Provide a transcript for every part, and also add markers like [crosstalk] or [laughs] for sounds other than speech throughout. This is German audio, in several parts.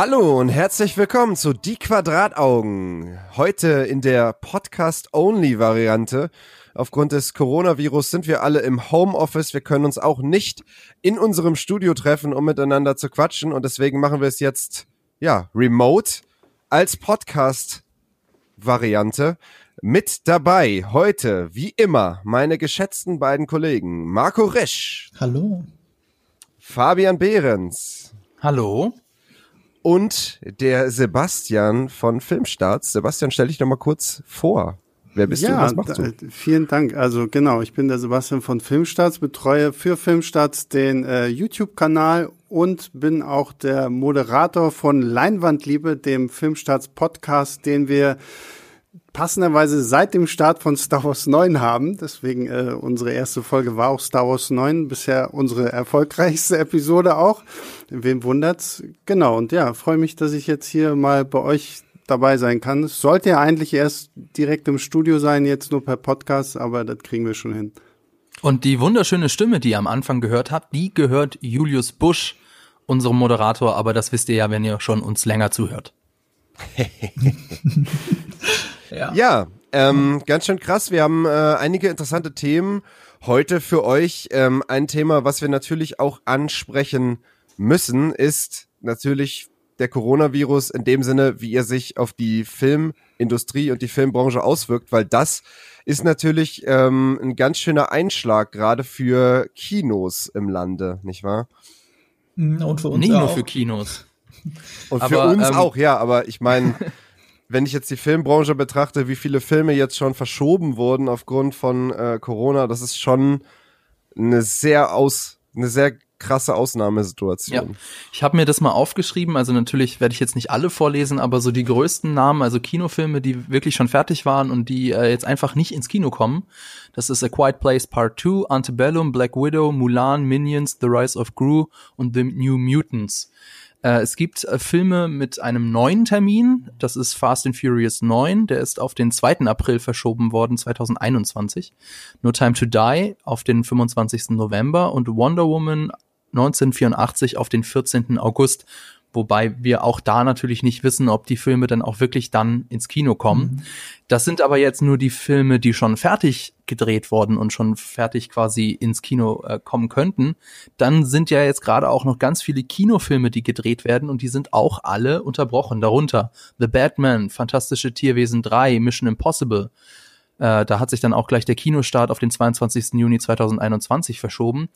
Hallo und herzlich willkommen zu Die Quadrataugen. Heute in der Podcast-Only-Variante. Aufgrund des Coronavirus sind wir alle im Homeoffice. Wir können uns auch nicht in unserem Studio treffen, um miteinander zu quatschen. Und deswegen machen wir es jetzt, ja, remote als Podcast-Variante. Mit dabei heute, wie immer, meine geschätzten beiden Kollegen Marco Resch. Hallo. Fabian Behrens. Hallo. Und der Sebastian von Filmstarts. Sebastian, stell dich doch mal kurz vor. Wer bist ja, du was machst du? Vielen Dank. Also genau, ich bin der Sebastian von Filmstarts, betreue für Filmstarts den äh, YouTube-Kanal und bin auch der Moderator von Leinwandliebe, dem Filmstarts Podcast, den wir passenderweise seit dem Start von Star Wars 9 haben. Deswegen äh, unsere erste Folge war auch Star Wars 9, bisher unsere erfolgreichste [laughs] Episode auch. Wem wundert's? Genau, und ja, freue mich, dass ich jetzt hier mal bei euch dabei sein kann. Es sollte ja eigentlich erst direkt im Studio sein, jetzt nur per Podcast, aber das kriegen wir schon hin. Und die wunderschöne Stimme, die ihr am Anfang gehört habt, die gehört Julius Busch, unserem Moderator, aber das wisst ihr ja, wenn ihr schon uns länger zuhört. [laughs] Ja, ja ähm, ganz schön krass. Wir haben äh, einige interessante Themen heute für euch. Ähm, ein Thema, was wir natürlich auch ansprechen müssen, ist natürlich der Coronavirus in dem Sinne, wie er sich auf die Filmindustrie und die Filmbranche auswirkt, weil das ist natürlich ähm, ein ganz schöner Einschlag gerade für Kinos im Lande, nicht wahr? Und für uns Nicht auch. nur für Kinos. Und aber, für uns ähm, auch, ja, aber ich meine, [laughs] wenn ich jetzt die Filmbranche betrachte, wie viele Filme jetzt schon verschoben wurden aufgrund von äh, Corona, das ist schon eine sehr aus, eine sehr krasse Ausnahmesituation. Ja. Ich habe mir das mal aufgeschrieben, also natürlich werde ich jetzt nicht alle vorlesen, aber so die größten Namen, also Kinofilme, die wirklich schon fertig waren und die äh, jetzt einfach nicht ins Kino kommen. Das ist A Quiet Place Part 2, Antebellum, Black Widow, Mulan, Minions, The Rise of Gru und The New Mutants. Äh, es gibt äh, Filme mit einem neuen Termin. Das ist Fast and Furious 9. Der ist auf den 2. April verschoben worden, 2021. No Time to Die auf den 25. November und Wonder Woman 1984 auf den 14. August. Wobei wir auch da natürlich nicht wissen, ob die Filme dann auch wirklich dann ins Kino kommen. Mhm. Das sind aber jetzt nur die Filme, die schon fertig gedreht worden und schon fertig quasi ins Kino äh, kommen könnten. Dann sind ja jetzt gerade auch noch ganz viele Kinofilme, die gedreht werden und die sind auch alle unterbrochen. Darunter The Batman, Fantastische Tierwesen 3, Mission Impossible. Äh, da hat sich dann auch gleich der Kinostart auf den 22. Juni 2021 verschoben.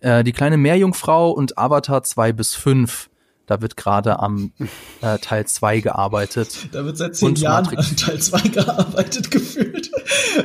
Äh, die kleine Meerjungfrau und Avatar 2 bis 5 da wird gerade am [laughs] äh, Teil 2 gearbeitet. Da wird seit zehn Jahren an Teil 2 gearbeitet [laughs] gefühlt.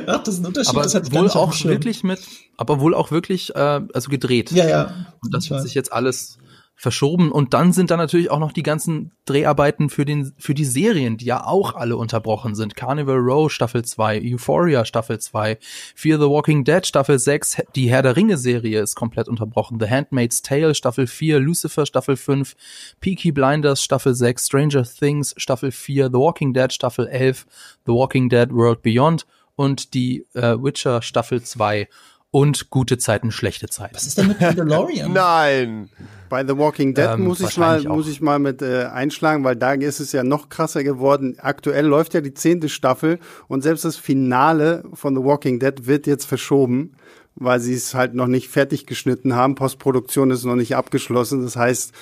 Ach, das ist ein Unterschied. Aber das hat wohl auch wirklich mit, aber wohl auch wirklich, äh, also gedreht. Ja, ja. Und das wird sich jetzt alles verschoben. Und dann sind da natürlich auch noch die ganzen Dreharbeiten für den, für die Serien, die ja auch alle unterbrochen sind. Carnival Row Staffel 2, Euphoria Staffel 2, Fear the Walking Dead Staffel 6, die Herr der Ringe Serie ist komplett unterbrochen. The Handmaid's Tale Staffel 4, Lucifer Staffel 5, Peaky Blinders Staffel 6, Stranger Things Staffel 4, The Walking Dead Staffel 11, The Walking Dead World Beyond und die äh, Witcher Staffel 2 und gute Zeiten, schlechte Zeiten. Was ist denn mit Mandalorian? [laughs] Nein. Bei The Walking Dead ähm, muss ich mal muss ich mal mit äh, einschlagen, weil da ist es ja noch krasser geworden. Aktuell läuft ja die zehnte Staffel und selbst das Finale von The Walking Dead wird jetzt verschoben, weil sie es halt noch nicht fertig geschnitten haben. Postproduktion ist noch nicht abgeschlossen. Das heißt,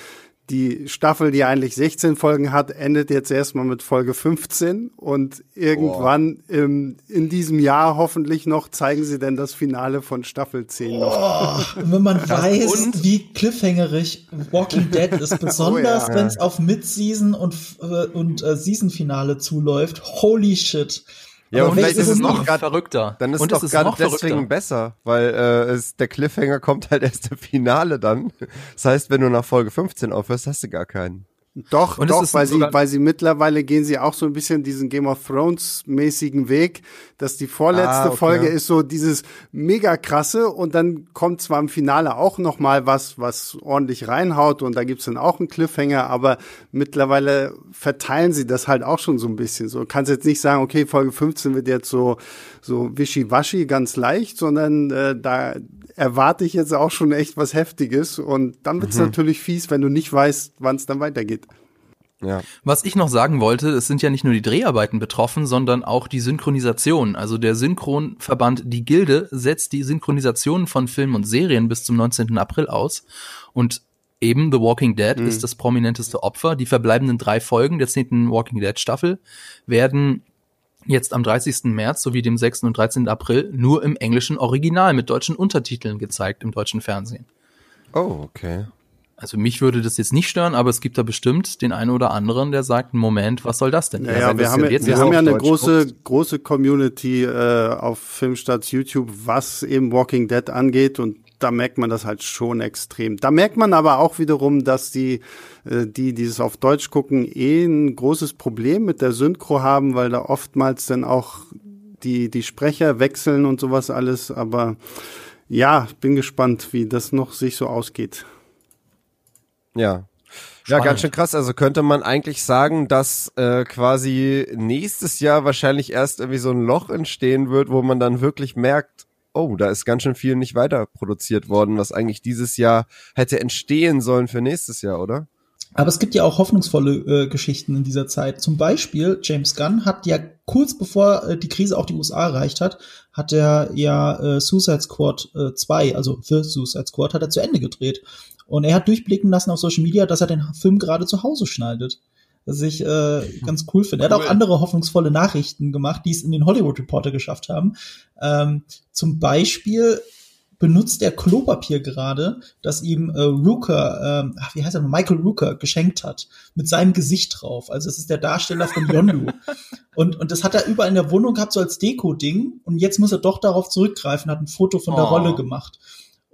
die Staffel, die eigentlich 16 Folgen hat, endet jetzt erstmal mit Folge 15 und irgendwann im, in diesem Jahr hoffentlich noch zeigen sie denn das Finale von Staffel 10 noch. Oh, wenn man [laughs] weiß, und? wie cliffhangerig Walking Dead ist, besonders oh ja. wenn es auf Mid-Season und, äh, und äh, Season-Finale zuläuft, holy shit. Ja, aber und vielleicht ist es noch grad, verrückter. Dann ist und es doch gerade deswegen besser, weil äh, es, der Cliffhanger [laughs] kommt halt erst im Finale dann. Das heißt, wenn du nach Folge 15 aufhörst, hast du gar keinen. Doch, und doch, weil sie, weil sie mittlerweile gehen sie auch so ein bisschen diesen Game of Thrones mäßigen Weg, dass die vorletzte ah, okay. Folge ist so dieses mega krasse und dann kommt zwar im Finale auch noch mal was, was ordentlich reinhaut und da gibt's dann auch einen Cliffhanger, aber mittlerweile verteilen sie das halt auch schon so ein bisschen. So kannst jetzt nicht sagen, okay, Folge 15 wird jetzt so so wischiwaschi ganz leicht, sondern äh, da erwarte ich jetzt auch schon echt was Heftiges und dann wird's mhm. natürlich fies, wenn du nicht weißt, wann es dann weitergeht. Ja. Was ich noch sagen wollte, es sind ja nicht nur die Dreharbeiten betroffen, sondern auch die Synchronisation. Also der Synchronverband Die Gilde setzt die Synchronisation von Filmen und Serien bis zum 19. April aus. Und eben The Walking Dead mhm. ist das prominenteste Opfer. Die verbleibenden drei Folgen der 10. Walking Dead Staffel werden jetzt am 30. März sowie dem 6. und 13. April nur im englischen Original mit deutschen Untertiteln gezeigt im deutschen Fernsehen. Oh, okay. Also mich würde das jetzt nicht stören, aber es gibt da bestimmt den einen oder anderen, der sagt, Moment, was soll das denn? Ja, ja wir, haben, ja, wir haben ja eine große, guckst. große Community äh, auf Filmstarts YouTube, was eben Walking Dead angeht und da merkt man das halt schon extrem. Da merkt man aber auch wiederum, dass die, äh, die dieses auf Deutsch gucken, eh ein großes Problem mit der Synchro haben, weil da oftmals dann auch die, die Sprecher wechseln und sowas alles. Aber ja, bin gespannt, wie das noch sich so ausgeht. Ja. Spannend. Ja, ganz schön krass. Also könnte man eigentlich sagen, dass äh, quasi nächstes Jahr wahrscheinlich erst irgendwie so ein Loch entstehen wird, wo man dann wirklich merkt, oh, da ist ganz schön viel nicht weiter produziert worden, was eigentlich dieses Jahr hätte entstehen sollen für nächstes Jahr, oder? Aber es gibt ja auch hoffnungsvolle äh, Geschichten in dieser Zeit. Zum Beispiel James Gunn hat ja kurz bevor äh, die Krise auch die USA erreicht hat, hat er ja äh, Suicide Squad äh, 2, also The Suicide Squad, hat er zu Ende gedreht. Und er hat durchblicken lassen auf Social Media, dass er den Film gerade zu Hause schneidet. Was ich äh, ganz cool finde. Er hat auch andere hoffnungsvolle Nachrichten gemacht, die es in den Hollywood Reporter geschafft haben. Ähm, zum Beispiel benutzt er Klopapier gerade, das ihm äh, Rooker, ähm, ach, wie heißt er, Michael Rooker geschenkt hat, mit seinem Gesicht drauf. Also es ist der Darsteller von Yondu. [laughs] und, und das hat er überall in der Wohnung gehabt, so als Deko-Ding. Und jetzt muss er doch darauf zurückgreifen, hat ein Foto von der oh. Rolle gemacht.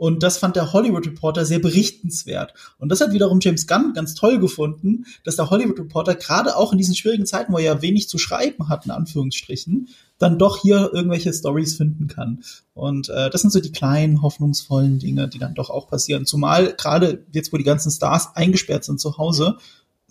Und das fand der Hollywood Reporter sehr berichtenswert. Und das hat wiederum James Gunn ganz toll gefunden, dass der Hollywood Reporter gerade auch in diesen schwierigen Zeiten, wo er ja wenig zu schreiben hat, in Anführungsstrichen, dann doch hier irgendwelche Stories finden kann. Und äh, das sind so die kleinen, hoffnungsvollen Dinge, die dann doch auch passieren. Zumal gerade jetzt, wo die ganzen Stars eingesperrt sind zu Hause,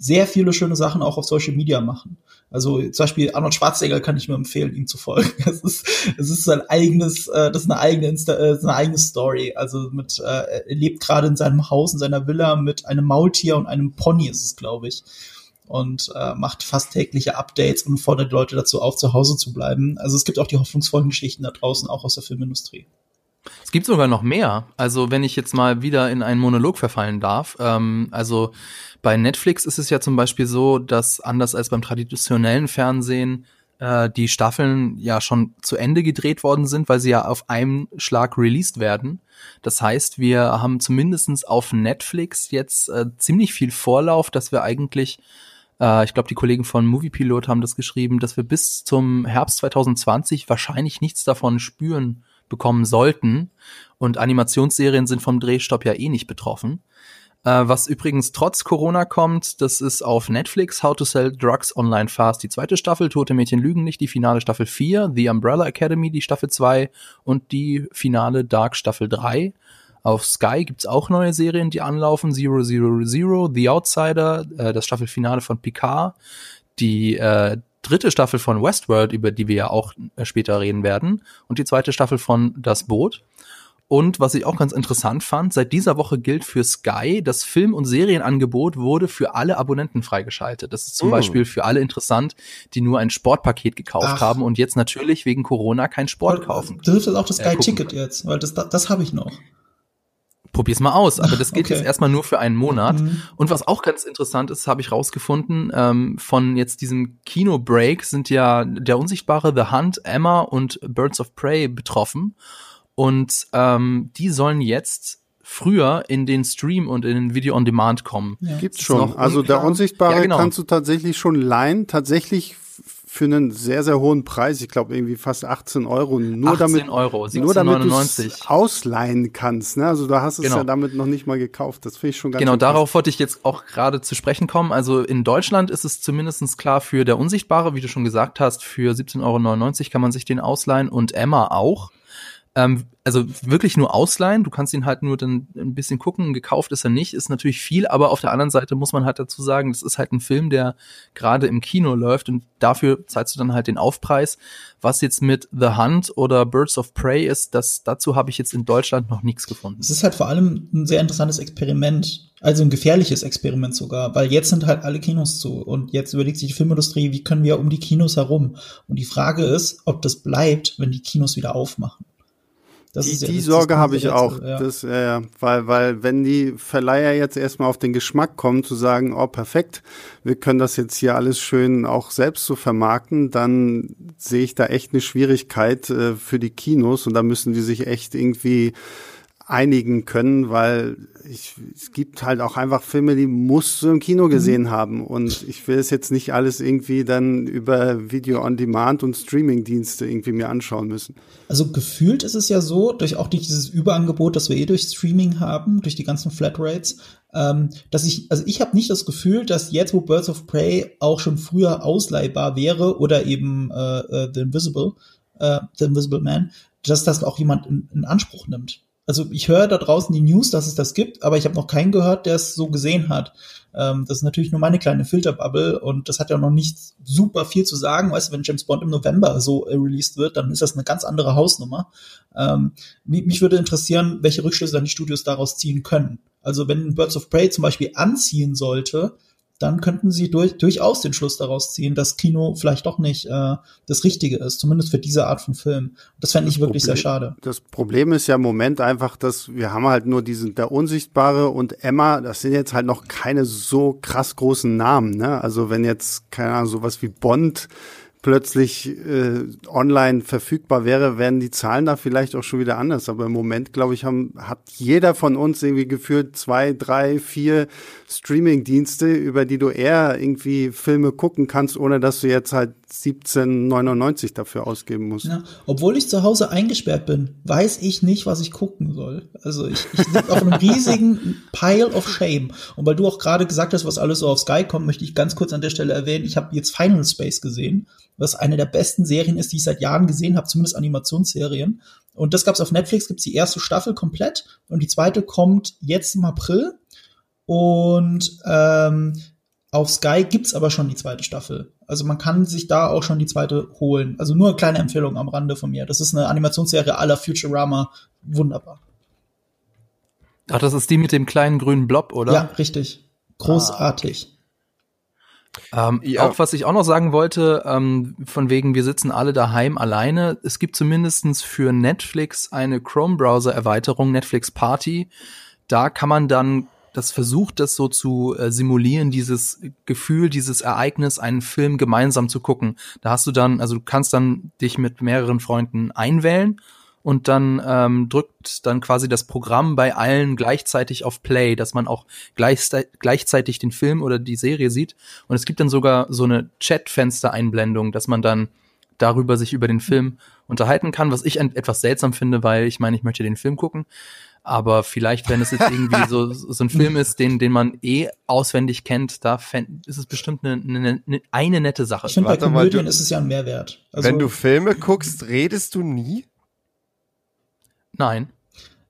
sehr viele schöne Sachen auch auf Social Media machen. Also zum Beispiel Arnold Schwarzenegger kann ich nur empfehlen, ihm zu folgen. [laughs] Es ist, es ist sein eigenes, äh, das ist eine eigene, Insta äh, eine eigene Story. Also mit, äh, er lebt gerade in seinem Haus, in seiner Villa mit einem Maultier und einem Pony ist es, glaube ich. Und äh, macht fast tägliche Updates und fordert Leute dazu auf, zu Hause zu bleiben. Also es gibt auch die hoffnungsvollen Geschichten da draußen, auch aus der Filmindustrie. Es gibt sogar noch mehr. Also wenn ich jetzt mal wieder in einen Monolog verfallen darf. Ähm, also bei Netflix ist es ja zum Beispiel so, dass anders als beim traditionellen Fernsehen äh, die Staffeln ja schon zu Ende gedreht worden sind, weil sie ja auf einen Schlag released werden. Das heißt, wir haben zumindestens auf Netflix jetzt äh, ziemlich viel Vorlauf, dass wir eigentlich äh, ich glaube, die Kollegen von Moviepilot haben das geschrieben, dass wir bis zum Herbst 2020 wahrscheinlich nichts davon spüren bekommen sollten. Und Animationsserien sind vom Drehstopp ja eh nicht betroffen. Äh, was übrigens trotz Corona kommt, das ist auf Netflix How to Sell Drugs Online Fast, die zweite Staffel, Tote Mädchen lügen nicht, die finale Staffel 4, The Umbrella Academy, die Staffel 2 und die finale Dark Staffel 3. Auf Sky gibt's auch neue Serien, die anlaufen. Zero Zero Zero, The Outsider, äh, das Staffelfinale von Picard, die äh, dritte Staffel von Westworld, über die wir ja auch äh, später reden werden, und die zweite Staffel von Das Boot. Und was ich auch ganz interessant fand, seit dieser Woche gilt für Sky, das Film- und Serienangebot wurde für alle Abonnenten freigeschaltet. Das ist zum mm. Beispiel für alle interessant, die nur ein Sportpaket gekauft Ach. haben und jetzt natürlich wegen Corona kein Sport kaufen. Trifft das auch das äh, Sky-Ticket jetzt? Weil das, das, das habe ich noch. Probier's mal aus, aber das gilt okay. jetzt erstmal nur für einen Monat. Mhm. Und was auch ganz interessant ist, habe ich rausgefunden, ähm, von jetzt diesem Kino-Break sind ja der unsichtbare The Hunt, Emma und Birds of Prey betroffen. Und ähm, die sollen jetzt früher in den Stream und in den Video on Demand kommen. Ja. Gibt's schon. Also der Unsichtbare ja, genau. kannst du tatsächlich schon leihen. Tatsächlich für einen sehr, sehr hohen Preis. Ich glaube irgendwie fast 18 Euro. Nur 18 damit, Euro, nur damit du ausleihen kannst. Ne? Also da hast du genau. es ja damit noch nicht mal gekauft. Das finde ich schon ganz Genau, darauf wollte ich jetzt auch gerade zu sprechen kommen. Also in Deutschland ist es zumindestens klar für der Unsichtbare, wie du schon gesagt hast, für 17,99 Euro kann man sich den ausleihen und Emma auch. Ähm, also wirklich nur ausleihen. Du kannst ihn halt nur dann ein bisschen gucken. Gekauft ist er nicht, ist natürlich viel, aber auf der anderen Seite muss man halt dazu sagen, das ist halt ein Film, der gerade im Kino läuft und dafür zahlst du dann halt den Aufpreis. Was jetzt mit The Hunt oder Birds of Prey ist, das, dazu habe ich jetzt in Deutschland noch nichts gefunden. Es ist halt vor allem ein sehr interessantes Experiment, also ein gefährliches Experiment sogar, weil jetzt sind halt alle Kinos zu und jetzt überlegt sich die Filmindustrie, wie können wir um die Kinos herum? Und die Frage ist, ob das bleibt, wenn die Kinos wieder aufmachen. Das die, ja, die Sorge habe ich auch, ja. Das, äh, weil, weil wenn die Verleiher jetzt erstmal auf den Geschmack kommen, zu sagen, oh perfekt, wir können das jetzt hier alles schön auch selbst so vermarkten, dann sehe ich da echt eine Schwierigkeit äh, für die Kinos und da müssen die sich echt irgendwie einigen können, weil ich, es gibt halt auch einfach Filme, die musst du im Kino mhm. gesehen mhm. haben und ich will es jetzt nicht alles irgendwie dann über Video on Demand und Streaming-Dienste irgendwie mir anschauen müssen. Also gefühlt ist es ja so, durch auch durch dieses Überangebot, das wir eh durch Streaming haben, durch die ganzen Flatrates, ähm, dass ich, also ich habe nicht das Gefühl, dass jetzt, wo Birds of Prey auch schon früher ausleihbar wäre oder eben äh, äh, The Invisible, äh, The Invisible Man, dass das auch jemand in, in Anspruch nimmt also ich höre da draußen die News, dass es das gibt, aber ich habe noch keinen gehört, der es so gesehen hat. Ähm, das ist natürlich nur meine kleine Filterbubble und das hat ja noch nicht super viel zu sagen. Weißt du, wenn James Bond im November so äh, released wird, dann ist das eine ganz andere Hausnummer. Ähm, mich, mich würde interessieren, welche Rückschlüsse dann die Studios daraus ziehen können. Also wenn Birds of Prey zum Beispiel anziehen sollte, dann könnten sie durch, durchaus den Schluss daraus ziehen, dass Kino vielleicht doch nicht äh, das Richtige ist, zumindest für diese Art von Film. Das fände ich das wirklich Problem, sehr schade. Das Problem ist ja im Moment einfach, dass wir haben halt nur diesen der Unsichtbare und Emma, das sind jetzt halt noch keine so krass großen Namen. Ne? Also wenn jetzt, keine Ahnung, sowas wie Bond plötzlich äh, online verfügbar wäre, wären die Zahlen da vielleicht auch schon wieder anders. Aber im Moment, glaube ich, haben, hat jeder von uns irgendwie geführt zwei, drei, vier Streaming-Dienste, über die du eher irgendwie Filme gucken kannst, ohne dass du jetzt halt 17,99 dafür ausgeben musst. Ja, obwohl ich zu Hause eingesperrt bin, weiß ich nicht, was ich gucken soll. Also ich, ich sitze auf einem riesigen [laughs] Pile of Shame. Und weil du auch gerade gesagt hast, was alles so auf Sky kommt, möchte ich ganz kurz an der Stelle erwähnen, ich habe jetzt Final Space gesehen was eine der besten Serien ist, die ich seit Jahren gesehen habe, zumindest Animationsserien. Und das gab's auf Netflix, gibt's die erste Staffel komplett und die zweite kommt jetzt im April. Und ähm, auf Sky gibt's aber schon die zweite Staffel. Also man kann sich da auch schon die zweite holen. Also nur eine kleine Empfehlung am Rande von mir. Das ist eine Animationsserie aller Futurama. Wunderbar. Ach, das ist die mit dem kleinen grünen Blob, oder? Ja, richtig. Großartig. Ah, okay. Ähm, ja. Auch was ich auch noch sagen wollte, ähm, von wegen, wir sitzen alle daheim alleine. Es gibt zumindestens für Netflix eine Chrome-Browser-Erweiterung, Netflix Party. Da kann man dann, das versucht das so zu äh, simulieren, dieses Gefühl, dieses Ereignis, einen Film gemeinsam zu gucken. Da hast du dann, also du kannst dann dich mit mehreren Freunden einwählen und dann ähm, drückt dann quasi das Programm bei allen gleichzeitig auf Play, dass man auch gleichzeitig den Film oder die Serie sieht. Und es gibt dann sogar so eine Chat-Fenster-Einblendung, dass man dann darüber sich über den Film unterhalten kann, was ich etwas seltsam finde, weil ich meine, ich möchte den Film gucken. Aber vielleicht, wenn es jetzt irgendwie so, [laughs] so ein Film ist, den, den man eh auswendig kennt, da ist es bestimmt eine, eine, eine nette Sache. Ich finde, bei Komödien ist es ja ein Mehrwert. Also, wenn du Filme guckst, redest du nie? Nein.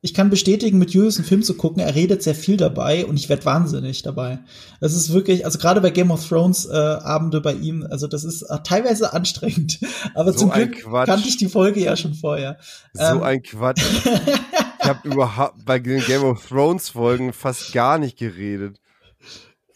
Ich kann bestätigen, mit Julius einen Film zu gucken, er redet sehr viel dabei und ich werde wahnsinnig dabei. Das ist wirklich, also gerade bei Game of Thrones äh, Abende bei ihm, also das ist äh, teilweise anstrengend. [laughs] Aber so zum Glück Quatsch. kannte ich die Folge ja schon vorher. So ähm, ein Quatsch. [laughs] ich habe überhaupt bei den Game of Thrones Folgen fast gar nicht geredet.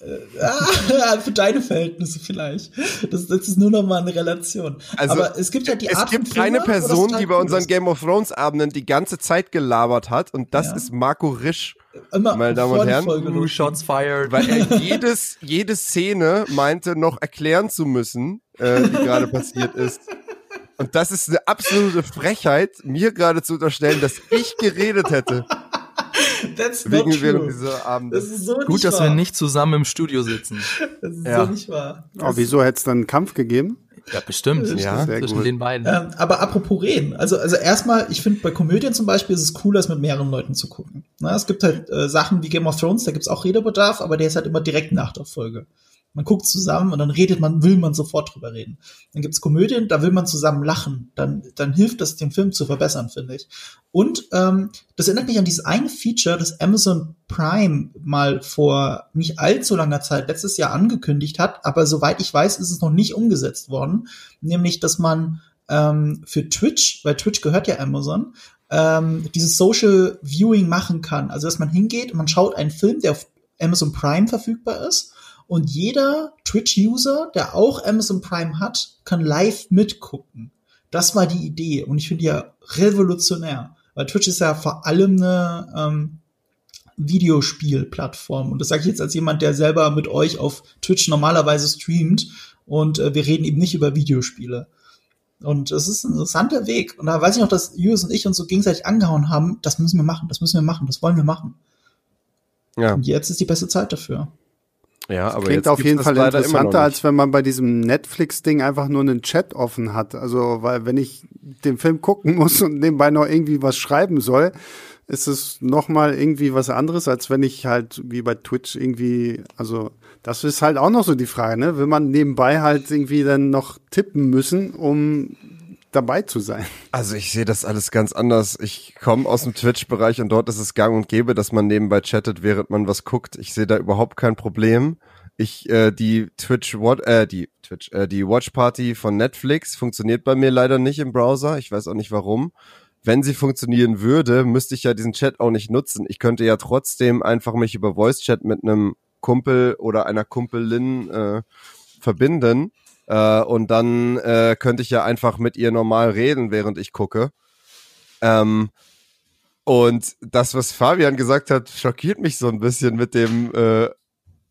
Äh, [laughs] für deine Verhältnisse vielleicht. Das, das ist nur noch mal eine Relation. Also, Aber es gibt ja die Art Es gibt keine Person, die bei unseren Game of Thrones Abenden die ganze Zeit gelabert hat und das ja. ist Marco Risch. Immer meine Damen und Herren. Blue Shots fired. Weil er [laughs] jedes, jede Szene meinte, noch erklären zu müssen, äh, die gerade passiert ist. Und das ist eine absolute Frechheit, mir gerade zu unterstellen, dass ich geredet hätte. That's Wegen not true. Dieser Abend. Das ist so Gut, nicht dass wahr. wir nicht zusammen im Studio sitzen. Das ist ja. so nicht wahr. Oh, wieso hätte es dann einen Kampf gegeben? Ja, bestimmt. Ja, zwischen gut. den beiden. Ähm, aber apropos reden. Also, also erstmal, ich finde bei Komödien zum Beispiel ist es cooler, es mit mehreren Leuten zu gucken. Na, es gibt halt äh, Sachen wie Game of Thrones, da gibt's auch Redebedarf, aber der ist halt immer direkt nach der Folge. Man guckt zusammen und dann redet man, will man sofort drüber reden. Dann gibt's Komödien, da will man zusammen lachen. Dann, dann hilft das, den Film zu verbessern, finde ich. Und ähm, das erinnert mich an dieses eine Feature, das Amazon Prime mal vor nicht allzu langer Zeit letztes Jahr angekündigt hat, aber soweit ich weiß, ist es noch nicht umgesetzt worden. Nämlich, dass man ähm, für Twitch, weil Twitch gehört ja Amazon, ähm, dieses Social Viewing machen kann. Also dass man hingeht und man schaut einen Film, der auf Amazon Prime verfügbar ist und jeder Twitch-User, der auch Amazon Prime hat, kann live mitgucken. Das war die Idee und ich finde ja revolutionär, weil Twitch ist ja vor allem eine ähm, Videospielplattform und das sage ich jetzt als jemand, der selber mit euch auf Twitch normalerweise streamt und äh, wir reden eben nicht über Videospiele. Und es ist ein interessanter Weg. Und da weiß ich noch, dass Julius und ich uns so gegenseitig angehauen haben, das müssen wir machen, das müssen wir machen, das wollen wir machen. Ja. Und jetzt ist die beste Zeit dafür. Ja, aber klingt auf jeden Fall interessanter, als wenn man bei diesem Netflix-Ding einfach nur einen Chat offen hat. Also, weil wenn ich den Film gucken [laughs] muss und nebenbei noch irgendwie was schreiben soll, ist es noch mal irgendwie was anderes, als wenn ich halt wie bei Twitch irgendwie, also das ist halt auch noch so die Frage, ne? Will man nebenbei halt irgendwie dann noch tippen müssen, um dabei zu sein? Also ich sehe das alles ganz anders. Ich komme aus dem Twitch-Bereich und dort ist es gang und gäbe, dass man nebenbei chattet, während man was guckt. Ich sehe da überhaupt kein Problem. Ich, äh, die Twitch, äh, die Twitch, äh, die Watch Party von Netflix funktioniert bei mir leider nicht im Browser. Ich weiß auch nicht warum. Wenn sie funktionieren würde, müsste ich ja diesen Chat auch nicht nutzen. Ich könnte ja trotzdem einfach mich über Voice Chat mit einem Kumpel oder einer Kumpelin äh, verbinden. Äh, und dann äh, könnte ich ja einfach mit ihr normal reden, während ich gucke. Ähm, und das, was Fabian gesagt hat, schockiert mich so ein bisschen mit dem, äh,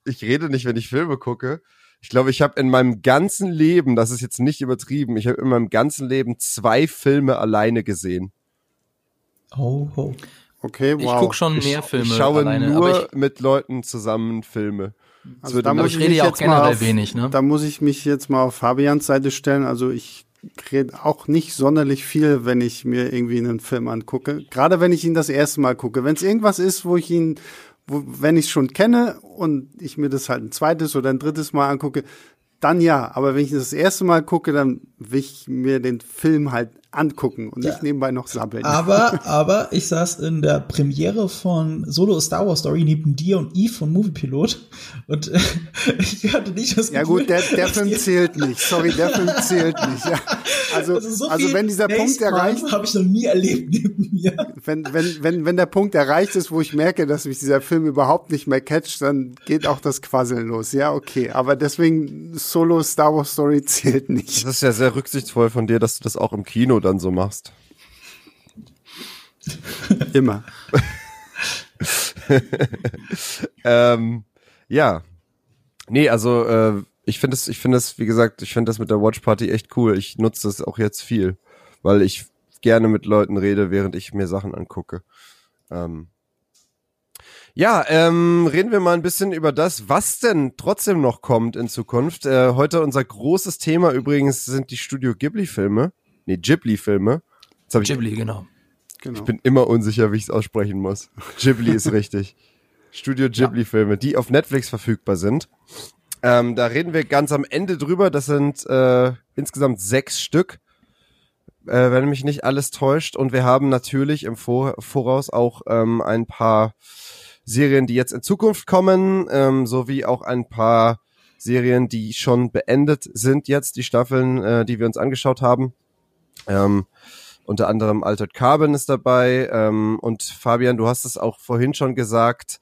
ich rede nicht, wenn ich Filme gucke. Ich glaube, ich habe in meinem ganzen Leben, das ist jetzt nicht übertrieben, ich habe in meinem ganzen Leben zwei Filme alleine gesehen. Oh, oh. Okay, wow. Ich gucke schon mehr Filme. Ich schaue alleine, nur ich, mit Leuten zusammen Filme. Also da muss ich rede ja auch generell auf, wenig, ne? Da muss ich mich jetzt mal auf Fabians Seite stellen. Also ich rede auch nicht sonderlich viel, wenn ich mir irgendwie einen Film angucke. Gerade wenn ich ihn das erste Mal gucke. Wenn es irgendwas ist, wo ich ihn, wo, wenn ich es schon kenne und ich mir das halt ein zweites oder ein drittes Mal angucke, dann ja. Aber wenn ich das erste Mal gucke, dann will ich mir den Film halt angucken und ja. nicht nebenbei noch sabbeln. Aber, [laughs] aber ich saß in der Premiere von Solo Star Wars Story neben dir und Eve von Moviepilot und äh, [laughs] ich hatte nicht das Gefühl, Ja gut, der, der Film zählt nicht. Sorry, der Film [laughs] zählt nicht. Ja. Also, also, so also wenn dieser Punkt erreicht, habe ich noch nie erlebt neben mir. Wenn, wenn, wenn, wenn der Punkt erreicht ist, wo ich merke, dass mich dieser Film überhaupt nicht mehr catcht, dann geht auch das Quasseln los. Ja, okay. Aber deswegen Solo Star Wars Story zählt nicht. Das ist ja sehr rücksichtsvoll von dir, dass du das auch im Kino dann so machst. [laughs] Immer. [laughs] ähm, ja. Nee, also äh, ich finde es, ich finde es, wie gesagt, ich finde das mit der Watch Party echt cool. Ich nutze das auch jetzt viel, weil ich gerne mit Leuten rede, während ich mir Sachen angucke. Ähm, ja, ähm, reden wir mal ein bisschen über das, was denn trotzdem noch kommt in Zukunft. Äh, heute unser großes Thema übrigens sind die Studio Ghibli-Filme nee, Ghibli-Filme. Ghibli, ich, genau. genau. Ich bin immer unsicher, wie ich es aussprechen muss. [laughs] Ghibli ist richtig. Studio Ghibli-Filme, die auf Netflix verfügbar sind. Ähm, da reden wir ganz am Ende drüber. Das sind äh, insgesamt sechs Stück, äh, wenn mich nicht alles täuscht. Und wir haben natürlich im Vor Voraus auch ähm, ein paar Serien, die jetzt in Zukunft kommen, ähm, sowie auch ein paar Serien, die schon beendet sind jetzt, die Staffeln, äh, die wir uns angeschaut haben. Ähm, unter anderem Altered Carbon ist dabei. Ähm, und Fabian, du hast es auch vorhin schon gesagt.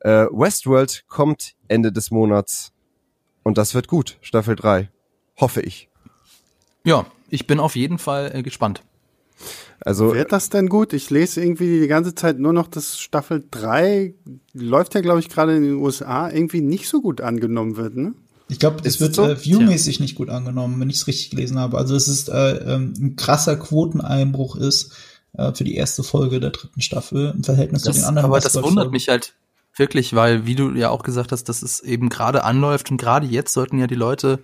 Äh, Westworld kommt Ende des Monats. Und das wird gut. Staffel 3. Hoffe ich. Ja, ich bin auf jeden Fall äh, gespannt. Also wird das denn gut? Ich lese irgendwie die ganze Zeit nur noch, dass Staffel 3 läuft ja, glaube ich, gerade in den USA irgendwie nicht so gut angenommen wird, ne? Ich glaube, es wird so? äh, viewmäßig ja. nicht gut angenommen, wenn ich es richtig gelesen habe. Also es ist äh, ähm, ein krasser Quoteneinbruch ist äh, für die erste Folge der dritten Staffel im Verhältnis das, zu den anderen. Aber das wundert mich halt wirklich, weil, wie du ja auch gesagt hast, dass es eben gerade anläuft und gerade jetzt sollten ja die Leute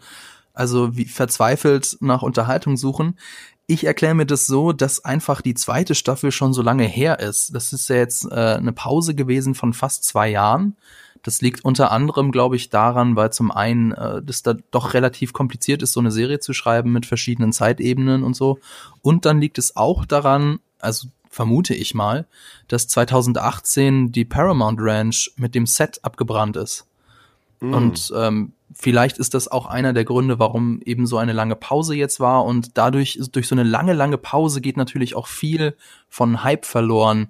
also wie verzweifelt nach Unterhaltung suchen. Ich erkläre mir das so, dass einfach die zweite Staffel schon so lange her ist. Das ist ja jetzt äh, eine Pause gewesen von fast zwei Jahren Das liegt unter anderem, glaube ich, daran, weil zum einen äh, das da doch relativ kompliziert ist, so eine Serie zu schreiben mit verschiedenen Zeitebenen und so. Und dann liegt es auch daran, also vermute ich mal, dass 2018 die Paramount Ranch mit dem Set abgebrannt ist. Mm. Und ähm, vielleicht ist das auch einer der Gründe, warum eben so eine lange Pause jetzt war. Und dadurch, durch so eine lange, lange Pause geht natürlich auch viel von Hype verloren.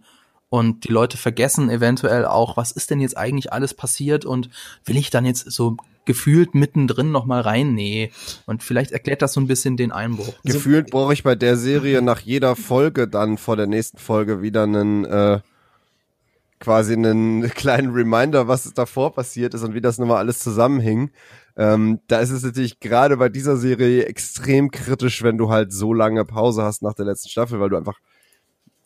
Und die Leute vergessen eventuell auch, was ist denn jetzt eigentlich alles passiert und will ich dann jetzt so gefühlt mittendrin noch mal rein? Nee. Und vielleicht erklärt das so ein bisschen den Einbruch. Also gefühlt brauche ich bei der Serie nach jeder Folge dann vor der nächsten Folge wieder einen äh, quasi einen [laughs] kleinen Reminder, was davor passiert ist und wie das nochmal alles zusammenhing. Ähm, da ist es natürlich gerade bei dieser Serie extrem kritisch, wenn du halt so lange Pause hast nach der letzten Staffel, weil du einfach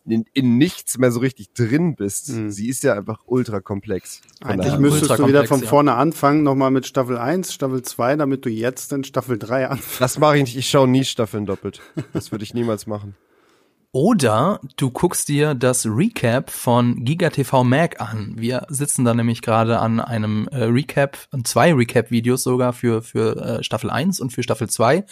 in, in nichts mehr so richtig drin bist. Mhm. Sie ist ja einfach ultra komplex. Eigentlich müsstest du wieder von vorne ja. anfangen, nochmal mit Staffel 1, Staffel 2, damit du jetzt in Staffel 3 anfängst. Das mache ich nicht. Ich schaue nie Staffeln doppelt. Das würde ich niemals machen. Oder du guckst dir das Recap von GigaTV Mag an. Wir sitzen da nämlich gerade an einem äh, Recap, zwei Recap-Videos sogar für, für äh, Staffel 1 und für Staffel 2.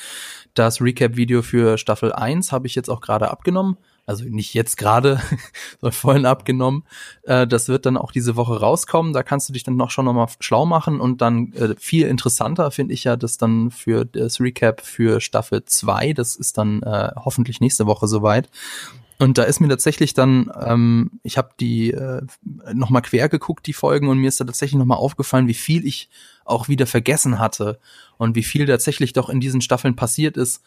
Das Recap-Video für Staffel 1 habe ich jetzt auch gerade abgenommen also nicht jetzt gerade, [laughs] sondern vorhin abgenommen. Äh, das wird dann auch diese Woche rauskommen. Da kannst du dich dann noch schon nochmal schlau machen und dann äh, viel interessanter finde ich ja das dann für das Recap für Staffel 2. Das ist dann äh, hoffentlich nächste Woche soweit. Und da ist mir tatsächlich dann, ähm, ich habe die äh, nochmal quer geguckt, die Folgen, und mir ist da tatsächlich nochmal aufgefallen, wie viel ich auch wieder vergessen hatte und wie viel tatsächlich doch in diesen Staffeln passiert ist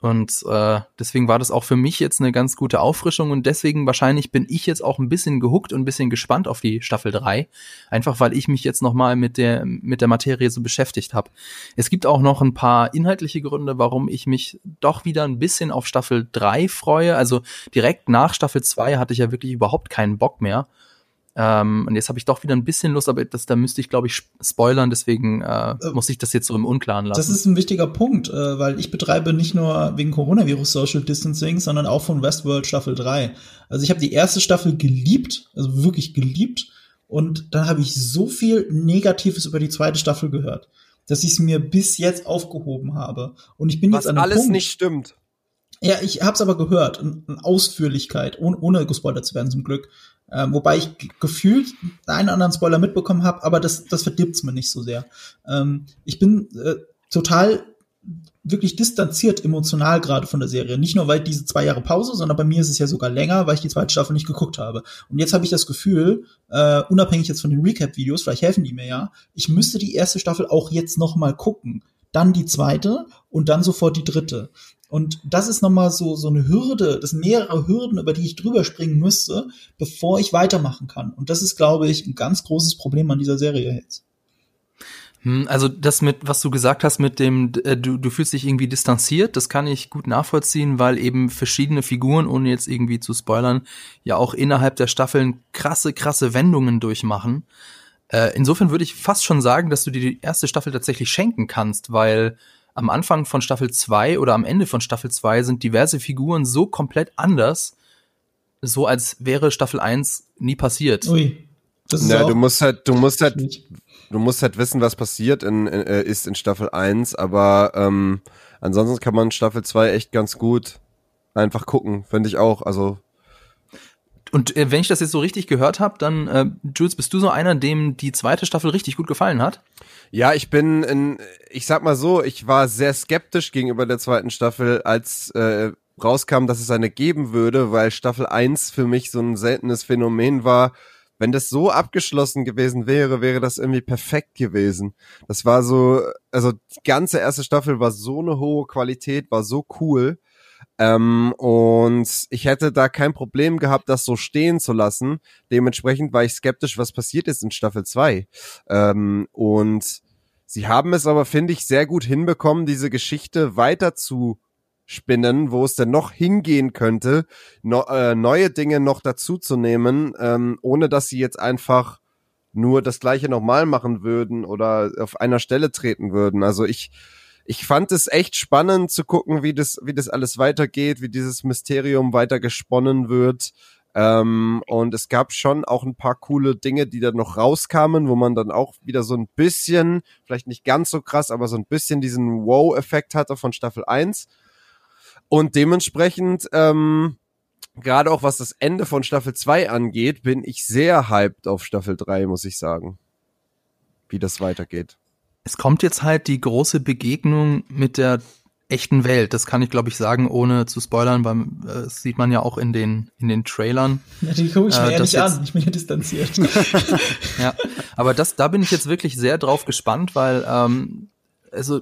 und äh, deswegen war das auch für mich jetzt eine ganz gute Auffrischung und deswegen wahrscheinlich bin ich jetzt auch ein bisschen gehuckt und ein bisschen gespannt auf die Staffel 3. Einfach weil ich mich jetzt nochmal mit der, mit der Materie so beschäftigt habe. Es gibt auch noch ein paar inhaltliche Gründe, warum ich mich doch wieder ein bisschen auf Staffel 3 freue. Also direkt nach Staffel 2 hatte ich ja wirklich überhaupt keinen Bock mehr. Ähm, und jetzt habe ich doch wieder ein bisschen Lust, aber das, da müsste ich, glaube ich, spoilern, deswegen äh, äh, muss ich das jetzt so im Unklaren lassen. Das ist ein wichtiger Punkt, äh, weil ich betreibe nicht nur wegen Coronavirus Social Distancing, sondern auch von Westworld Staffel 3. Also ich habe die erste Staffel geliebt, also wirklich geliebt, und dann habe ich so viel Negatives über die zweite Staffel gehört, dass ich es mir bis jetzt aufgehoben habe. Und ich bin Was jetzt an einem alles Punkt, nicht stimmt. Ja, ich habe es aber gehört, in, in Ausführlichkeit, ohne, ohne gespoilert zu werden zum Glück. Ähm, wobei ich gefühlt einen anderen Spoiler mitbekommen habe, aber das, das verdirbt's mir nicht so sehr. Ähm, ich bin äh, total wirklich distanziert emotional gerade von der Serie. Nicht nur, weil diese zwei Jahre Pause, sondern bei mir ist es ja sogar länger, weil ich die zweite Staffel nicht geguckt habe. Und jetzt habe ich das Gefühl, äh, unabhängig jetzt von den Recap-Videos, vielleicht helfen die mir ja, ich müsste die erste Staffel auch jetzt noch mal gucken. Dann die zweite und dann sofort die dritte. Und das ist nochmal so, so eine Hürde, das sind mehrere Hürden, über die ich drüber springen müsste, bevor ich weitermachen kann. Und das ist, glaube ich, ein ganz großes Problem an dieser Serie jetzt. Hm, also das mit, was du gesagt hast, mit dem, äh, du, du fühlst dich irgendwie distanziert, das kann ich gut nachvollziehen, weil eben verschiedene Figuren, ohne jetzt irgendwie zu spoilern, ja auch innerhalb der Staffeln krasse, krasse Wendungen durchmachen. Äh, insofern würde ich fast schon sagen, dass du dir die erste Staffel tatsächlich schenken kannst, weil am Anfang von Staffel 2 oder am Ende von Staffel 2 sind diverse Figuren so komplett anders, so als wäre Staffel 1 nie passiert. Ui. Das ist ja, du musst halt, du musst halt, du musst halt wissen, was passiert in, in, äh, ist in Staffel 1, aber ähm, ansonsten kann man Staffel 2 echt ganz gut einfach gucken, finde ich auch. Also und äh, wenn ich das jetzt so richtig gehört habe, dann, äh, Jules, bist du so einer, dem die zweite Staffel richtig gut gefallen hat? Ja, ich bin in, ich sag mal so, ich war sehr skeptisch gegenüber der zweiten Staffel, als äh, rauskam, dass es eine geben würde, weil Staffel 1 für mich so ein seltenes Phänomen war. Wenn das so abgeschlossen gewesen wäre, wäre das irgendwie perfekt gewesen. Das war so, also die ganze erste Staffel war so eine hohe Qualität, war so cool. Ähm, und ich hätte da kein Problem gehabt, das so stehen zu lassen. Dementsprechend war ich skeptisch, was passiert ist in Staffel 2. Ähm, und sie haben es aber, finde ich, sehr gut hinbekommen, diese Geschichte weiter zu spinnen, wo es denn noch hingehen könnte, no, äh, neue Dinge noch dazu zu nehmen, ähm, ohne dass sie jetzt einfach nur das gleiche nochmal machen würden oder auf einer Stelle treten würden. Also ich ich fand es echt spannend zu gucken, wie das, wie das alles weitergeht, wie dieses Mysterium weiter gesponnen wird. Ähm, und es gab schon auch ein paar coole Dinge, die dann noch rauskamen, wo man dann auch wieder so ein bisschen, vielleicht nicht ganz so krass, aber so ein bisschen diesen Wow-Effekt hatte von Staffel 1. Und dementsprechend, ähm, gerade auch was das Ende von Staffel 2 angeht, bin ich sehr hyped auf Staffel 3, muss ich sagen. Wie das weitergeht. Es kommt jetzt halt die große Begegnung mit der echten Welt. Das kann ich, glaube ich, sagen, ohne zu spoilern, weil äh, das sieht man ja auch in den, in den Trailern. Ja, die gucke ich mir äh, ja nicht an, ich bin ja distanziert. [laughs] ja, aber das, da bin ich jetzt wirklich sehr drauf gespannt, weil, ähm, also,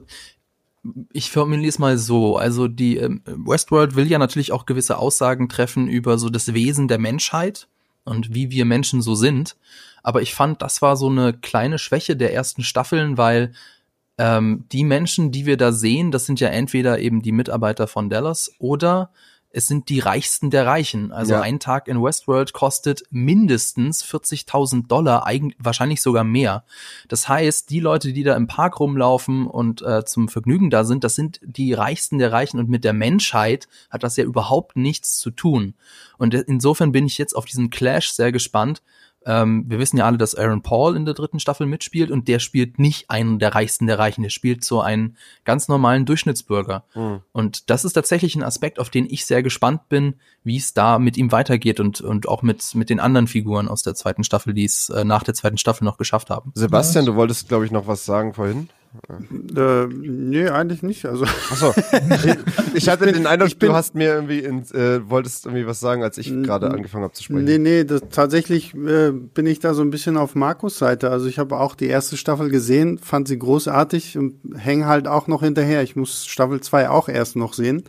ich formuliere es mal so, also die ähm, Westworld will ja natürlich auch gewisse Aussagen treffen über so das Wesen der Menschheit und wie wir Menschen so sind. Aber ich fand, das war so eine kleine Schwäche der ersten Staffeln, weil ähm, die Menschen, die wir da sehen, das sind ja entweder eben die Mitarbeiter von Dallas oder es sind die Reichsten der Reichen. Also ja. ein Tag in Westworld kostet mindestens 40.000 Dollar, eigentlich, wahrscheinlich sogar mehr. Das heißt, die Leute, die da im Park rumlaufen und äh, zum Vergnügen da sind, das sind die Reichsten der Reichen und mit der Menschheit hat das ja überhaupt nichts zu tun. Und insofern bin ich jetzt auf diesen Clash sehr gespannt, ähm, wir wissen ja alle, dass Aaron Paul in der dritten Staffel mitspielt und der spielt nicht einen der Reichsten der Reichen, der spielt so einen ganz normalen Durchschnittsbürger. Mhm. Und das ist tatsächlich ein Aspekt, auf den ich sehr gespannt bin, wie es da mit ihm weitergeht und, und auch mit, mit den anderen Figuren aus der zweiten Staffel, die es äh, nach der zweiten Staffel noch geschafft haben. Sebastian, du wolltest, glaube ich, noch was sagen vorhin. Äh, nee, eigentlich nicht. Also. Achso. [laughs] Ich hatte den Eindruck, bin, du hast mir irgendwie in, äh, wolltest irgendwie was sagen, als ich gerade angefangen habe zu sprechen. Nee, nee, das, tatsächlich äh, bin ich da so ein bisschen auf Markus Seite. Also ich habe auch die erste Staffel gesehen, fand sie großartig und hänge halt auch noch hinterher. Ich muss Staffel 2 auch erst noch sehen.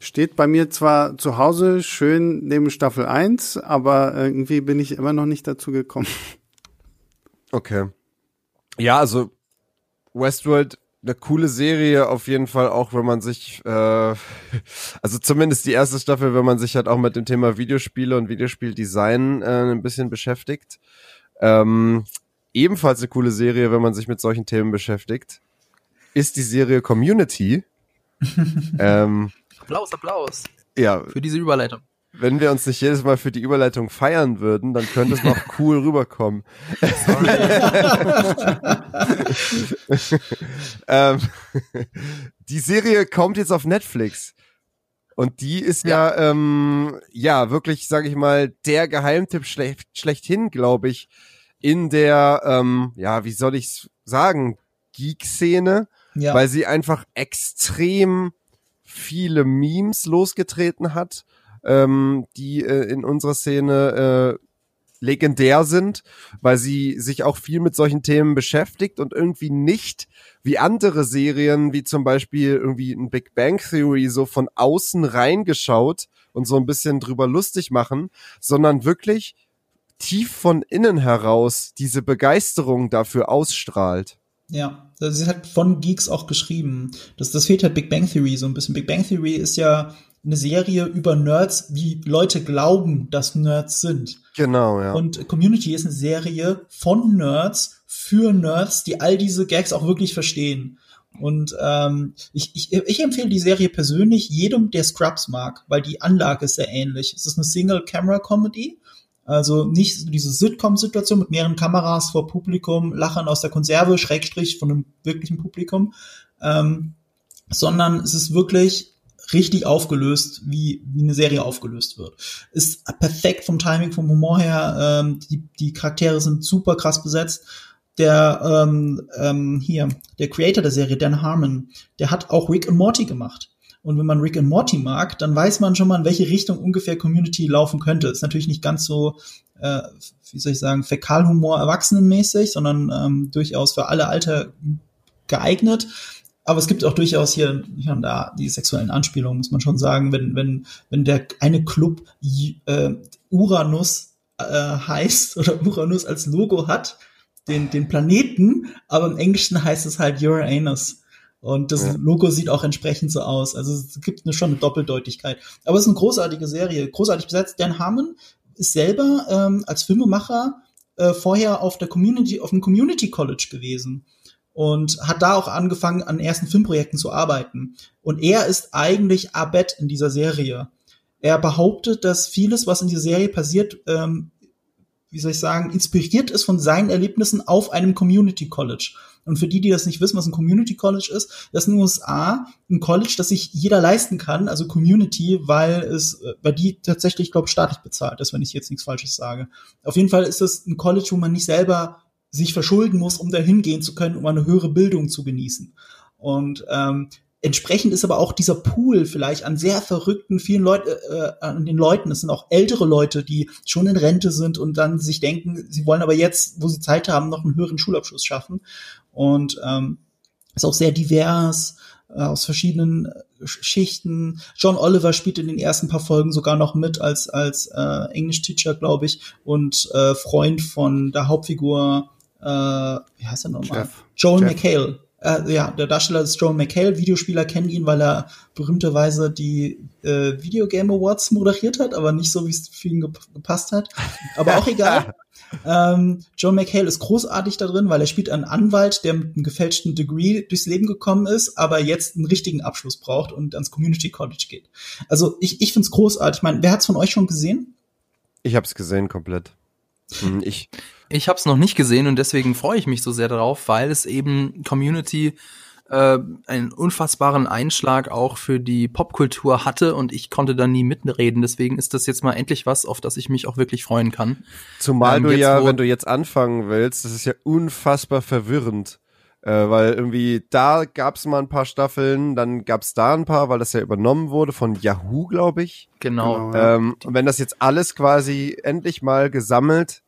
Steht bei mir zwar zu Hause schön neben Staffel 1, aber irgendwie bin ich immer noch nicht dazu gekommen. Okay. Ja, also Westworld eine coole Serie auf jeden Fall, auch wenn man sich, äh, [laughs] also zumindest die erste Staffel, wenn man sich halt auch mit dem Thema Videospiele und Videospieldesign äh, ein bisschen beschäftigt. Ähm, ebenfalls eine coole Serie, wenn man sich mit solchen Themen beschäftigt, ist die Serie Community. [laughs] ähm, Applaus, Applaus. Ja. Für diese Überleitung wenn wir uns nicht jedes Mal für die Überleitung feiern würden, dann könnte es noch [laughs] cool rüberkommen. [laughs] ähm, die Serie kommt jetzt auf Netflix. Und die ist ja, ja, ähm, ja wirklich, sage ich mal, der Geheimtipp schlecht, schlechthin, glaube ich, in der, ähm, ja, wie soll ich sagen, Geek-Szene, ja. weil sie einfach extrem viele Memes losgetreten hat ähm, die äh, in unserer Szene äh, legendär sind, weil sie sich auch viel mit solchen Themen beschäftigt und irgendwie nicht wie andere Serien, wie zum Beispiel irgendwie ein Big Bang Theory, so von außen reingeschaut und so ein bisschen drüber lustig machen, sondern wirklich tief von innen heraus diese Begeisterung dafür ausstrahlt. Ja, das ist halt von Geeks auch geschrieben. Das, das fehlt halt Big Bang Theory so ein bisschen. Big Bang Theory ist ja eine Serie über Nerds, wie Leute glauben, dass Nerds sind. Genau, ja. Und Community ist eine Serie von Nerds für Nerds, die all diese Gags auch wirklich verstehen. Und ähm, ich, ich, ich empfehle die Serie persönlich jedem, der Scrubs mag, weil die Anlage ist sehr ähnlich. Es ist eine Single-Camera-Comedy, also nicht so diese Sitcom-Situation mit mehreren Kameras vor Publikum, Lachen aus der Konserve, Schrägstrich von einem wirklichen Publikum, ähm, sondern es ist wirklich richtig aufgelöst, wie, wie eine Serie aufgelöst wird. Ist perfekt vom Timing, vom Humor her. Ähm, die, die Charaktere sind super krass besetzt. Der ähm, ähm, hier, der Creator der Serie, Dan Harmon, der hat auch Rick and Morty gemacht. Und wenn man Rick and Morty mag, dann weiß man schon mal, in welche Richtung ungefähr Community laufen könnte. Ist natürlich nicht ganz so, äh, wie soll ich sagen, Fäkalhumor erwachsenenmäßig, sondern ähm, durchaus für alle Alter geeignet aber es gibt auch durchaus hier, hier und da die sexuellen Anspielungen, muss man schon sagen, wenn, wenn, wenn der eine Club äh, Uranus äh, heißt [laughs] oder Uranus als Logo hat, den, den Planeten, aber im Englischen heißt es halt Uranus. Und das ja. Logo sieht auch entsprechend so aus. Also es gibt eine, schon eine Doppeldeutigkeit. Aber es ist eine großartige Serie, großartig besetzt. Dan Harmon ist selber ähm, als Filmemacher äh, vorher auf der Community, auf dem Community College gewesen und hat da auch angefangen, an ersten Filmprojekten zu arbeiten. Und er ist eigentlich Abed in dieser Serie. Er behauptet, dass vieles, was in dieser Serie passiert, ähm, wie soll ich sagen, inspiriert ist von seinen Erlebnissen auf einem Community College. Und für die, die das nicht wissen, was ein Community College ist, das ist in den USA ein College, das sich jeder leisten kann, also Community, weil es, weil die tatsächlich, glaube staatlich bezahlt ist, wenn ich jetzt nichts Falsches sage. Auf jeden Fall ist das ein College, wo man nicht selber sich verschulden muss, um dahin gehen zu können, um eine höhere Bildung zu genießen. Und ähm, entsprechend ist aber auch dieser Pool vielleicht an sehr verrückten vielen Leuten, äh, an den Leuten, es sind auch ältere Leute, die schon in Rente sind und dann sich denken, sie wollen aber jetzt, wo sie Zeit haben, noch einen höheren Schulabschluss schaffen. Und ähm, ist auch sehr divers, äh, aus verschiedenen Schichten. John Oliver spielt in den ersten paar Folgen sogar noch mit als als äh, Englisch-Teacher, glaube ich, und äh, Freund von der Hauptfigur, äh, wie heißt er nochmal? Jeff. Joel Jeff. McHale. Äh, ja, der Darsteller ist Joel McHale. Videospieler kennen ihn, weil er berühmterweise die äh, Video Game Awards moderiert hat, aber nicht so, wie es für ihn gep gepasst hat. Aber auch [laughs] egal. ähm, Joel McHale ist großartig da drin, weil er spielt einen Anwalt, der mit einem gefälschten Degree durchs Leben gekommen ist, aber jetzt einen richtigen Abschluss braucht und ans Community College geht. Also ich, ich finde es großartig. Ich meine, wer hat's von euch schon gesehen? Ich habe es gesehen komplett. Hm, ich ich habe es noch nicht gesehen und deswegen freue ich mich so sehr darauf, weil es eben Community äh, einen unfassbaren Einschlag auch für die Popkultur hatte und ich konnte da nie mitreden. Deswegen ist das jetzt mal endlich was, auf das ich mich auch wirklich freuen kann. Zumal ähm, du ja, wenn du jetzt anfangen willst, das ist ja unfassbar verwirrend. Äh, weil irgendwie da gab's mal ein paar Staffeln, dann gab's da ein paar, weil das ja übernommen wurde von Yahoo, glaube ich. Genau. genau ähm, und wenn das jetzt alles quasi endlich mal gesammelt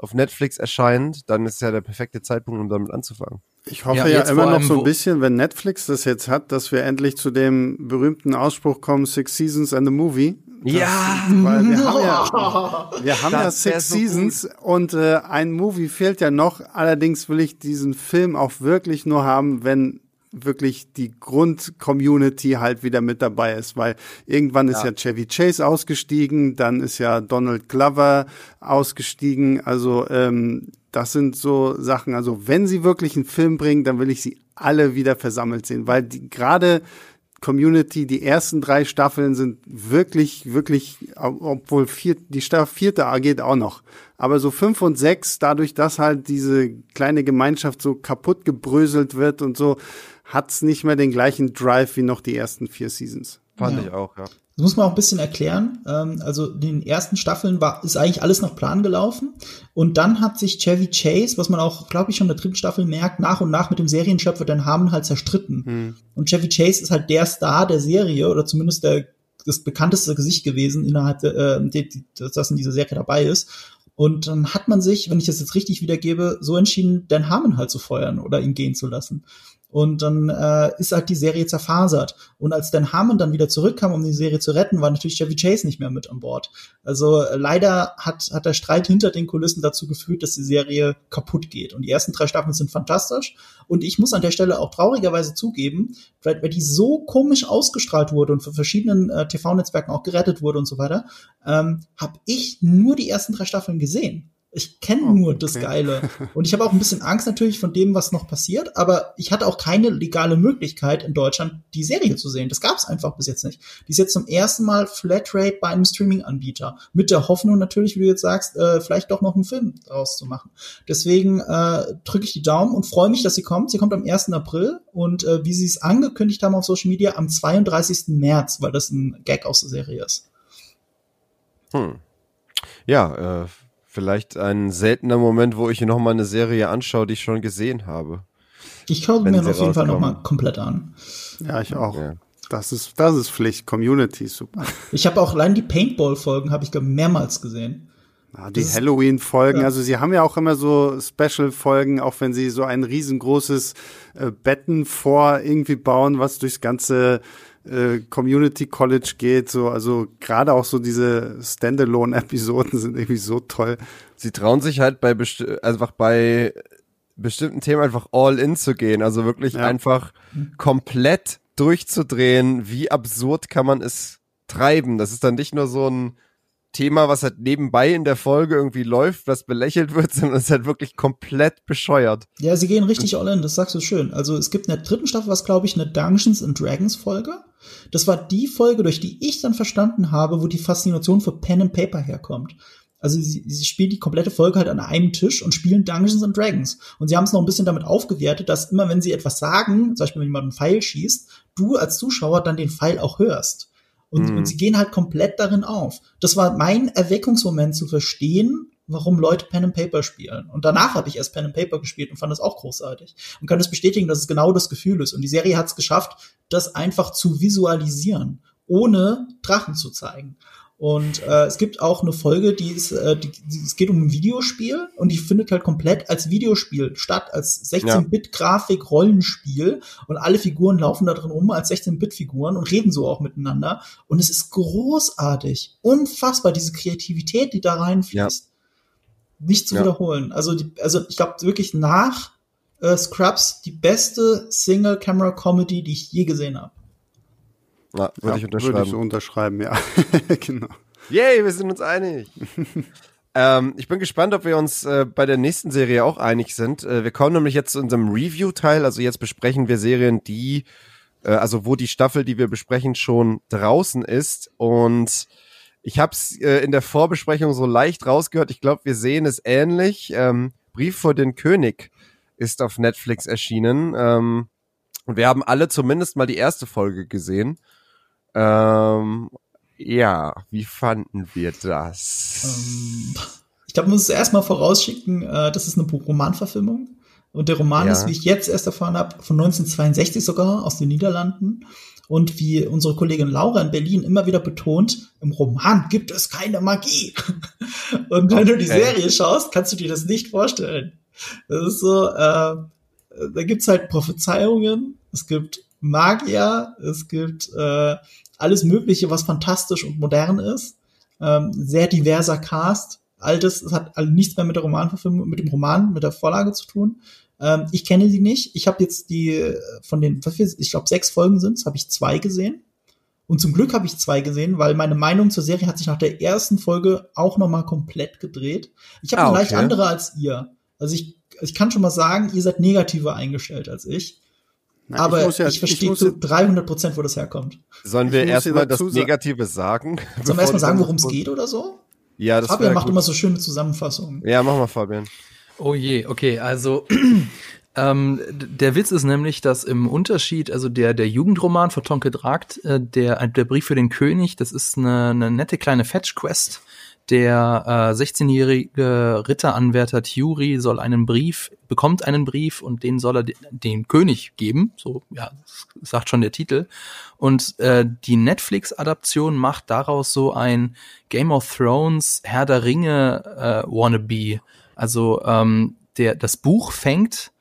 auf Netflix erscheint, dann ist ja der perfekte Zeitpunkt, um damit anzufangen. Ich hoffe ja, ja immer noch so ein bisschen, wenn Netflix das jetzt hat, dass wir endlich zu dem berühmten Ausspruch kommen, Six Seasons and a Movie. Das, ja, weil wir haben ja, [laughs] wir haben ja Six so Seasons gut. und äh, ein Movie fehlt ja noch. Allerdings will ich diesen Film auch wirklich nur haben, wenn wirklich die Grund-Community halt wieder mit dabei ist, weil irgendwann ist ja. ja Chevy Chase ausgestiegen, dann ist ja Donald Glover ausgestiegen, also ähm, das sind so Sachen, also wenn sie wirklich einen Film bringen, dann will ich sie alle wieder versammelt sehen, weil die gerade Community, die ersten drei Staffeln sind wirklich, wirklich, obwohl vier, die Staffel vierte geht auch noch. Aber so fünf und sechs, dadurch, dass halt diese kleine Gemeinschaft so kaputt gebröselt wird und so, hat's nicht mehr den gleichen Drive wie noch die ersten vier Seasons. Fand ja. ich auch, ja. Das muss man auch ein bisschen erklären. Ähm, also in den ersten Staffeln war, ist eigentlich alles nach Plan gelaufen. Und dann hat sich Chevy Chase, was man auch, glaube ich, schon in der dritten Staffel merkt, nach und nach mit dem Serienschöpfer Dan Harmon halt zerstritten. Hm. Und Chevy Chase ist halt der Star der Serie oder zumindest der, das bekannteste Gesicht gewesen innerhalb der, äh, das in dieser Serie dabei ist. Und dann hat man sich, wenn ich das jetzt richtig wiedergebe, so entschieden, Dan Harmon halt zu feuern oder ihn gehen zu lassen. Und dann äh, ist halt die Serie zerfasert. Und als Dan Harmon dann wieder zurückkam, um die Serie zu retten, war natürlich Chevy Chase nicht mehr mit an Bord. Also äh, leider hat, hat der Streit hinter den Kulissen dazu geführt, dass die Serie kaputt geht. Und die ersten drei Staffeln sind fantastisch. Und ich muss an der Stelle auch traurigerweise zugeben, weil, weil die so komisch ausgestrahlt wurde und von verschiedenen äh, TV-Netzwerken auch gerettet wurde und so weiter, ähm, habe ich nur die ersten drei Staffeln gesehen. Ich kenne oh, nur okay. das Geile. [laughs] Und ich habe auch ein bisschen Angst natürlich von dem, was noch passiert, aber ich hatte auch keine legale Möglichkeit in Deutschland, die Serie zu sehen. Das gab es einfach bis jetzt nicht. Die ist jetzt zum ersten Mal Flatrate bei einem Streaming-Anbieter. Mit der Hoffnung natürlich, wie du jetzt sagst, äh, vielleicht doch noch einen Film daraus zu machen. Deswegen äh, drücke ich die Daumen und freue mich, dass sie kommt. Sie kommt am 1. April und äh, wie sie es angekündigt haben auf Social Media, am 32. März, weil das ein Gag aus der Serie ist. Hm. Ja, äh Vielleicht ein seltener Moment, wo ich noch mal eine Serie anschaue, die ich schon gesehen habe. Ich schaue mir auf jeden Fall noch mal komplett an. Ja, ich auch. Ja. Das ist, das ist Pflicht. Community, super. [laughs] Ich habe auch allein die Paintball-Folgen, habe ich mehrmals gesehen. Ja, die Halloween-Folgen, ja. also sie haben ja auch immer so Special-Folgen, auch wenn sie so ein riesengroßes äh, Betten vor irgendwie bauen, was durchs ganze äh, Community College geht, so, also gerade auch so diese Standalone-Episoden sind irgendwie so toll. Sie trauen sich halt bei einfach bei bestimmten Themen einfach all in zu gehen, also wirklich ja. einfach komplett durchzudrehen, wie absurd kann man es treiben. Das ist dann nicht nur so ein Thema, was halt nebenbei in der Folge irgendwie läuft, was belächelt wird, [laughs] sondern es ist halt wirklich komplett bescheuert. Ja, sie gehen richtig all in, das sagst du schön. Also es gibt in der dritten Staffel, was glaube ich, eine Dungeons and Dragons Folge. Das war die Folge, durch die ich dann verstanden habe, wo die Faszination für Pen and Paper herkommt. Also sie, sie spielen die komplette Folge halt an einem Tisch und spielen Dungeons and Dragons. Und sie haben es noch ein bisschen damit aufgewertet, dass immer wenn sie etwas sagen, zum Beispiel wenn jemand einen Pfeil schießt, du als Zuschauer dann den Pfeil auch hörst. Und, mhm. und sie gehen halt komplett darin auf. Das war mein Erweckungsmoment zu verstehen, warum Leute Pen and Paper spielen. Und danach habe ich erst Pen and Paper gespielt und fand das auch großartig. Und kann das bestätigen, dass es genau das Gefühl ist. Und die Serie hat es geschafft, das einfach zu visualisieren, ohne Drachen zu zeigen. Und äh, es gibt auch eine Folge, die ist, äh, die, die, es geht um ein Videospiel und die findet halt komplett als Videospiel statt, als 16-Bit-Grafik, Rollenspiel und alle Figuren laufen da drin rum als 16-Bit-Figuren und reden so auch miteinander. Und es ist großartig, unfassbar, diese Kreativität, die da reinfließt. Ja. Nicht zu ja. wiederholen. Also, die, also ich glaube wirklich nach äh, Scrubs die beste Single-Camera-Comedy, die ich je gesehen habe. Ja, würde ja, ich unterschreiben. Würde ich so unterschreiben, ja. [laughs] genau. Yay, wir sind uns einig. [laughs] ähm, ich bin gespannt, ob wir uns äh, bei der nächsten Serie auch einig sind. Äh, wir kommen nämlich jetzt zu unserem Review-Teil. Also jetzt besprechen wir Serien, die, äh, also wo die Staffel, die wir besprechen, schon draußen ist. Und ich habe es äh, in der Vorbesprechung so leicht rausgehört. Ich glaube, wir sehen es ähnlich. Ähm, Brief vor den König ist auf Netflix erschienen. Ähm, und wir haben alle zumindest mal die erste Folge gesehen. Ähm, ja, wie fanden wir das? Ähm, ich glaube, man muss es erstmal vorausschicken, äh, das ist eine Romanverfilmung. Und der Roman ja. ist, wie ich jetzt erst erfahren habe, von 1962 sogar aus den Niederlanden. Und wie unsere Kollegin Laura in Berlin immer wieder betont, im Roman gibt es keine Magie. [laughs] Und wenn okay. du die Serie schaust, kannst du dir das nicht vorstellen. Das ist so, äh, da gibt's halt Prophezeiungen, es gibt Magier, es gibt äh, alles Mögliche, was fantastisch und modern ist. Ähm, sehr diverser Cast. All das hat all nichts mehr mit der Romanverfilmung, mit dem Roman, mit der Vorlage zu tun. Ähm, ich kenne die nicht. Ich habe jetzt die äh, von den, ich glaube, sechs Folgen sind habe ich zwei gesehen. Und zum Glück habe ich zwei gesehen, weil meine Meinung zur Serie hat sich nach der ersten Folge auch noch mal komplett gedreht. Ich habe ah, eine leicht andere als ihr. Also ich, ich kann schon mal sagen, ihr seid negativer eingestellt als ich. Na, aber ich, ja, ich verstehe zu 300 Prozent, wo das herkommt. Sollen wir erstmal das Negative sagen? Sollen wir erstmal sagen, worum es geht oder so? Ja, das Fabian macht gut. immer so schöne Zusammenfassungen. Ja, mach mal, Fabian. Oh je, okay, also [clears throat] ähm, der Witz ist nämlich, dass im Unterschied, also der, der Jugendroman von Tonke Dragt, äh, der, der Brief für den König, das ist eine, eine nette kleine Fetch-Quest, der äh, 16-jährige Ritteranwärter Thuri soll einen Brief, bekommt einen Brief und den soll er de den König geben. So, ja, sagt schon der Titel. Und äh, die Netflix-Adaption macht daraus so ein Game of Thrones Herr der Ringe äh, Wannabe. Also ähm, der, das Buch fängt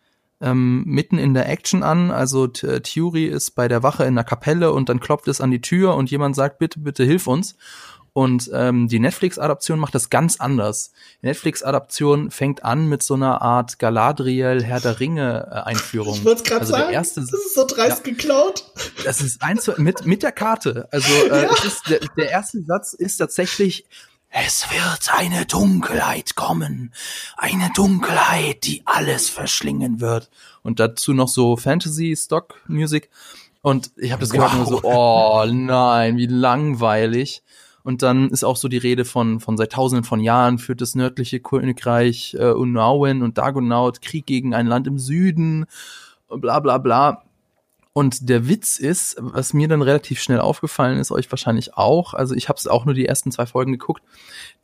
ähm, mitten in der Action an. Also Thuri ist bei der Wache in der Kapelle und dann klopft es an die Tür und jemand sagt, bitte, bitte hilf uns. Und ähm, die Netflix-Adaption macht das ganz anders. Die Netflix-Adaption fängt an mit so einer Art Galadriel Herr der Ringe-Einführung. Ich wollte gerade also sagen, erste, das ist so dreist ja, geklaut. Das ist eins mit mit der Karte. Also äh, ja. ist, der, der erste Satz ist tatsächlich es wird eine Dunkelheit kommen. Eine Dunkelheit, die alles verschlingen wird. Und dazu noch so Fantasy-Stock-Music. Und ich habe das wow. gehört und so, oh nein, wie langweilig. Und dann ist auch so die Rede von, von seit tausenden von Jahren führt das nördliche Königreich äh, Unauen und Dagonaut Krieg gegen ein Land im Süden, bla bla bla. Und der Witz ist, was mir dann relativ schnell aufgefallen ist, euch wahrscheinlich auch, also ich habe es auch nur die ersten zwei Folgen geguckt,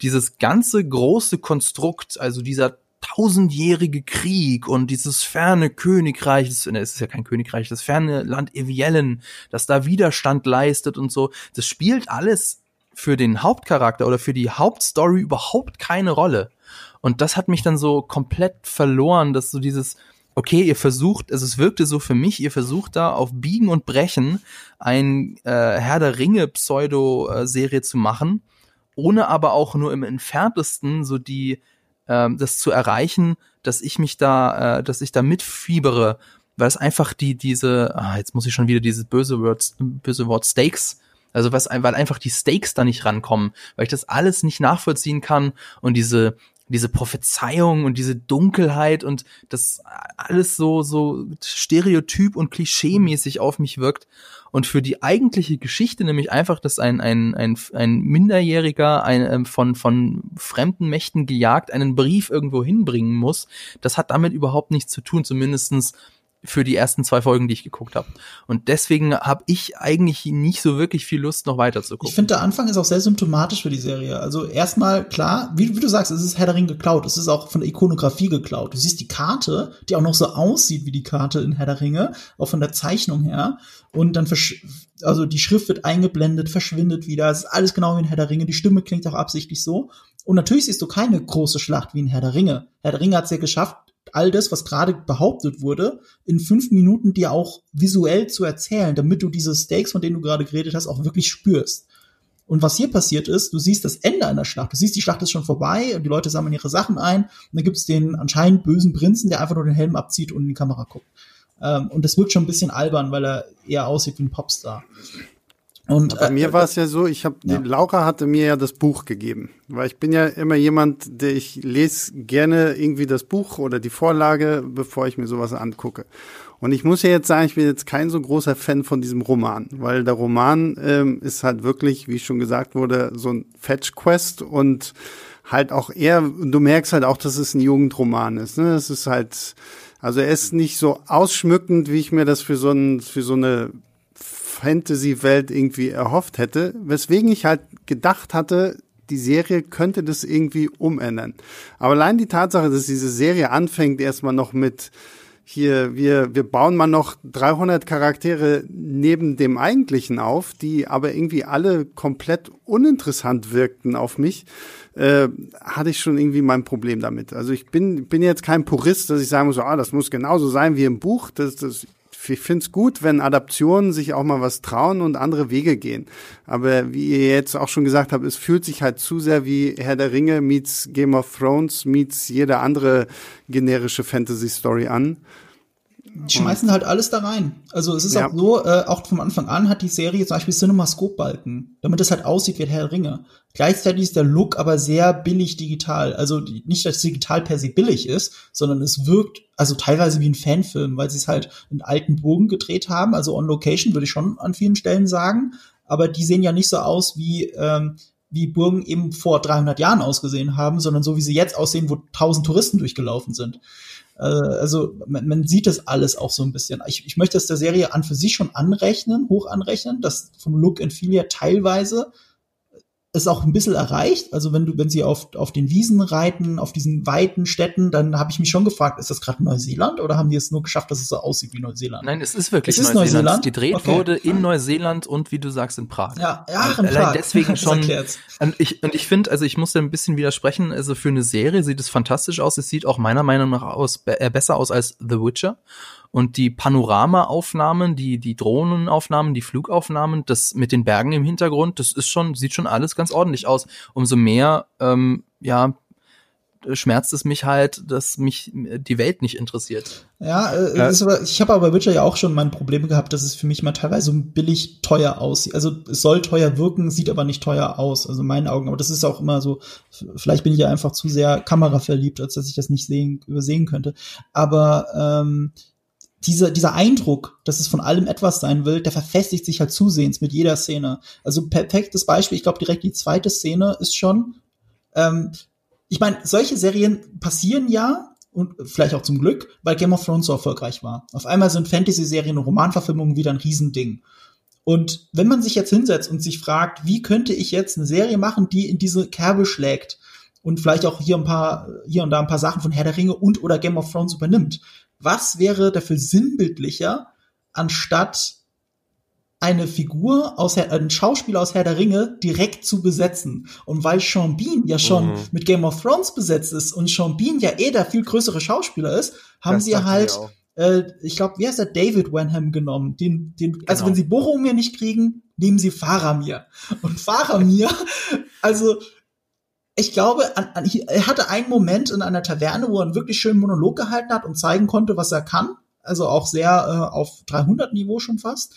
dieses ganze große Konstrukt, also dieser tausendjährige Krieg und dieses ferne Königreich, es ist ja kein Königreich, das ferne Land Eviellen, das da Widerstand leistet und so, das spielt alles für den Hauptcharakter oder für die Hauptstory überhaupt keine Rolle. Und das hat mich dann so komplett verloren, dass so dieses, okay, ihr versucht, also es wirkte so für mich, ihr versucht da auf Biegen und Brechen ein äh, Herr der Ringe Pseudo-Serie zu machen, ohne aber auch nur im entferntesten so die, äh, das zu erreichen, dass ich mich da, äh, dass ich da mitfiebere, weil es einfach die, diese, ah, jetzt muss ich schon wieder dieses böse Wort, böse Wort Stakes Also was, weil einfach die Stakes da nicht rankommen, weil ich das alles nicht nachvollziehen kann und diese, diese Prophezeiung und diese Dunkelheit und das alles so, so stereotyp und klischeemäßig auf mich wirkt. Und für die eigentliche Geschichte, nämlich einfach, dass ein, ein, ein, ein Minderjähriger ein, ähm, von, von fremden Mächten gejagt einen Brief irgendwo hinbringen muss, das hat damit überhaupt nichts zu tun, zumindestens für die ersten zwei Folgen, die ich geguckt habe. Und deswegen habe ich eigentlich nicht so wirklich viel Lust, noch weiter zu gucken. Ich finde, der Anfang ist auch sehr symptomatisch für die Serie. Also erstmal, klar, wie, wie du sagst, es ist Herr der Ring geklaut. Es ist auch von der Ikonografie geklaut. Du siehst die Karte, die auch noch so aussieht wie die Karte in Herr der Ringe, auch von der Zeichnung her. Und dann, also die Schrift wird eingeblendet, verschwindet wieder. Es ist alles genau wie in Herr der Ringe. Die Stimme klingt auch absichtlich so. Und natürlich siehst du keine große Schlacht wie in Herr der Ringe. Herr der Ringe hat es ja geschafft, all das, was gerade behauptet wurde, in fünf Minuten dir auch visuell zu erzählen, damit du diese Stakes, von denen du gerade geredet hast, auch wirklich spürst. Und was hier passiert ist, du siehst das Ende einer Schlacht. Du siehst, die Schlacht ist schon vorbei und die Leute sammeln ihre Sachen ein. Und dann gibt es den anscheinend bösen Prinzen, der einfach nur den Helm abzieht und in die Kamera guckt. Ähm, und das wirkt schon ein bisschen albern, weil er eher aussieht wie ein Popstar. Und bei äh, mir war es ja so, ich habe ja. Laura hatte mir ja das Buch gegeben, weil ich bin ja immer jemand, der ich lese gerne irgendwie das Buch oder die Vorlage, bevor ich mir sowas angucke. Und ich muss ja jetzt sagen, ich bin jetzt kein so großer Fan von diesem Roman, weil der Roman ähm, ist halt wirklich, wie schon gesagt wurde, so ein Fetch Quest und halt auch eher, du merkst halt auch, dass es ein Jugendroman ist. Ne? Es ist halt, also er ist nicht so ausschmückend, wie ich mir das für so ein, für so eine Fantasy-Welt irgendwie erhofft hätte, weswegen ich halt gedacht hatte, die Serie könnte das irgendwie umändern. Aber allein die Tatsache, dass diese Serie anfängt erstmal noch mit hier, wir, wir bauen mal noch 300 Charaktere neben dem eigentlichen auf, die aber irgendwie alle komplett uninteressant wirkten auf mich, äh, hatte ich schon irgendwie mein Problem damit. Also ich bin, bin jetzt kein Purist, dass ich sagen muss, ah, das muss genauso sein wie im Buch. Das, das, ich finde es gut, wenn Adaptionen sich auch mal was trauen und andere Wege gehen. Aber wie ihr jetzt auch schon gesagt habt, es fühlt sich halt zu sehr wie Herr der Ringe meets Game of Thrones meets jede andere generische Fantasy-Story an. Die schmeißen halt alles da rein. Also es ist ja. auch so, äh, auch vom Anfang an hat die Serie zum Beispiel Cinemascope-Balken, damit es halt aussieht wie Herr Ringe. Gleichzeitig ist der Look aber sehr billig digital. Also nicht, dass digital per se billig ist, sondern es wirkt also teilweise wie ein Fanfilm, weil sie es halt in alten Burgen gedreht haben. Also on Location würde ich schon an vielen Stellen sagen. Aber die sehen ja nicht so aus wie ähm, wie Burgen eben vor 300 Jahren ausgesehen haben, sondern so wie sie jetzt aussehen, wo tausend Touristen durchgelaufen sind. Äh, also man, man sieht das alles auch so ein bisschen. Ich, ich möchte es der Serie an für sich schon anrechnen, hoch anrechnen, dass vom Look and Feel her teilweise es auch ein bisschen erreicht. Also wenn du, wenn sie auf, auf den Wiesen reiten, auf diesen weiten Städten, dann habe ich mich schon gefragt, ist das gerade Neuseeland oder haben die es nur geschafft, dass es so aussieht wie Neuseeland? Nein, es ist wirklich es ist Neuseeland. Neuseeland. Gedreht okay. wurde in Neuseeland und wie du sagst in Prag. Ja, ja in Allein Prag. deswegen schon. und ich, und ich finde, also ich muss da ein bisschen widersprechen. Also für eine Serie sieht es fantastisch aus. Es sieht auch meiner Meinung nach aus, äh, besser aus als The Witcher. Und die Panoramaaufnahmen, die, die Drohnenaufnahmen, die Flugaufnahmen, das mit den Bergen im Hintergrund, das ist schon, sieht schon alles ganz ordentlich aus. Umso mehr, ähm, ja, schmerzt es mich halt, dass mich die Welt nicht interessiert. Ja, äh, ja. Aber, ich habe aber bei Witcher ja auch schon meine Probleme gehabt, dass es für mich mal teilweise so billig teuer aussieht. Also es soll teuer wirken, sieht aber nicht teuer aus, also in meinen Augen. Aber das ist auch immer so, vielleicht bin ich ja einfach zu sehr kameraverliebt, als dass ich das nicht sehen, übersehen könnte. Aber ähm, dieser, dieser Eindruck, dass es von allem etwas sein will, der verfestigt sich halt zusehends mit jeder Szene. Also perfektes Beispiel, ich glaube direkt die zweite Szene ist schon, ähm, ich meine, solche Serien passieren ja, und vielleicht auch zum Glück, weil Game of Thrones so erfolgreich war. Auf einmal sind Fantasy-Serien und Romanverfilmungen wieder ein Riesending. Und wenn man sich jetzt hinsetzt und sich fragt, wie könnte ich jetzt eine Serie machen, die in diese Kerbe schlägt und vielleicht auch hier ein paar, hier und da ein paar Sachen von Herr der Ringe und oder Game of Thrones übernimmt, was wäre dafür sinnbildlicher, anstatt eine Figur aus ein Schauspieler aus Herr der Ringe direkt zu besetzen. Und weil Sean Bean ja schon mhm. mit Game of Thrones besetzt ist und Sean Bean ja eh der viel größere Schauspieler ist, haben das sie halt, äh, ich glaube, wie heißt der David Wenham genommen? Den, den, genau. Also wenn sie Boromir nicht kriegen, nehmen sie Faramir. Und Faramir, [laughs] also ich glaube, an, an, er hatte einen Moment in einer Taverne, wo er einen wirklich schönen Monolog gehalten hat und zeigen konnte, was er kann. Also auch sehr äh, auf 300 Niveau schon fast.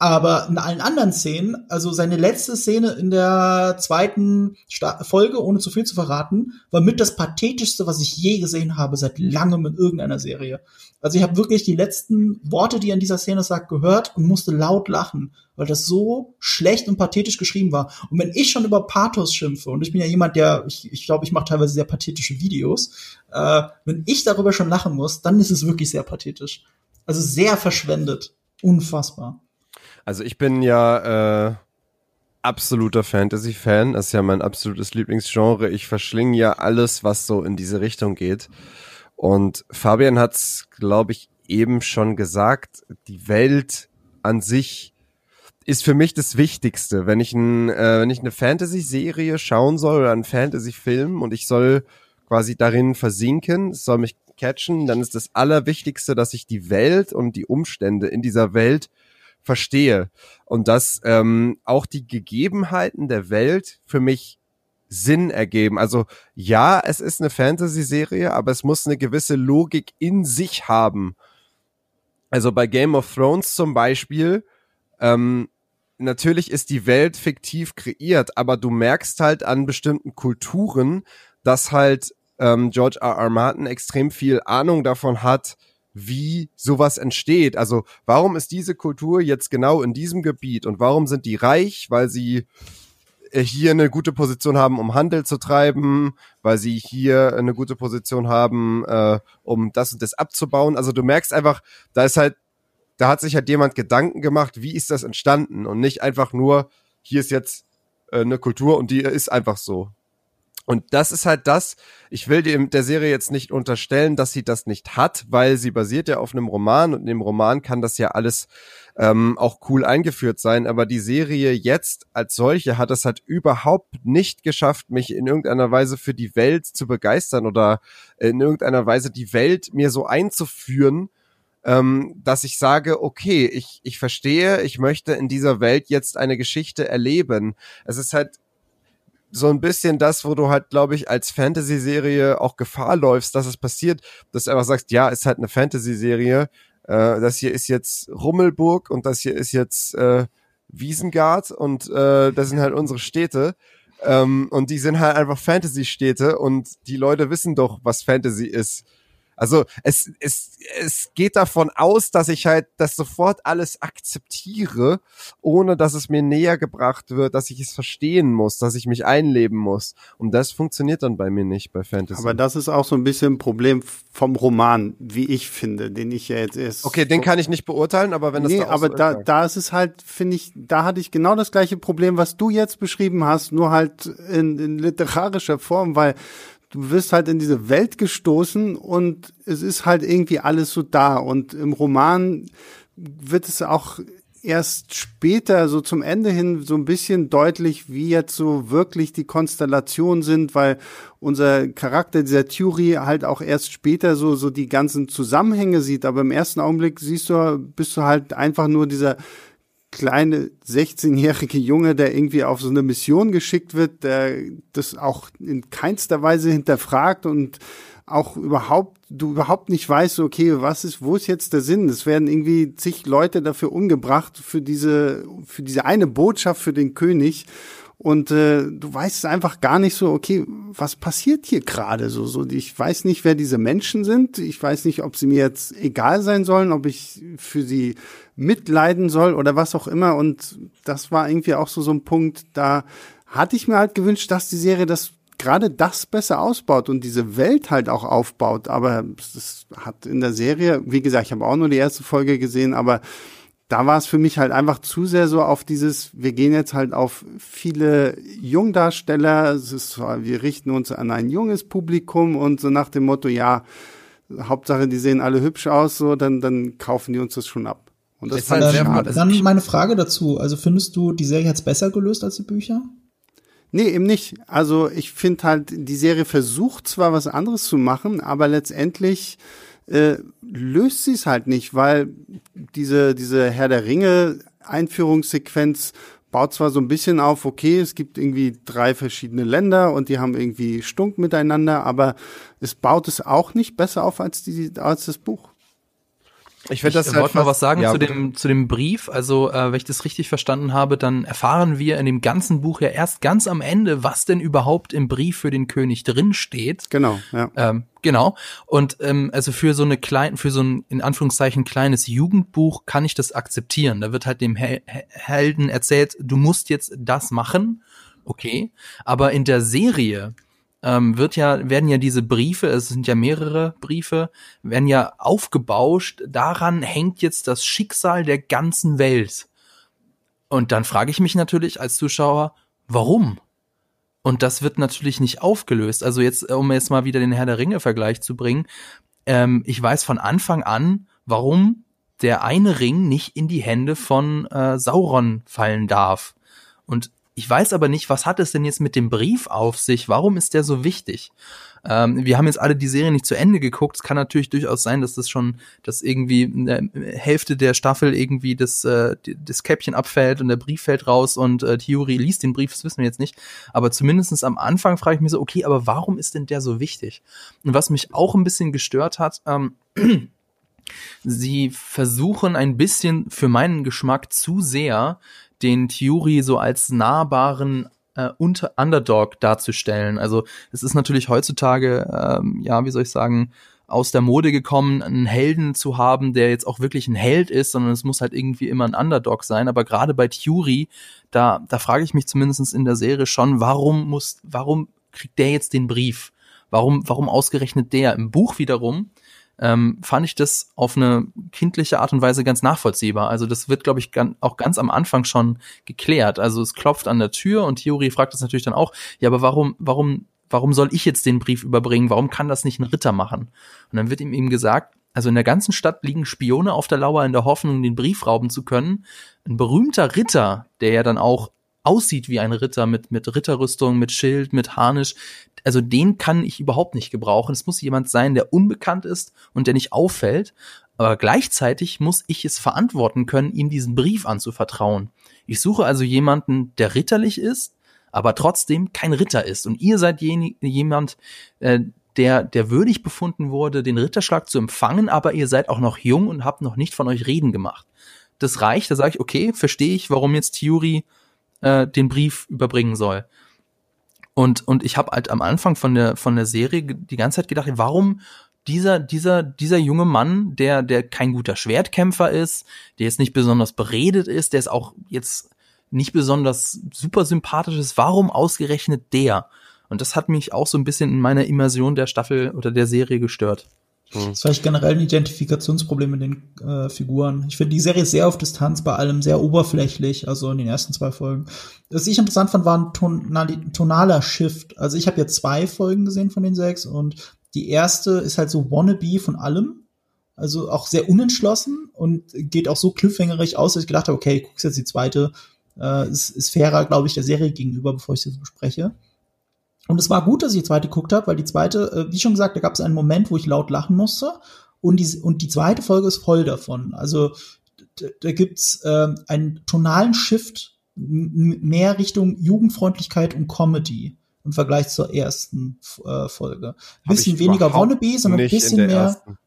Aber in allen anderen Szenen, also seine letzte Szene in der zweiten Sta Folge, ohne zu viel zu verraten, war mit das pathetischste, was ich je gesehen habe seit langem in irgendeiner Serie. Also ich habe wirklich die letzten Worte, die er in dieser Szene sagt, gehört und musste laut lachen, weil das so schlecht und pathetisch geschrieben war. Und wenn ich schon über Pathos schimpfe, und ich bin ja jemand, der, ich, ich glaube, ich mache teilweise sehr pathetische Videos, äh, wenn ich darüber schon lachen muss, dann ist es wirklich sehr pathetisch. Also sehr verschwendet. Unfassbar. Also ich bin ja äh, absoluter Fantasy-Fan. Das ist ja mein absolutes Lieblingsgenre. Ich verschlinge ja alles, was so in diese Richtung geht. Und Fabian hat's, glaube ich, eben schon gesagt. Die Welt an sich ist für mich das Wichtigste. Wenn ich, ein, äh, wenn ich eine Fantasy-Serie schauen soll oder einen Fantasy-Film und ich soll quasi darin versinken, es soll mich catchen, dann ist das Allerwichtigste, dass ich die Welt und die Umstände in dieser Welt verstehe und dass ähm, auch die Gegebenheiten der Welt für mich Sinn ergeben. Also ja, es ist eine Fantasy-Serie, aber es muss eine gewisse Logik in sich haben. Also bei Game of Thrones zum Beispiel, ähm, natürlich ist die Welt fiktiv kreiert, aber du merkst halt an bestimmten Kulturen, dass halt ähm, George R. R. Martin extrem viel Ahnung davon hat, wie sowas entsteht. Also warum ist diese Kultur jetzt genau in diesem Gebiet und warum sind die reich? Weil sie äh, hier eine gute Position haben, um Handel zu treiben, weil sie hier eine gute Position haben, äh, um das und das abzubauen. Also du merkst einfach, da ist halt, da hat sich halt jemand Gedanken gemacht, wie ist das entstanden und nicht einfach nur, hier ist jetzt äh, eine Kultur und die ist einfach so. Und das ist halt das, ich will dem, der Serie jetzt nicht unterstellen, dass sie das nicht hat, weil sie basiert ja auf einem Roman und in dem Roman kann das ja alles ähm, auch cool eingeführt sein. Aber die Serie jetzt als solche hat es halt überhaupt nicht geschafft, mich in irgendeiner Weise für die Welt zu begeistern oder in irgendeiner Weise die Welt mir so einzuführen, ähm, dass ich sage, okay, ich, ich verstehe, ich möchte in dieser Welt jetzt eine Geschichte erleben. Es ist halt so ein bisschen das, wo du halt, glaube ich, als Fantasy-Serie auch Gefahr läufst, dass es passiert, dass du einfach sagst, ja, ist halt eine Fantasy-Serie, äh, das hier ist jetzt Rummelburg und das hier ist jetzt äh, Wiesengard und äh, das sind halt unsere Städte. Ähm, und die sind halt einfach Fantasy-Städte und die Leute wissen doch, was Fantasy ist. Also es, es, es geht davon aus, dass ich halt das sofort alles akzeptiere, ohne dass es mir näher gebracht wird, dass ich es verstehen muss, dass ich mich einleben muss. Und das funktioniert dann bei mir nicht bei Fantasy. Aber das ist auch so ein bisschen ein Problem vom Roman, wie ich finde, den ich ja jetzt erst. Okay, den kann ich nicht beurteilen, aber wenn das nee, da aber so da, da ist es halt, finde ich, da hatte ich genau das gleiche Problem, was du jetzt beschrieben hast, nur halt in, in literarischer Form, weil du wirst halt in diese Welt gestoßen und es ist halt irgendwie alles so da. Und im Roman wird es auch erst später, so zum Ende hin, so ein bisschen deutlich, wie jetzt so wirklich die Konstellationen sind, weil unser Charakter, dieser Theory, halt auch erst später so, so die ganzen Zusammenhänge sieht. Aber im ersten Augenblick siehst du, bist du halt einfach nur dieser kleine 16-jährige Junge, der irgendwie auf so eine Mission geschickt wird, der das auch in keinster Weise hinterfragt und auch überhaupt, du überhaupt nicht weißt, okay, was ist, wo ist jetzt der Sinn? Es werden irgendwie zig Leute dafür umgebracht für diese, für diese eine Botschaft für den König. Und äh, du weißt einfach gar nicht so, okay, was passiert hier gerade so, so. Ich weiß nicht, wer diese Menschen sind. Ich weiß nicht, ob sie mir jetzt egal sein sollen, ob ich für sie mitleiden soll oder was auch immer. Und das war irgendwie auch so so ein Punkt, da hatte ich mir halt gewünscht, dass die Serie das gerade das besser ausbaut und diese Welt halt auch aufbaut. Aber das hat in der Serie, wie gesagt, ich habe auch nur die erste Folge gesehen, aber da war es für mich halt einfach zu sehr so auf dieses, wir gehen jetzt halt auf viele Jungdarsteller, es ist, wir richten uns an ein junges Publikum und so nach dem Motto, ja, Hauptsache, die sehen alle hübsch aus, so, dann, dann kaufen die uns das schon ab. Und das, fand ich schade. Dann meine Frage dazu, also findest du, die Serie hat's besser gelöst als die Bücher? Nee, eben nicht. Also ich finde halt, die Serie versucht zwar was anderes zu machen, aber letztendlich äh, löst sie es halt nicht, weil diese, diese Herr der Ringe Einführungssequenz baut zwar so ein bisschen auf, okay, es gibt irgendwie drei verschiedene Länder und die haben irgendwie Stunk miteinander, aber es baut es auch nicht besser auf als, die, als das Buch. Ich, ich das halt wollte mal was sagen ja, zu dem zu dem Brief. Also, äh, wenn ich das richtig verstanden habe, dann erfahren wir in dem ganzen Buch ja erst ganz am Ende, was denn überhaupt im Brief für den König drin steht. Genau, ja. Ähm, genau. Und ähm, also für so eine klein, für so ein in Anführungszeichen kleines Jugendbuch kann ich das akzeptieren. Da wird halt dem Hel Helden erzählt, du musst jetzt das machen. Okay, aber in der Serie ähm, wird ja, werden ja diese Briefe, es sind ja mehrere Briefe, werden ja aufgebauscht, daran hängt jetzt das Schicksal der ganzen Welt. Und dann frage ich mich natürlich als Zuschauer, warum? Und das wird natürlich nicht aufgelöst. Also jetzt, um jetzt mal wieder den Herr der Ringe-Vergleich zu bringen, ähm, ich weiß von Anfang an, warum der eine Ring nicht in die Hände von äh, Sauron fallen darf. Und ich weiß aber nicht, was hat es denn jetzt mit dem Brief auf sich? Warum ist der so wichtig? Ähm, wir haben jetzt alle die Serie nicht zu Ende geguckt. Es kann natürlich durchaus sein, dass das schon, dass irgendwie eine Hälfte der Staffel irgendwie das, äh, das Käppchen abfällt und der Brief fällt raus und äh, Theory liest den Brief, das wissen wir jetzt nicht. Aber zumindestens am Anfang frage ich mich so, okay, aber warum ist denn der so wichtig? Und was mich auch ein bisschen gestört hat, ähm, [clears throat] sie versuchen ein bisschen für meinen Geschmack zu sehr den Theory so als nahbaren äh, unter Underdog darzustellen. Also es ist natürlich heutzutage, ähm, ja, wie soll ich sagen, aus der Mode gekommen, einen Helden zu haben, der jetzt auch wirklich ein Held ist, sondern es muss halt irgendwie immer ein Underdog sein. Aber gerade bei Theory, da, da frage ich mich zumindest in der Serie schon, warum muss, warum kriegt der jetzt den Brief? Warum, warum ausgerechnet der? Im Buch wiederum ähm, fand ich das auf eine kindliche Art und Weise ganz nachvollziehbar. Also das wird, glaube ich, auch ganz am Anfang schon geklärt. Also es klopft an der Tür und Theorie fragt das natürlich dann auch, ja, aber warum, warum, warum soll ich jetzt den Brief überbringen? Warum kann das nicht ein Ritter machen? Und dann wird ihm eben gesagt, also in der ganzen Stadt liegen Spione auf der Lauer in der Hoffnung, den Brief rauben zu können. Ein berühmter Ritter, der ja dann auch aussieht wie ein Ritter mit, mit Ritterrüstung, mit Schild, mit Harnisch. Also den kann ich überhaupt nicht gebrauchen. Es muss jemand sein, der unbekannt ist und der nicht auffällt. Aber gleichzeitig muss ich es verantworten können, ihm diesen Brief anzuvertrauen. Ich suche also jemanden, der ritterlich ist, aber trotzdem kein Ritter ist. Und ihr seid jemand, äh, der, der würdig befunden wurde, den Ritterschlag zu empfangen, aber ihr seid auch noch jung und habt noch nicht von euch reden gemacht. Das reicht, da sage ich, okay, verstehe ich, warum jetzt Theory äh, den Brief überbringen soll. Und, und ich habe halt am Anfang von der, von der Serie die ganze Zeit gedacht, warum dieser, dieser, dieser junge Mann, der, der kein guter Schwertkämpfer ist, der jetzt nicht besonders beredet ist, der ist auch jetzt nicht besonders super sympathisch ist, warum ausgerechnet der? Und das hat mich auch so ein bisschen in meiner Immersion der Staffel oder der Serie gestört. Mhm. Das war ich generell ein Identifikationsproblem mit den äh, Figuren. Ich finde die Serie sehr auf Distanz, bei allem sehr oberflächlich, also in den ersten zwei Folgen. Was ich interessant fand, war ein tonali tonaler Shift. Also ich habe jetzt zwei Folgen gesehen von den sechs und die erste ist halt so wannabe von allem. Also auch sehr unentschlossen und geht auch so cliffhangerig aus, dass ich gedacht habe, okay, guckst jetzt die zweite. Äh, ist, ist fairer, glaube ich, der Serie gegenüber, bevor ich sie so bespreche. Und es war gut, dass ich die zweite geguckt habe, weil die zweite, äh, wie schon gesagt, da gab es einen Moment, wo ich laut lachen musste. Und die, und die zweite Folge ist voll davon. Also da gibt's äh, einen tonalen Shift mehr Richtung Jugendfreundlichkeit und Comedy im Vergleich zur ersten äh, Folge. Ein bisschen weniger Wannabe, sondern ein bisschen mehr. Ersten.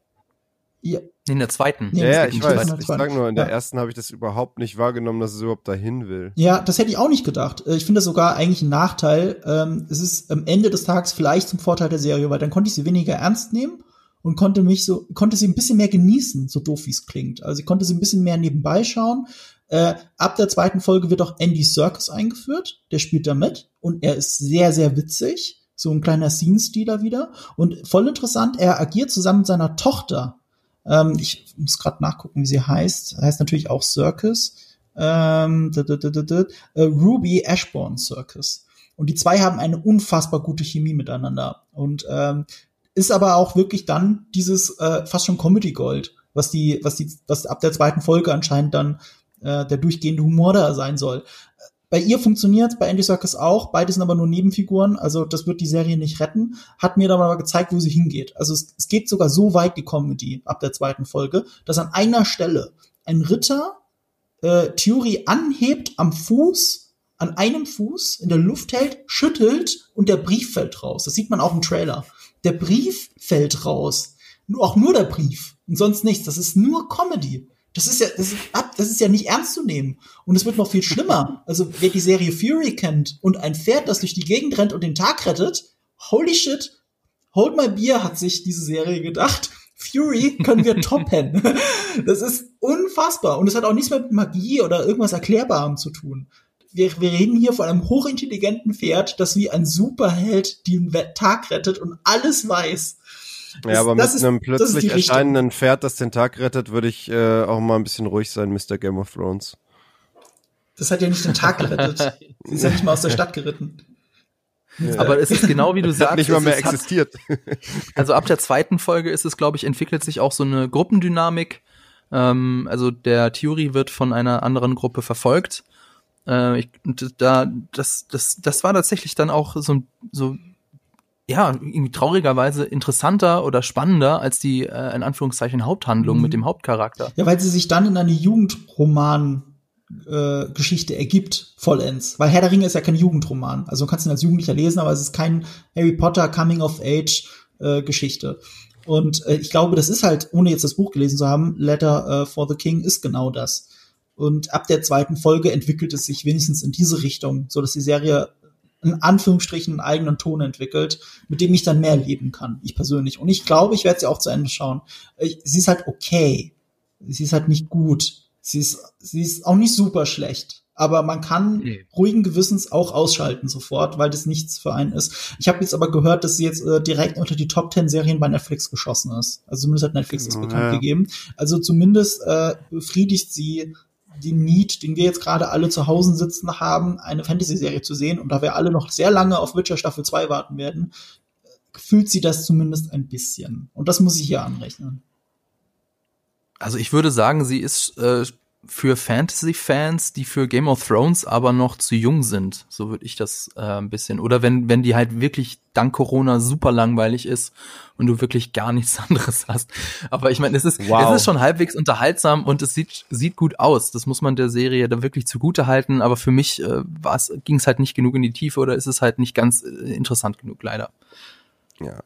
Ja. In der zweiten. Ja, ja ich weiß. Ich sag nur, in der ja. ersten habe ich das überhaupt nicht wahrgenommen, dass es überhaupt dahin will. Ja, das hätte ich auch nicht gedacht. Äh, ich finde das sogar eigentlich ein Nachteil. Ähm, es ist am Ende des Tages vielleicht zum Vorteil der Serie, weil dann konnte ich sie weniger ernst nehmen und konnte mich so, konnte sie ein bisschen mehr genießen, so doof wie es klingt. Also ich konnte sie ein bisschen mehr nebenbei schauen. Äh, ab der zweiten Folge wird auch Andy Serkis eingeführt. Der spielt da mit und er ist sehr, sehr witzig. So ein kleiner Scene-Stealer wieder. Und voll interessant, er agiert zusammen mit seiner Tochter ähm, ich muss gerade nachgucken, wie sie heißt. Heißt natürlich auch Circus. Ähm, äh, Ruby Ashbourne Circus. Und die zwei haben eine unfassbar gute Chemie miteinander. Und ähm, ist aber auch wirklich dann dieses äh, fast schon Comedy Gold, was die, was die, was ab der zweiten Folge anscheinend dann äh, der durchgehende Humor da sein soll. Bei ihr funktioniert, bei Andy Serkis auch. Beide sind aber nur Nebenfiguren, also das wird die Serie nicht retten. Hat mir aber gezeigt, wo sie hingeht. Also es, es geht sogar so weit, die Comedy, ab der zweiten Folge, dass an einer Stelle ein Ritter äh, Theorie anhebt am Fuß, an einem Fuß in der Luft hält, schüttelt und der Brief fällt raus. Das sieht man auch im Trailer. Der Brief fällt raus. auch nur der Brief und sonst nichts. Das ist nur Comedy. Das ist ja, das ist, das ist ja nicht ernst zu nehmen. Und es wird noch viel schlimmer. [laughs] Also, wer die Serie Fury kennt und ein Pferd, das durch die Gegend rennt und den Tag rettet, holy shit, Hold My Beer hat sich diese Serie gedacht. Fury können wir [laughs] toppen. Das ist unfassbar. Und es hat auch nichts mit Magie oder irgendwas Erklärbarem zu tun. Wir, wir reden hier von einem hochintelligenten Pferd, das wie ein Superheld den Tag rettet und alles weiß. Ja, aber mit ist, einem plötzlich erscheinenden Pferd, das den Tag rettet, würde ich äh, auch mal ein bisschen ruhig sein, Mr. Game of Thrones. Das hat ja nicht den Tag gerettet. [laughs] Sie ist ja nicht mal aus der Stadt geritten. Ja. Aber es ist genau wie du sagst. [laughs] Hat nicht mal mehr existiert. Hat, [laughs] also ab der zweiten Folge ist es, glaube ich, entwickelt sich auch so eine Gruppendynamik. Ähm, also der Theory wird von einer anderen Gruppe verfolgt. Äh, ich, da, das, das, das war tatsächlich dann auch so, so ja, irgendwie traurigerweise interessanter oder spannender als die, äh, in Anführungszeichen, Haupthandlung mhm. mit dem Hauptcharakter. Ja, weil sie sich dann in eine Jugendroman äh, Geschichte ergibt, vollends. Weil Herr der Ringe ist ja kein Jugendroman. Also du kannst ihn als Jugendlicher lesen, aber es ist kein Harry Potter Coming of Age äh, Geschichte. Und äh, ich glaube, das ist halt, ohne jetzt das Buch gelesen zu haben, Letter äh, for the King ist genau das. Und ab der zweiten Folge entwickelt es sich wenigstens in diese Richtung, so dass die Serie in Anführungsstrichen einen eigenen Ton entwickelt, mit dem ich dann mehr leben kann, ich persönlich. Und ich glaube, ich werde sie auch zu Ende schauen. Sie ist halt okay. Sie ist halt nicht gut. Sie ist, sie ist auch nicht super schlecht. Aber man kann nee. ruhigen Gewissens auch ausschalten sofort, weil das nichts für einen ist. Ich habe jetzt aber gehört, dass sie jetzt äh, direkt unter die Top 10 Serien bei Netflix geschossen ist. Also zumindest hat Netflix das oh, bekannt ja. gegeben. Also zumindest äh, befriedigt sie den Need, den wir jetzt gerade alle zu Hause sitzen haben, eine Fantasy-Serie zu sehen. Und da wir alle noch sehr lange auf Witcher Staffel 2 warten werden, fühlt sie das zumindest ein bisschen. Und das muss ich hier anrechnen. Also ich würde sagen, sie ist äh, für Fantasy-Fans, die für Game of Thrones aber noch zu jung sind. So würde ich das äh, ein bisschen. Oder wenn, wenn die halt wirklich dank Corona super langweilig ist und du wirklich gar nichts [laughs] anderes hast. Aber ich meine, es ist, wow. es ist schon halbwegs unterhaltsam und es sieht, sieht gut aus. Das muss man der Serie da wirklich zugute halten. Aber für mich äh, ging es halt nicht genug in die Tiefe oder ist es halt nicht ganz äh, interessant genug, leider. Ja.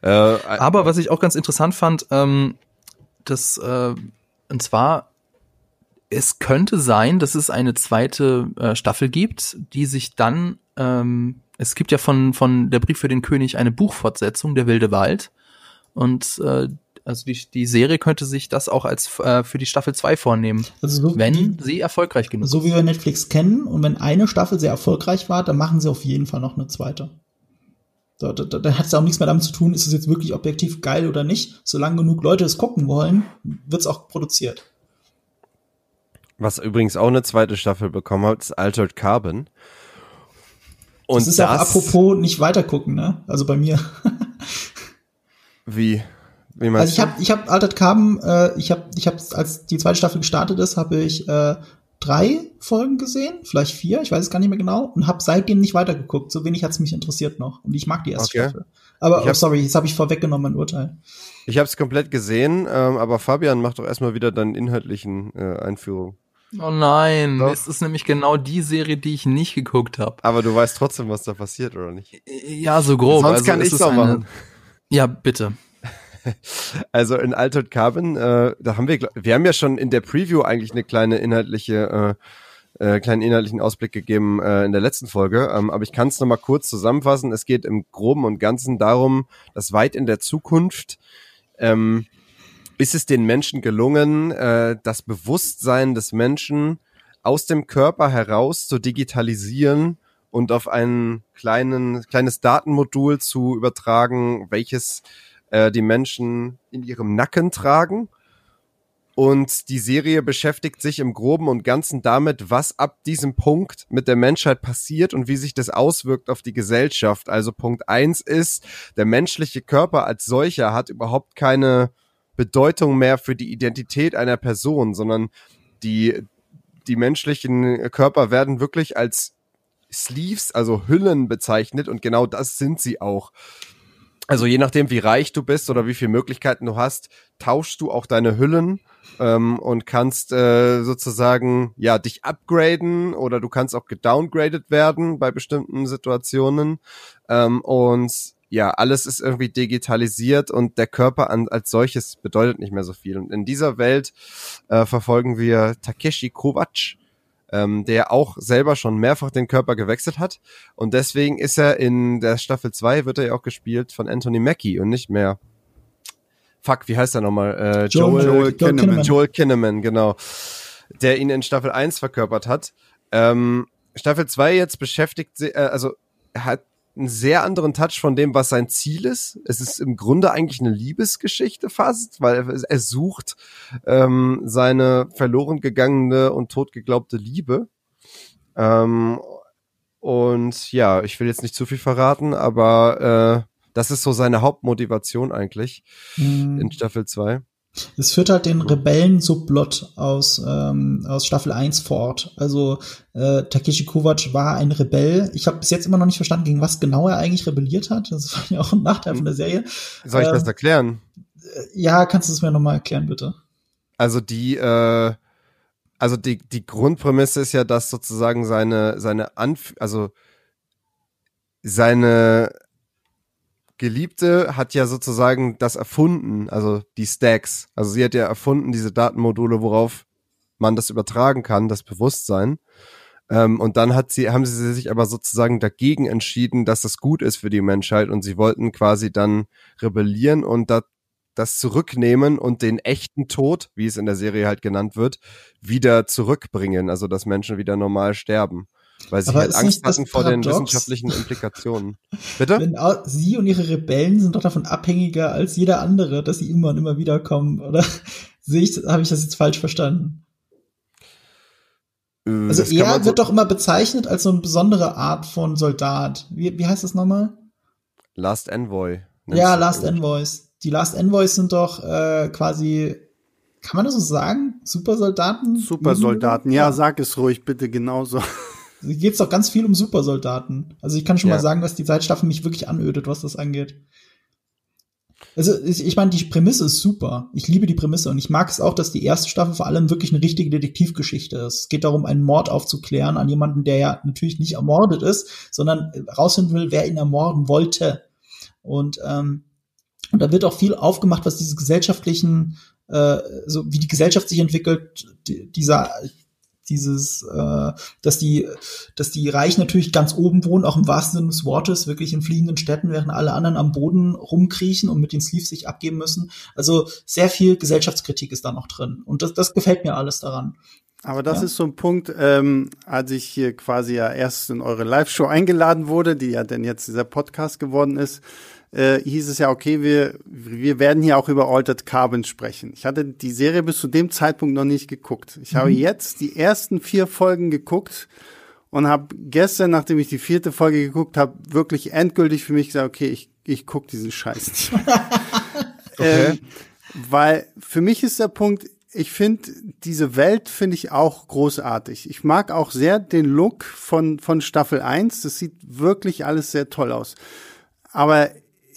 Äh, aber was ich auch ganz interessant fand, ähm, das, äh, und zwar es könnte sein, dass es eine zweite äh, Staffel gibt, die sich dann, ähm, es gibt ja von, von Der Brief für den König eine Buchfortsetzung, Der wilde Wald. Und äh, also die, die Serie könnte sich das auch als äh, für die Staffel 2 vornehmen, also so wenn die, sie erfolgreich genug ist. So wie wir Netflix kennen und wenn eine Staffel sehr erfolgreich war, dann machen sie auf jeden Fall noch eine zweite. Da, da, da hat es auch nichts mehr damit zu tun, ist es jetzt wirklich objektiv geil oder nicht. Solange genug Leute es gucken wollen, wird es auch produziert. Was übrigens auch eine zweite Staffel bekommen hat, ist Altered Carbon. Und das ist das, auch apropos nicht weitergucken, ne? Also bei mir. [laughs] wie? Wie meinst also ich habe ich hab Altered Carbon, äh, ich habe ich habe als die zweite Staffel gestartet ist, habe ich äh, drei Folgen gesehen, vielleicht vier, ich weiß es gar nicht mehr genau, und habe seitdem nicht weitergeguckt. So wenig hat es mich interessiert noch. Und ich mag die erste okay. Staffel. Aber oh, sorry, jetzt habe ich vorweggenommen mein Urteil. Ich habe es komplett gesehen, ähm, aber Fabian macht doch erstmal wieder deinen inhaltlichen äh, Einführung. Oh nein, Doch. es ist nämlich genau die Serie, die ich nicht geguckt habe. Aber du weißt trotzdem, was da passiert, oder nicht? Ja, so grob. Sonst also kann ich es auch machen. Ja, bitte. [laughs] Also in Altered Carbon, äh, da haben wir, wir haben ja schon in der Preview eigentlich eine kleine inhaltliche, äh, äh, kleinen inhaltlichen Ausblick gegeben äh, in der letzten Folge, ähm, aber ich kann es nochmal kurz zusammenfassen. Es geht im Groben und Ganzen darum, dass weit in der Zukunft ähm, ist es den Menschen gelungen, äh, das Bewusstsein des Menschen aus dem Körper heraus zu digitalisieren und auf ein kleinen, kleines Datenmodul zu übertragen, welches äh, die Menschen in ihrem Nacken tragen. Und die Serie beschäftigt sich im Groben und Ganzen damit, was ab diesem Punkt mit der Menschheit passiert und wie sich das auswirkt auf die Gesellschaft. Also Punkt eins ist, der menschliche Körper als solcher hat überhaupt keine Bedeutung mehr für die Identität einer Person, sondern die, die menschlichen Körper werden wirklich als Sleeves, also Hüllen bezeichnet und genau das sind sie auch. Also je nachdem, wie reich du bist oder wie viele Möglichkeiten du hast, tauschst du auch deine Hüllen ähm, und kannst äh, sozusagen ja dich upgraden oder du kannst auch gedowngradet werden bei bestimmten Situationen. Ähm, und ja, alles ist irgendwie digitalisiert und der Körper an, als solches bedeutet nicht mehr so viel. Und in dieser Welt äh, verfolgen wir Takeshi Kovacs, ähm, der auch selber schon mehrfach den Körper gewechselt hat. Und deswegen ist er in der Staffel 2 wird er ja auch gespielt von Anthony Mackie und nicht mehr. Fuck, wie heißt er nochmal? Äh, Joel, Joel, Joel Kinnaman. Joel Kinnaman, genau. Der ihn in Staffel 1 verkörpert hat. Ähm, Staffel 2 jetzt beschäftigt, äh, also hat einen sehr anderen Touch von dem, was sein Ziel ist. Es ist im Grunde eigentlich eine Liebesgeschichte fast, weil er, er sucht ähm, seine verloren gegangene und totgeglaubte Liebe. Ähm, und ja, ich will jetzt nicht zu viel verraten, aber äh, das ist so seine Hauptmotivation eigentlich mhm. in Staffel 2. Es führt halt den Rebellen-Subplot aus, ähm, aus Staffel 1 fort. Also äh, Takeshi Kovac war ein Rebell. Ich habe bis jetzt immer noch nicht verstanden, gegen was genau er eigentlich rebelliert hat. Das war ja auch ein Nachteil von der Serie. Soll ich ähm, das erklären? Äh, ja, kannst du es mir nochmal erklären, bitte? Also die, äh, also die, die Grundprämisse ist ja, dass sozusagen seine, seine Anf also seine Geliebte hat ja sozusagen das erfunden, also die Stacks. Also sie hat ja erfunden, diese Datenmodule, worauf man das übertragen kann, das Bewusstsein. Ähm, und dann hat sie, haben sie sich aber sozusagen dagegen entschieden, dass das gut ist für die Menschheit und sie wollten quasi dann rebellieren und da, das zurücknehmen und den echten Tod, wie es in der Serie halt genannt wird, wieder zurückbringen, also dass Menschen wieder normal sterben. Weil sie Aber halt Angst hatten vor den wissenschaftlichen Implikationen. [laughs] Bitte? Wenn sie und ihre Rebellen sind doch davon abhängiger als jeder andere, dass sie immer und immer wieder kommen, oder [laughs] sehe ich, habe ich das jetzt falsch verstanden? Äh, also er wird doch immer bezeichnet als so eine besondere Art von Soldat. Wie, wie heißt das nochmal? Last Envoy. Ja, Last Envoys. Die Last Envoys sind doch äh, quasi, kann man das so sagen? Supersoldaten? Supersoldaten, ja, sag es ruhig bitte genauso geht es doch ganz viel um Supersoldaten. Also ich kann schon ja. mal sagen, dass die Zeitstaffel mich wirklich anödet, was das angeht. Also ich, ich meine, die Prämisse ist super. Ich liebe die Prämisse und ich mag es auch, dass die erste Staffel vor allem wirklich eine richtige Detektivgeschichte ist. Es geht darum, einen Mord aufzuklären an jemanden, der ja natürlich nicht ermordet ist, sondern rausfinden will, wer ihn ermorden wollte. Und ähm, und da wird auch viel aufgemacht, was diese gesellschaftlichen, äh, so wie die Gesellschaft sich entwickelt, dieser dieses, äh, dass die, dass die Reichen natürlich ganz oben wohnen, auch im wahrsten Sinne des Wortes, wirklich in fliegenden Städten, während alle anderen am Boden rumkriechen und mit den Sleeves sich abgeben müssen. Also sehr viel Gesellschaftskritik ist da noch drin. Und das, das gefällt mir alles daran. Aber das ja. ist so ein Punkt, ähm, als ich hier quasi ja erst in eure Live-Show eingeladen wurde, die ja denn jetzt dieser Podcast geworden ist, äh, hieß es ja, okay, wir, wir werden hier auch über Altered Carbon sprechen. Ich hatte die Serie bis zu dem Zeitpunkt noch nicht geguckt. Ich mhm. habe jetzt die ersten vier Folgen geguckt und habe gestern, nachdem ich die vierte Folge geguckt habe, wirklich endgültig für mich gesagt, okay, ich, ich guck diesen Scheiß nicht. [laughs] okay. ähm, weil für mich ist der Punkt, ich finde, diese Welt finde ich auch großartig. Ich mag auch sehr den Look von, von Staffel 1. Das sieht wirklich alles sehr toll aus. Aber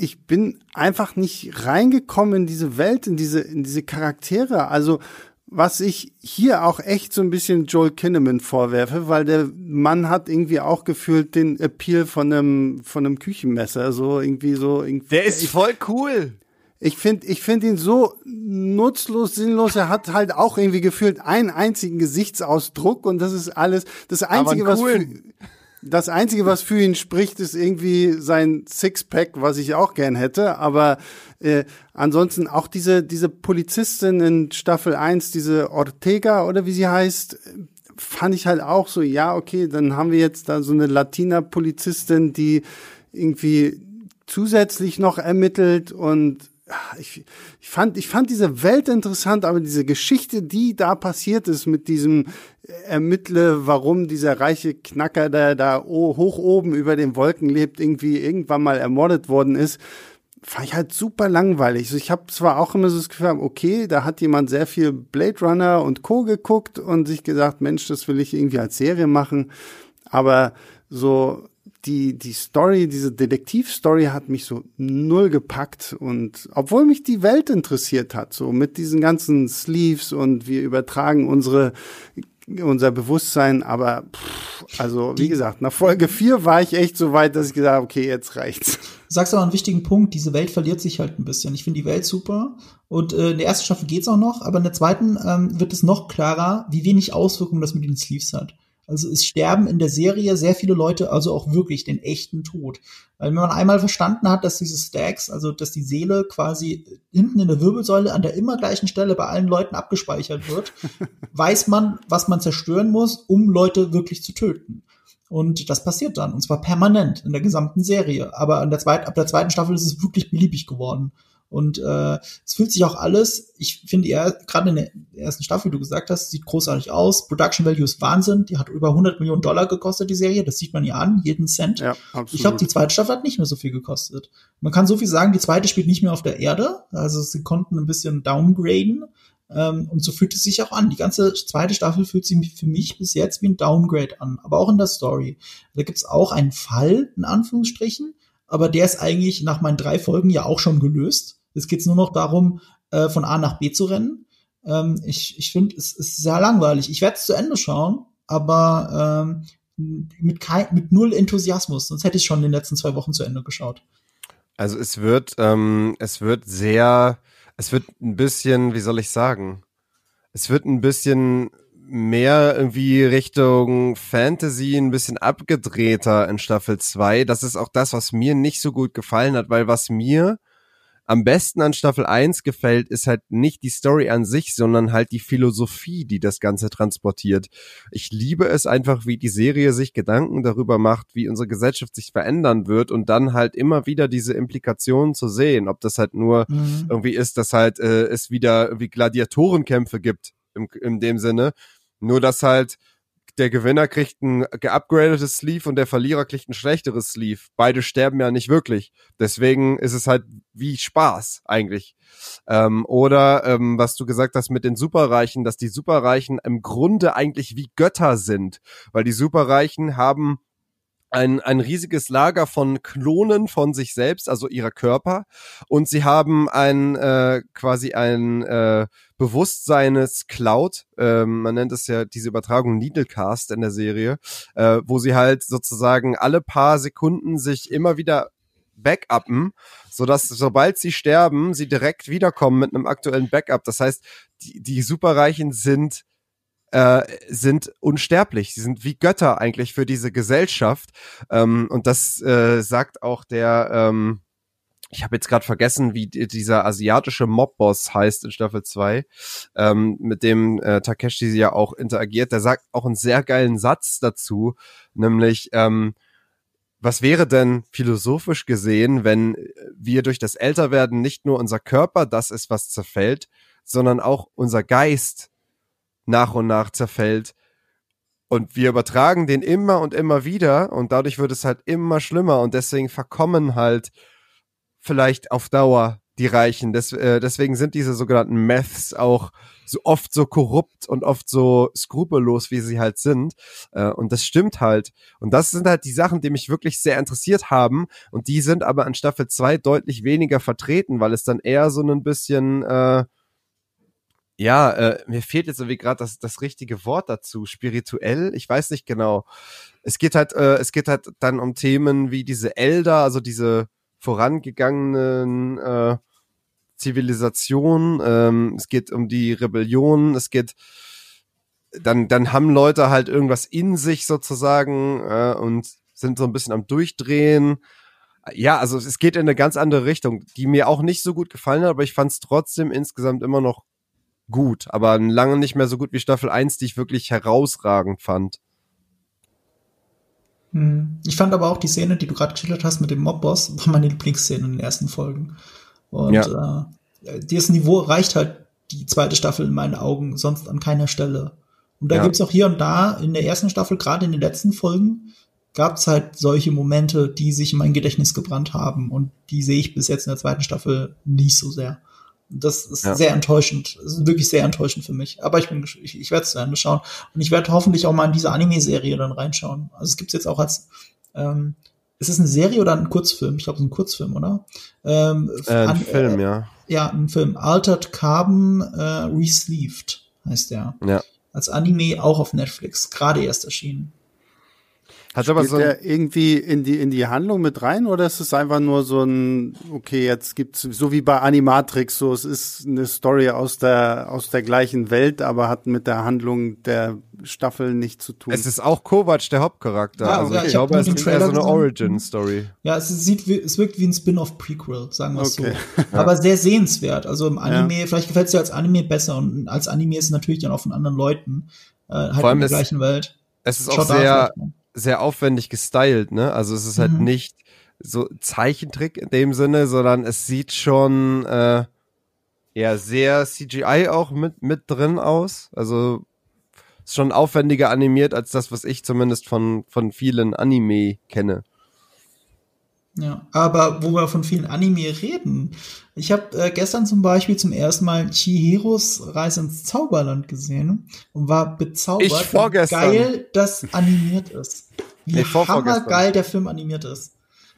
ich bin einfach nicht reingekommen in diese Welt, in diese, in diese Charaktere. Also, was ich hier auch echt so ein bisschen Joel Kinnaman vorwerfe, weil der Mann hat irgendwie auch gefühlt den Appeal von einem, von einem Küchenmesser, so irgendwie so. Irgendwie, der ist voll cool. Ich finde, ich finde ihn so nutzlos, sinnlos. Er hat halt auch irgendwie gefühlt einen einzigen Gesichtsausdruck und das ist alles. Das Einzige, was für, das Einzige, was für ihn spricht, ist irgendwie sein Sixpack, was ich auch gern hätte. Aber äh, ansonsten auch diese, diese Polizistin in Staffel 1, diese Ortega oder wie sie heißt, fand ich halt auch so, ja, okay, dann haben wir jetzt da so eine Latina-Polizistin, die irgendwie zusätzlich noch ermittelt und ich, ich, fand, ich fand diese Welt interessant, aber diese Geschichte, die da passiert ist mit diesem Ermittle, warum dieser reiche Knacker, der da hoch oben über den Wolken lebt, irgendwie irgendwann mal ermordet worden ist, fand ich halt super langweilig. Ich habe zwar auch immer so das Gefühl, okay, da hat jemand sehr viel Blade Runner und Co. geguckt und sich gesagt, Mensch, das will ich irgendwie als Serie machen, aber so die, die Story, diese Detektivstory hat mich so null gepackt und obwohl mich die Welt interessiert hat, so mit diesen ganzen Sleeves und wir übertragen unsere unser Bewusstsein, aber pff, also wie gesagt, nach Folge 4 war ich echt so weit, dass ich gesagt habe, okay, jetzt reicht's. Du sagst aber einen wichtigen Punkt, diese Welt verliert sich halt ein bisschen. Ich finde die Welt super und äh, in der ersten Staffel geht's auch noch, aber in der zweiten ähm, wird es noch klarer, wie wenig Auswirkungen das mit den Sleeves hat. Also es sterben in der Serie sehr viele Leute, also auch wirklich den echten Tod. Weil wenn man einmal verstanden hat, dass diese Stacks, also dass die Seele quasi hinten in der Wirbelsäule an der immer gleichen Stelle bei allen Leuten abgespeichert wird, [laughs] weiß man, was man zerstören muss, um Leute wirklich zu töten. Und das passiert dann, und zwar permanent in der gesamten Serie. Aber an der zweiten, ab der zweiten Staffel ist es wirklich beliebig geworden. Und äh, es fühlt sich auch alles, ich finde ja, gerade in der ersten Staffel, wie du gesagt hast, sieht großartig aus. Production Value ist Wahnsinn. Die hat über 100 Millionen Dollar gekostet, die Serie. Das sieht man ja an, jeden Cent. Ja, absolut. Ich glaube, die zweite Staffel hat nicht mehr so viel gekostet. Man kann so viel sagen, die zweite spielt nicht mehr auf der Erde. Also sie konnten ein bisschen downgraden. Ähm, und so fühlt es sich auch an. Die ganze zweite Staffel fühlt sich für mich bis jetzt wie ein Downgrade an. Aber auch in der Story. Da gibt's auch einen Fall, in Anführungsstrichen. Aber der ist eigentlich nach meinen drei Folgen ja auch schon gelöst. Es geht nur noch darum, äh, von A nach B zu rennen. Ähm, ich ich finde, es ist sehr langweilig. Ich werde es zu Ende schauen, aber ähm, mit, kein, mit null Enthusiasmus. Sonst hätte ich schon in den letzten zwei Wochen zu Ende geschaut. Also es wird, ähm, es wird sehr, es wird ein bisschen, wie soll ich sagen, es wird ein bisschen mehr irgendwie Richtung Fantasy, ein bisschen abgedrehter in Staffel 2. Das ist auch das, was mir nicht so gut gefallen hat, weil was mir am besten an Staffel 1 gefällt, ist halt nicht die Story an sich, sondern halt die Philosophie, die das Ganze transportiert. Ich liebe es einfach, wie die Serie sich Gedanken darüber macht, wie unsere Gesellschaft sich verändern wird und dann halt immer wieder diese Implikationen zu sehen, ob das halt nur mhm. irgendwie ist, dass halt äh, es wieder wie Gladiatorenkämpfe gibt, im, in dem Sinne. Nur dass halt der Gewinner kriegt ein geupgradetes Sleeve und der Verlierer kriegt ein schlechteres Sleeve. Beide sterben ja nicht wirklich. Deswegen ist es halt wie Spaß eigentlich. Ähm, oder ähm, was du gesagt hast mit den Superreichen, dass die Superreichen im Grunde eigentlich wie Götter sind, weil die Superreichen haben ein, ein riesiges Lager von Klonen von sich selbst, also ihrer Körper, und sie haben ein äh, quasi ein äh, Bewusstseines Cloud, ähm, man nennt es ja diese Übertragung Needlecast in der Serie, äh, wo sie halt sozusagen alle paar Sekunden sich immer wieder backuppen, so dass sobald sie sterben, sie direkt wiederkommen mit einem aktuellen Backup. Das heißt, die, die Superreichen sind äh, sind unsterblich. Sie sind wie Götter eigentlich für diese Gesellschaft. Ähm, und das äh, sagt auch der, ähm, ich habe jetzt gerade vergessen, wie dieser asiatische Mobboss heißt in Staffel 2, ähm, mit dem äh, Takeshi ja auch interagiert. Der sagt auch einen sehr geilen Satz dazu, nämlich, ähm, was wäre denn philosophisch gesehen, wenn wir durch das Älterwerden nicht nur unser Körper das ist, was zerfällt, sondern auch unser Geist nach und nach zerfällt. Und wir übertragen den immer und immer wieder und dadurch wird es halt immer schlimmer und deswegen verkommen halt vielleicht auf Dauer die Reichen. Des, äh, deswegen sind diese sogenannten Meths auch so oft so korrupt und oft so skrupellos, wie sie halt sind. Äh, und das stimmt halt. Und das sind halt die Sachen, die mich wirklich sehr interessiert haben. Und die sind aber an Staffel 2 deutlich weniger vertreten, weil es dann eher so ein bisschen äh, ja, äh, mir fehlt jetzt irgendwie gerade das, das richtige Wort dazu. Spirituell? Ich weiß nicht genau. Es geht halt, äh, es geht halt dann um Themen wie diese Elder, also diese vorangegangenen äh, Zivilisationen. Ähm, es geht um die Rebellion. Es geht dann, dann haben Leute halt irgendwas in sich sozusagen äh, und sind so ein bisschen am Durchdrehen. Ja, also es geht in eine ganz andere Richtung, die mir auch nicht so gut gefallen hat, aber ich fand es trotzdem insgesamt immer noch gut, aber lange nicht mehr so gut wie Staffel 1, die ich wirklich herausragend fand. Hm. Ich fand aber auch die Szene, die du gerade geschildert hast mit dem Mobboss, war [laughs] meine Lieblingsszene in den ersten Folgen. Und ja. äh, dieses Niveau reicht halt die zweite Staffel in meinen Augen sonst an keiner Stelle. Und da ja. gibt's auch hier und da in der ersten Staffel, gerade in den letzten Folgen, gab's halt solche Momente, die sich in mein Gedächtnis gebrannt haben. Und die sehe ich bis jetzt in der zweiten Staffel nicht so sehr. Das ist ja. sehr enttäuschend. Das ist wirklich sehr enttäuschend für mich. Aber ich bin, ich, ich werde es zu Ende schauen. Und ich werde hoffentlich auch mal in diese Anime-Serie dann reinschauen. Also es gibt jetzt auch als, ähm, ist es eine Serie oder ein Kurzfilm? Ich glaube, es ist ein Kurzfilm, oder? Ähm, äh, ein an, Film, äh, ja. Ja, ein Film. Altered Carbon äh, Resleeved heißt der. Ja. als Anime auch auf Netflix, gerade erst erschienen. Hat aber so der irgendwie in die in die Handlung mit rein oder ist es einfach nur so ein okay jetzt gibt's so wie bei Animatrix so es ist eine Story aus der aus der gleichen Welt aber hat mit der Handlung der Staffel nichts zu tun. Es ist auch Kovac der Hauptcharakter. Ja, also ja, ich, ich glaube es ist eher so eine Origin Story. Ja es sieht es wirkt wie ein Spin-off Prequel sagen wir es okay. so. [laughs] aber sehr sehenswert. Also im Anime ja. vielleicht gefällt es dir als Anime besser und als Anime ist es natürlich dann auch von anderen Leuten äh, halt Vor allem in der gleichen Welt. Es ist Schaut auch sehr sehr aufwendig gestylt, ne? Also es ist halt mhm. nicht so Zeichentrick in dem Sinne, sondern es sieht schon äh, ja sehr CGI auch mit mit drin aus. Also ist schon aufwendiger animiert als das, was ich zumindest von von vielen Anime kenne. Ja, aber wo wir von vielen Anime reden. Ich habe äh, gestern zum Beispiel zum ersten Mal Chihiros Reise ins Zauberland gesehen und war bezaubert, ich vorgestern. geil das animiert ist. Wie nee, hammergeil der Film animiert ist.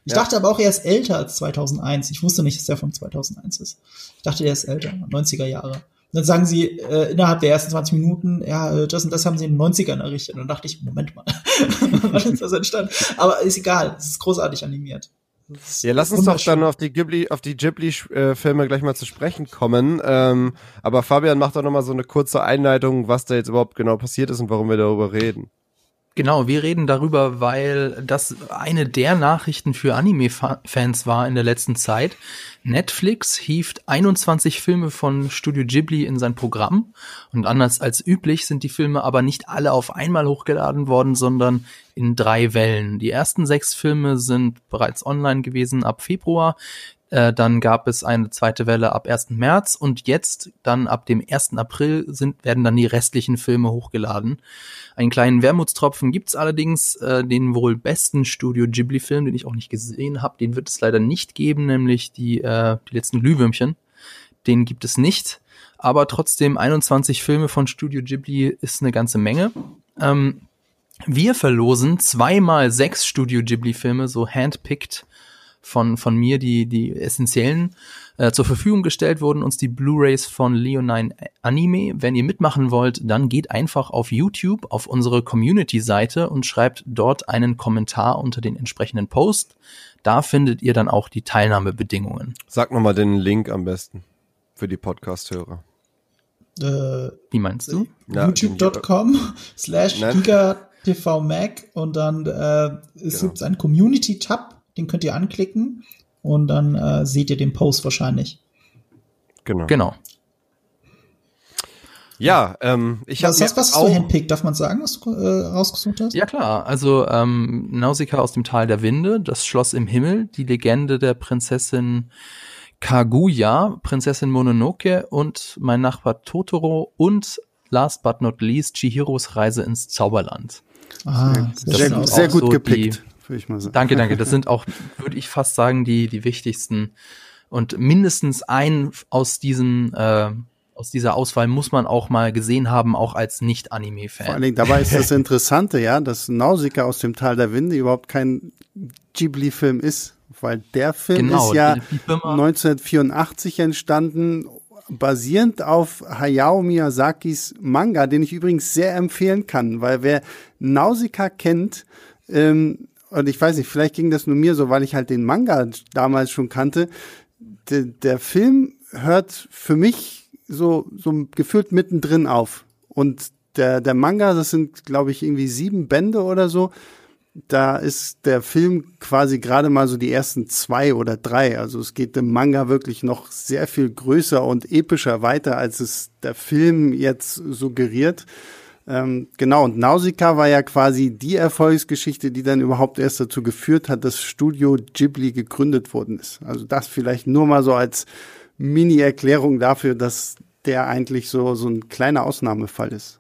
Ich ja. dachte aber auch, er ist älter als 2001. Ich wusste nicht, dass er von 2001 ist. Ich dachte, der ist älter, 90er Jahre. Und dann sagen sie äh, innerhalb der ersten 20 Minuten, ja, äh, das und das haben sie in den 90ern errichtet. Und dann dachte ich, Moment mal, [laughs] wann ist das entstanden? Aber ist egal, es ist großartig animiert. Ja, lass uns doch dann auf die Ghibli, auf die Ghibli-Filme äh, gleich mal zu sprechen kommen. Ähm, aber Fabian macht doch noch mal so eine kurze Einleitung, was da jetzt überhaupt genau passiert ist und warum wir darüber reden. Genau, wir reden darüber, weil das eine der Nachrichten für Anime-Fans war in der letzten Zeit. Netflix hieft 21 Filme von Studio Ghibli in sein Programm und anders als üblich sind die Filme aber nicht alle auf einmal hochgeladen worden, sondern in drei Wellen. Die ersten sechs Filme sind bereits online gewesen ab Februar. Äh, dann gab es eine zweite Welle ab 1. März und jetzt dann ab dem 1. April sind, werden dann die restlichen Filme hochgeladen. Einen kleinen Wermutstropfen gibt's allerdings, äh, den wohl besten Studio Ghibli-Film, den ich auch nicht gesehen habe, den wird es leider nicht geben, nämlich die, äh, die letzten Glühwürmchen. Den gibt es nicht, aber trotzdem 21 Filme von Studio Ghibli ist eine ganze Menge. Ähm, wir verlosen zweimal sechs Studio Ghibli-Filme, so handpicked von, von mir die, die essentiellen äh, zur Verfügung gestellt wurden uns die Blu-rays von Leonine Anime. Wenn ihr mitmachen wollt, dann geht einfach auf YouTube auf unsere Community-Seite und schreibt dort einen Kommentar unter den entsprechenden Post. Da findet ihr dann auch die Teilnahmebedingungen. Sag nochmal den Link am besten für die Podcast-Hörer. Äh, Wie meinst du? YouTube.com [laughs] slash gigatvmac und dann äh, es genau. gibt einen Community-Tab den könnt ihr anklicken und dann äh, seht ihr den Post wahrscheinlich. Genau. Genau. Ja, ähm, ich habe. Was, was, was hast du handpickt? Darf man sagen, was du äh, rausgesucht hast? Ja, klar. Also, ähm, Nausicaa aus dem Tal der Winde, das Schloss im Himmel, die Legende der Prinzessin Kaguya, Prinzessin Mononoke und mein Nachbar Totoro und last but not least Chihiros Reise ins Zauberland. Ah, sehr, sehr gut so gepickt. Die, würde ich mal sagen. Danke, danke. Das [laughs] sind auch, würde ich fast sagen, die, die wichtigsten. Und mindestens ein aus diesen, äh, aus dieser Auswahl muss man auch mal gesehen haben, auch als Nicht-Anime-Fan. Vor allen Dingen, dabei ist das [laughs] Interessante, ja, dass Nausicaa aus dem Tal der Winde überhaupt kein Ghibli-Film ist, weil der Film genau, ist ja 1984 entstanden, basierend auf Hayao Miyazakis Manga, den ich übrigens sehr empfehlen kann, weil wer Nausicaa kennt, ähm, und ich weiß nicht, vielleicht ging das nur mir so, weil ich halt den Manga damals schon kannte. De, der Film hört für mich so, so gefühlt mittendrin auf. Und der, der Manga, das sind, glaube ich, irgendwie sieben Bände oder so. Da ist der Film quasi gerade mal so die ersten zwei oder drei. Also es geht dem Manga wirklich noch sehr viel größer und epischer weiter, als es der Film jetzt suggeriert. Ähm, genau, und Nausicaa war ja quasi die Erfolgsgeschichte, die dann überhaupt erst dazu geführt hat, dass Studio Ghibli gegründet worden ist. Also das vielleicht nur mal so als Mini-Erklärung dafür, dass der eigentlich so, so ein kleiner Ausnahmefall ist.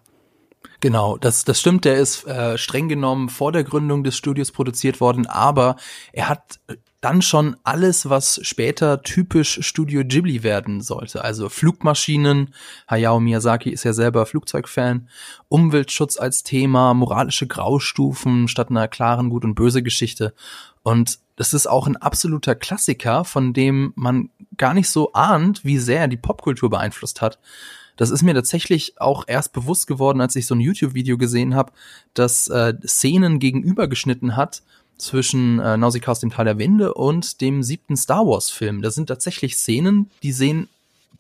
Genau, das, das stimmt. Der ist äh, streng genommen vor der Gründung des Studios produziert worden, aber er hat dann schon alles, was später typisch Studio Ghibli werden sollte. Also Flugmaschinen, Hayao Miyazaki ist ja selber Flugzeugfan, Umweltschutz als Thema, moralische Graustufen statt einer klaren Gut- und Böse-Geschichte. Und das ist auch ein absoluter Klassiker, von dem man gar nicht so ahnt, wie sehr er die Popkultur beeinflusst hat. das ist mir tatsächlich auch erst bewusst geworden, als ich so ein YouTube-Video gesehen habe, das äh, Szenen gegenübergeschnitten hat zwischen äh, Nausicaa aus dem Tal der Winde und dem siebten Star Wars-Film. Das sind tatsächlich Szenen, die sehen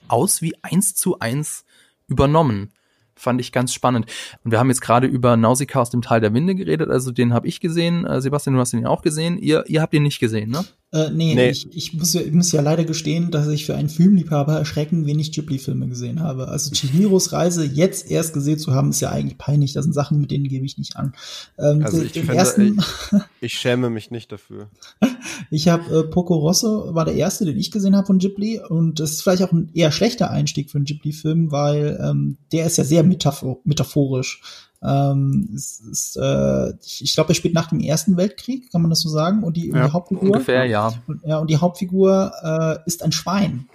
aus wie eins zu eins übernommen fand ich ganz spannend. Und wir haben jetzt gerade über Nausicaa aus dem Tal der Winde geredet, also den habe ich gesehen. Äh, Sebastian, du hast ihn auch gesehen. Ihr, ihr habt ihn nicht gesehen, ne? Äh, nee, nee. Ich, ich, muss ja, ich muss ja leider gestehen, dass ich für einen Filmliebhaber erschreckend wenig Ghibli-Filme gesehen habe. Also Chihiros Reise jetzt erst gesehen zu haben, ist ja eigentlich peinlich. Das sind Sachen, mit denen gebe ich nicht an. Ähm, also ich, finde, ersten ich, [laughs] ich, schäme mich nicht dafür. ich habe äh, Poco Rosso war der erste, den ich gesehen habe von Ghibli und das ist vielleicht auch ein eher schlechter Einstieg für einen Ghibli-Film, weil ähm, der ist ja sehr metaphor metaphorisch. Ähm, es ist, äh, ich, ich glaube, er spielt nach dem Ersten Weltkrieg, kann man das so sagen? Und die, ja, die Hauptfigur. Ungefähr, ja. Und, ja, und die Hauptfigur äh, ist ein Schwein.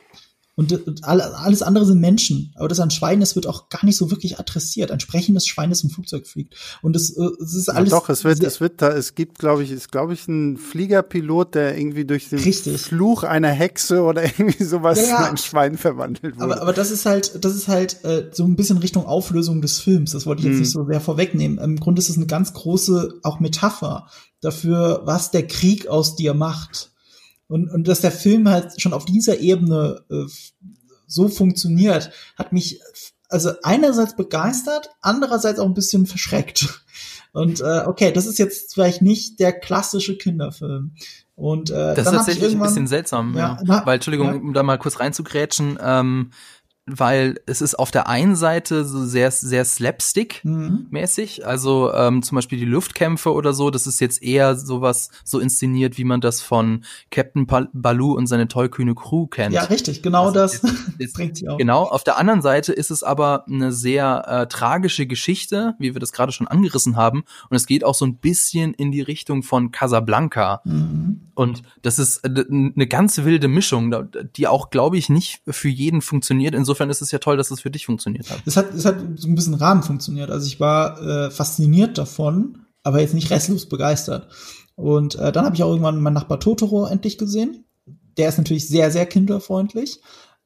Und, und alles andere sind Menschen. Aber das ein Schwein, das wird auch gar nicht so wirklich adressiert. Ein sprechendes Schwein, das im Flugzeug fliegt. Und das, äh, das ist alles. Ja, doch, es wird, es wird da, es gibt, glaube ich, ist, glaube ich, ein Fliegerpilot, der irgendwie durch den Richtig. Fluch einer Hexe oder [laughs] irgendwie sowas ja, ja. in ein Schwein verwandelt wurde. Aber, aber das ist halt, das ist halt äh, so ein bisschen Richtung Auflösung des Films. Das wollte ich jetzt hm. nicht so sehr vorwegnehmen. Im Grunde ist es eine ganz große auch Metapher dafür, was der Krieg aus dir macht. Und, und dass der Film halt schon auf dieser Ebene äh, so funktioniert, hat mich also einerseits begeistert, andererseits auch ein bisschen verschreckt. Und äh, okay, das ist jetzt vielleicht nicht der klassische Kinderfilm. Und äh, das ist tatsächlich ein bisschen seltsam, ja. ja. Weil, Entschuldigung, ja. um da mal kurz reinzugrätschen, ähm, weil es ist auf der einen Seite so sehr, sehr Slapstick-mäßig. Mhm. Also ähm, zum Beispiel die Luftkämpfe oder so, das ist jetzt eher sowas so inszeniert, wie man das von Captain Baloo und seine tollkühne Crew kennt. Ja, richtig, genau also das, das [laughs] jetzt, bringt sie auch. Genau, auf der anderen Seite ist es aber eine sehr äh, tragische Geschichte, wie wir das gerade schon angerissen haben. Und es geht auch so ein bisschen in die Richtung von Casablanca. Mhm. Und das ist äh, eine ganz wilde Mischung, die auch, glaube ich, nicht für jeden funktioniert. Insofern insofern ist es ja toll, dass es für dich funktioniert hat. Es hat, es hat so ein bisschen Rahmen funktioniert. Also ich war äh, fasziniert davon, aber jetzt nicht restlos begeistert. Und äh, dann habe ich auch irgendwann meinen Nachbar Totoro endlich gesehen. Der ist natürlich sehr, sehr kinderfreundlich.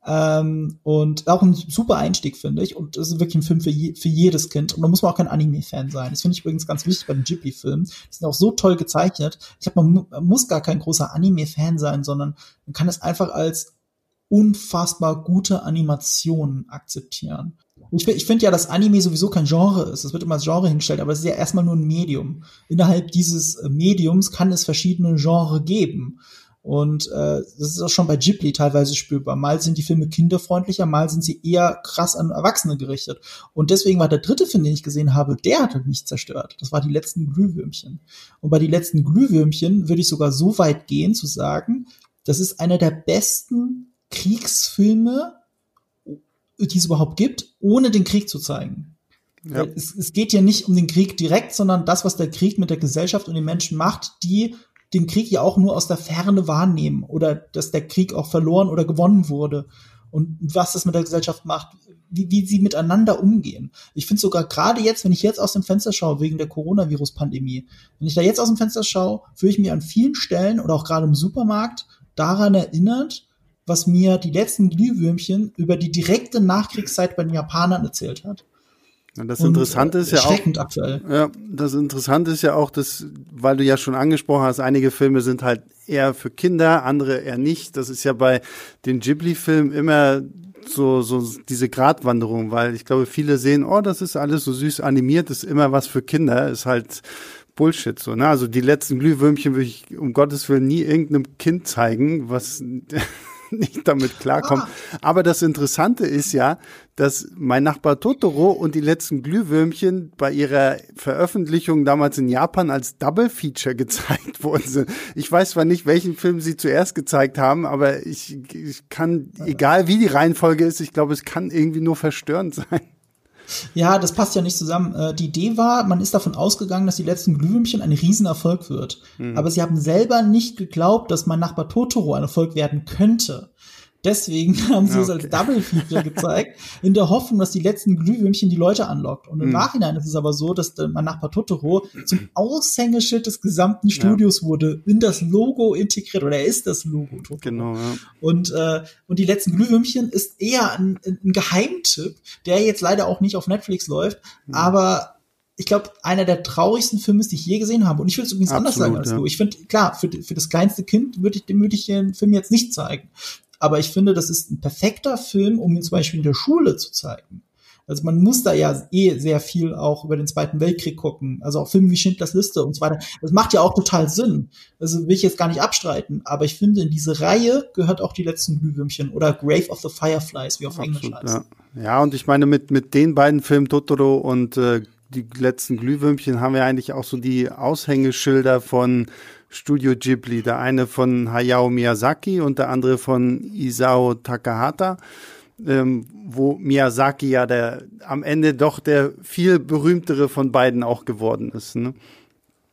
Ähm, und auch ein super Einstieg, finde ich. Und das ist wirklich ein Film für, je, für jedes Kind. Und da muss man auch kein Anime-Fan sein. Das finde ich übrigens ganz wichtig bei den Ghibli-Filmen. Die sind auch so toll gezeichnet. Ich glaube, man, man muss gar kein großer Anime-Fan sein, sondern man kann es einfach als unfassbar gute Animationen akzeptieren. Ich, ich finde ja, dass Anime sowieso kein Genre ist. Es wird immer als Genre hingestellt, aber es ist ja erstmal nur ein Medium. Innerhalb dieses äh, Mediums kann es verschiedene Genre geben. Und äh, das ist auch schon bei Ghibli teilweise spürbar. Mal sind die Filme kinderfreundlicher, mal sind sie eher krass an Erwachsene gerichtet. Und deswegen war der dritte Film, den ich gesehen habe, der hat mich zerstört. Das war die letzten Glühwürmchen. Und bei die letzten Glühwürmchen würde ich sogar so weit gehen zu sagen, das ist einer der besten Kriegsfilme, die es überhaupt gibt, ohne den Krieg zu zeigen. Ja. Es, es geht ja nicht um den Krieg direkt, sondern das, was der Krieg mit der Gesellschaft und den Menschen macht, die den Krieg ja auch nur aus der Ferne wahrnehmen oder dass der Krieg auch verloren oder gewonnen wurde und was das mit der Gesellschaft macht, wie, wie sie miteinander umgehen. Ich finde sogar gerade jetzt, wenn ich jetzt aus dem Fenster schaue, wegen der Coronavirus-Pandemie, wenn ich da jetzt aus dem Fenster schaue, fühle ich mich an vielen Stellen oder auch gerade im Supermarkt daran erinnert, was mir die letzten Glühwürmchen über die direkte Nachkriegszeit bei den Japanern erzählt hat. Das Interessante ist ja auch, aktuell. ja, das Interessante ist ja auch, dass, weil du ja schon angesprochen hast, einige Filme sind halt eher für Kinder, andere eher nicht. Das ist ja bei den Ghibli-Filmen immer so, so diese Gratwanderung, weil ich glaube, viele sehen, oh, das ist alles so süß animiert, ist immer was für Kinder, ist halt Bullshit so, ne? Also die letzten Glühwürmchen würde ich um Gottes Willen nie irgendeinem Kind zeigen, was [laughs] [laughs] nicht damit klarkommen. Ah. Aber das Interessante ist ja, dass mein Nachbar Totoro und die letzten Glühwürmchen bei ihrer Veröffentlichung damals in Japan als Double Feature gezeigt worden sind. Ich weiß zwar nicht, welchen Film sie zuerst gezeigt haben, aber ich, ich kann, egal wie die Reihenfolge ist, ich glaube, es kann irgendwie nur verstörend [laughs] sein. Ja, das passt ja nicht zusammen. Äh, die Idee war, man ist davon ausgegangen, dass die letzten Glühwürmchen ein Riesenerfolg wird. Mhm. Aber sie haben selber nicht geglaubt, dass mein Nachbar Totoro ein Erfolg werden könnte. Deswegen [laughs] haben sie okay. es als Double Feature gezeigt, in der Hoffnung, dass die letzten Glühwürmchen die Leute anlockt. Und im mhm. Nachhinein ist es aber so, dass mein Nachbar Totoro zum Aushängeschild des gesamten Studios ja. wurde, in das Logo integriert, oder er ist das Logo Totoro. Genau, ja. Und, äh, und die letzten Glühwürmchen ist eher ein, ein Geheimtipp, der jetzt leider auch nicht auf Netflix läuft, mhm. aber ich glaube, einer der traurigsten Filme, die ich je gesehen habe. Und ich will es übrigens Absolut, anders sagen als ja. du. Ich finde, klar, für, für das kleinste Kind würde ich, dem würde ich den Film jetzt nicht zeigen. Aber ich finde, das ist ein perfekter Film, um ihn zum Beispiel in der Schule zu zeigen. Also man muss da ja eh sehr viel auch über den Zweiten Weltkrieg gucken. Also auch Filme wie Schindlers Liste und so weiter. Das macht ja auch total Sinn. Also will ich jetzt gar nicht abstreiten. Aber ich finde, in diese Reihe gehört auch die letzten Glühwürmchen oder Grave of the Fireflies, wie auf Absolut, Englisch heißt. Ja. ja, und ich meine, mit, mit den beiden Filmen Totoro und äh, die letzten Glühwürmchen haben wir eigentlich auch so die Aushängeschilder von Studio Ghibli. Der eine von Hayao Miyazaki und der andere von Isao Takahata. Ähm, wo Miyazaki ja der am Ende doch der viel berühmtere von beiden auch geworden ist. Ne?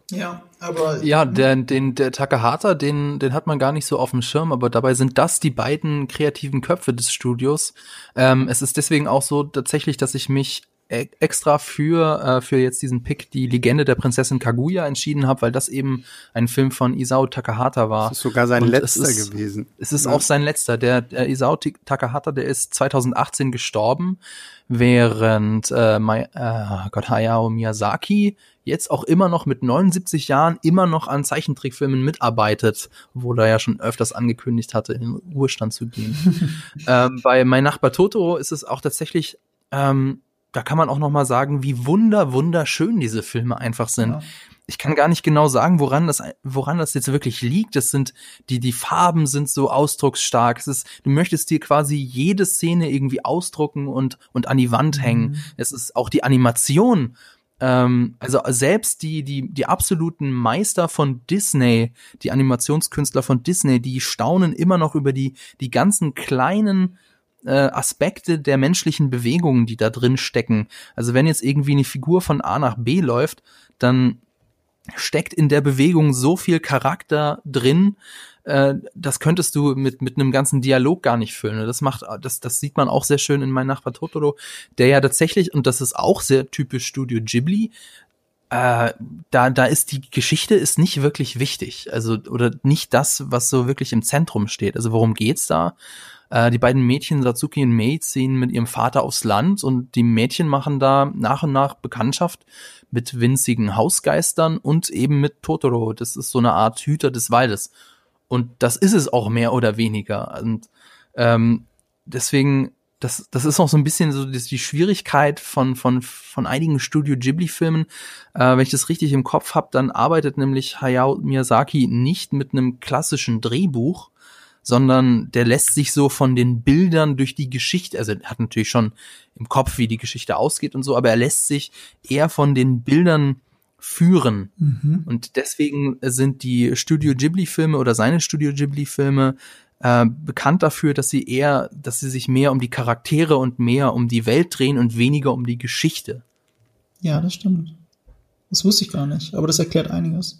Ja, aber ja, der, den der Takahata, den den hat man gar nicht so auf dem Schirm, aber dabei sind das die beiden kreativen Köpfe des Studios. Ähm, es ist deswegen auch so tatsächlich, dass ich mich extra für, äh, für jetzt diesen Pick die Legende der Prinzessin Kaguya entschieden habe, weil das eben ein Film von Isao Takahata war. Das ist sogar sein Und letzter es ist, gewesen. Es ist ja. auch sein letzter. Der, der Isao Takahata, der ist 2018 gestorben, während äh, My, äh, Gott Hayao Miyazaki jetzt auch immer noch mit 79 Jahren immer noch an Zeichentrickfilmen mitarbeitet, wo er ja schon öfters angekündigt hatte, in den Ruhestand zu gehen. [laughs] ähm, bei Mein Nachbar Totoro ist es auch tatsächlich ähm, da kann man auch noch mal sagen, wie wunder wunderschön diese Filme einfach sind. Ja. Ich kann gar nicht genau sagen, woran das woran das jetzt wirklich liegt. Das sind die die Farben sind so ausdrucksstark. Es ist du möchtest dir quasi jede Szene irgendwie ausdrucken und und an die Wand hängen. Mhm. Es ist auch die Animation ähm, also selbst die, die, die absoluten Meister von Disney, die Animationskünstler von Disney, die staunen immer noch über die, die ganzen kleinen äh, Aspekte der menschlichen Bewegungen, die da drin stecken. Also wenn jetzt irgendwie eine Figur von A nach B läuft, dann steckt in der Bewegung so viel Charakter drin, äh, das könntest du mit mit einem ganzen Dialog gar nicht füllen. Das macht das das sieht man auch sehr schön in mein Nachbar Totoro, der ja tatsächlich und das ist auch sehr typisch Studio Ghibli. Äh, da da ist die Geschichte ist nicht wirklich wichtig, also oder nicht das, was so wirklich im Zentrum steht. Also worum geht's da? Äh, die beiden Mädchen, Satsuki und Mei, ziehen mit ihrem Vater aufs Land und die Mädchen machen da nach und nach Bekanntschaft mit winzigen Hausgeistern und eben mit Totoro. Das ist so eine Art Hüter des Waldes. Und das ist es auch mehr oder weniger. Und ähm, deswegen, das, das ist auch so ein bisschen so die Schwierigkeit von, von, von einigen Studio Ghibli-Filmen. Äh, wenn ich das richtig im Kopf habe, dann arbeitet nämlich Hayao Miyazaki nicht mit einem klassischen Drehbuch, sondern der lässt sich so von den Bildern durch die Geschichte, also hat natürlich schon im Kopf, wie die Geschichte ausgeht und so, aber er lässt sich eher von den Bildern führen. Mhm. Und deswegen sind die Studio Ghibli-Filme oder seine Studio Ghibli-Filme äh, bekannt dafür, dass sie eher, dass sie sich mehr um die Charaktere und mehr um die Welt drehen und weniger um die Geschichte. Ja, das stimmt. Das wusste ich gar nicht, aber das erklärt einiges.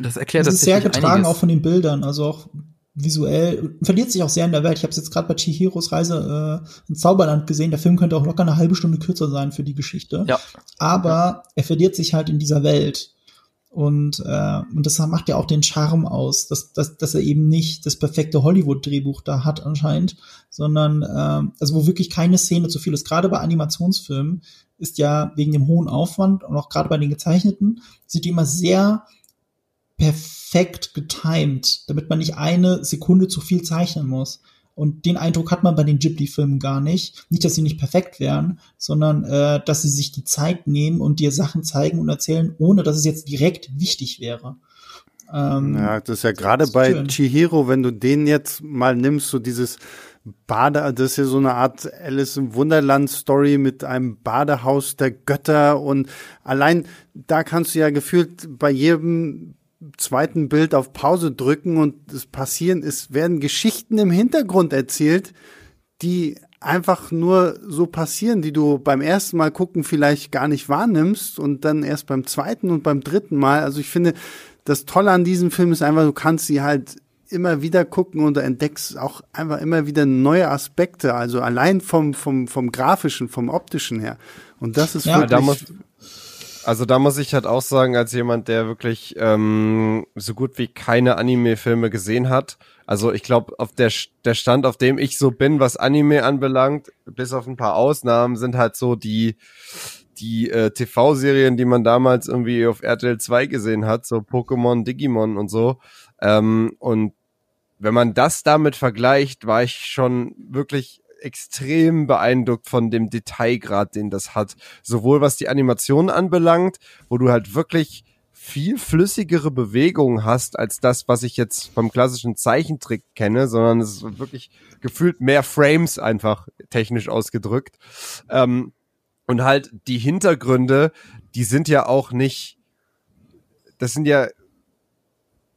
Das erklärt das ist sehr getragen einiges. auch von den Bildern, also auch visuell, verliert sich auch sehr in der Welt. Ich habe es jetzt gerade bei Chihiros Reise äh, ins Zauberland gesehen. Der Film könnte auch locker eine halbe Stunde kürzer sein für die Geschichte. Ja. Aber er verliert sich halt in dieser Welt. Und, äh, und das macht ja auch den Charme aus, dass, dass, dass er eben nicht das perfekte Hollywood-Drehbuch da hat anscheinend, sondern äh, also wo wirklich keine Szene zu viel ist. Gerade bei Animationsfilmen ist ja wegen dem hohen Aufwand und auch gerade bei den gezeichneten, sind die immer sehr perfekt getimed, damit man nicht eine Sekunde zu viel zeichnen muss. Und den Eindruck hat man bei den Ghibli-Filmen gar nicht. Nicht, dass sie nicht perfekt wären, sondern äh, dass sie sich die Zeit nehmen und dir Sachen zeigen und erzählen, ohne dass es jetzt direkt wichtig wäre. Ähm, ja, das ist ja gerade bei schön. Chihiro, wenn du den jetzt mal nimmst, so dieses Bade, das ist ja so eine Art Alice im Wunderland Story mit einem Badehaus der Götter und allein da kannst du ja gefühlt bei jedem zweiten Bild auf Pause drücken und es passieren, es werden Geschichten im Hintergrund erzählt, die einfach nur so passieren, die du beim ersten Mal gucken vielleicht gar nicht wahrnimmst und dann erst beim zweiten und beim dritten Mal. Also ich finde, das Tolle an diesem Film ist einfach, du kannst sie halt immer wieder gucken und du entdeckst auch einfach immer wieder neue Aspekte, also allein vom, vom, vom grafischen, vom optischen her. Und das ist ja, wirklich. Also da muss ich halt auch sagen, als jemand, der wirklich ähm, so gut wie keine Anime-Filme gesehen hat, also ich glaube, auf der, der Stand, auf dem ich so bin, was Anime anbelangt, bis auf ein paar Ausnahmen, sind halt so die, die äh, TV-Serien, die man damals irgendwie auf RTL 2 gesehen hat, so Pokémon, Digimon und so. Ähm, und wenn man das damit vergleicht, war ich schon wirklich extrem beeindruckt von dem Detailgrad, den das hat. Sowohl was die Animation anbelangt, wo du halt wirklich viel flüssigere Bewegungen hast als das, was ich jetzt vom klassischen Zeichentrick kenne, sondern es ist wirklich gefühlt mehr Frames einfach technisch ausgedrückt. Ähm, und halt die Hintergründe, die sind ja auch nicht, das sind ja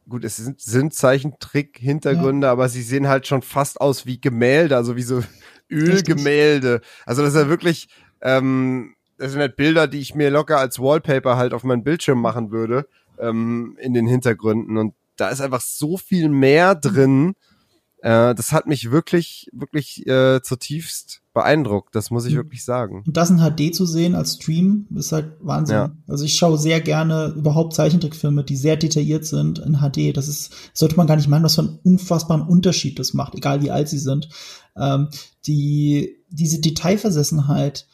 gut, es sind, sind Zeichentrick-Hintergründe, ja. aber sie sehen halt schon fast aus wie Gemälde, also wie so Ölgemälde. Also das ist ja wirklich, ähm, das sind halt Bilder, die ich mir locker als Wallpaper halt auf meinen Bildschirm machen würde, ähm, in den Hintergründen. Und da ist einfach so viel mehr drin. Äh, das hat mich wirklich, wirklich äh, zutiefst beeindruckt, das muss ich mhm. wirklich sagen. Und das in HD zu sehen als Stream ist halt Wahnsinn. Ja. Also ich schaue sehr gerne überhaupt Zeichentrickfilme, die sehr detailliert sind in HD. Das ist, sollte man gar nicht meinen, was für einen unfassbaren Unterschied das macht, egal wie alt sie sind. Ähm, die, diese Detailversessenheit,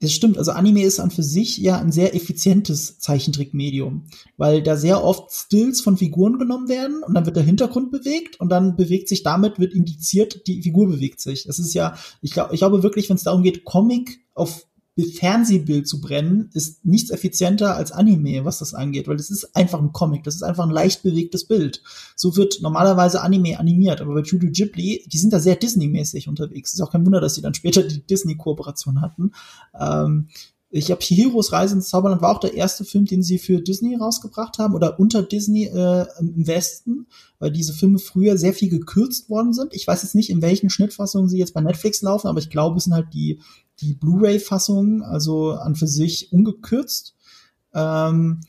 das stimmt, also Anime ist an für sich ja ein sehr effizientes Zeichentrickmedium, weil da sehr oft Stills von Figuren genommen werden und dann wird der Hintergrund bewegt und dann bewegt sich damit, wird indiziert, die Figur bewegt sich. Das ist ja, ich glaube, ich glaube wirklich, wenn es darum geht, Comic auf Fernsehbild zu brennen, ist nichts effizienter als Anime, was das angeht, weil das ist einfach ein Comic, das ist einfach ein leicht bewegtes Bild. So wird normalerweise Anime animiert, aber bei Studio Ghibli, die sind da sehr Disney-mäßig unterwegs. Ist auch kein Wunder, dass sie dann später die Disney-Kooperation hatten. Ähm, ich habe Chihiros Reise ins Zauberland war auch der erste Film, den sie für Disney rausgebracht haben oder unter Disney äh, im Westen, weil diese Filme früher sehr viel gekürzt worden sind. Ich weiß jetzt nicht, in welchen Schnittfassungen sie jetzt bei Netflix laufen, aber ich glaube, es sind halt die die Blu-ray-Fassung, also an für sich ungekürzt. Ähm,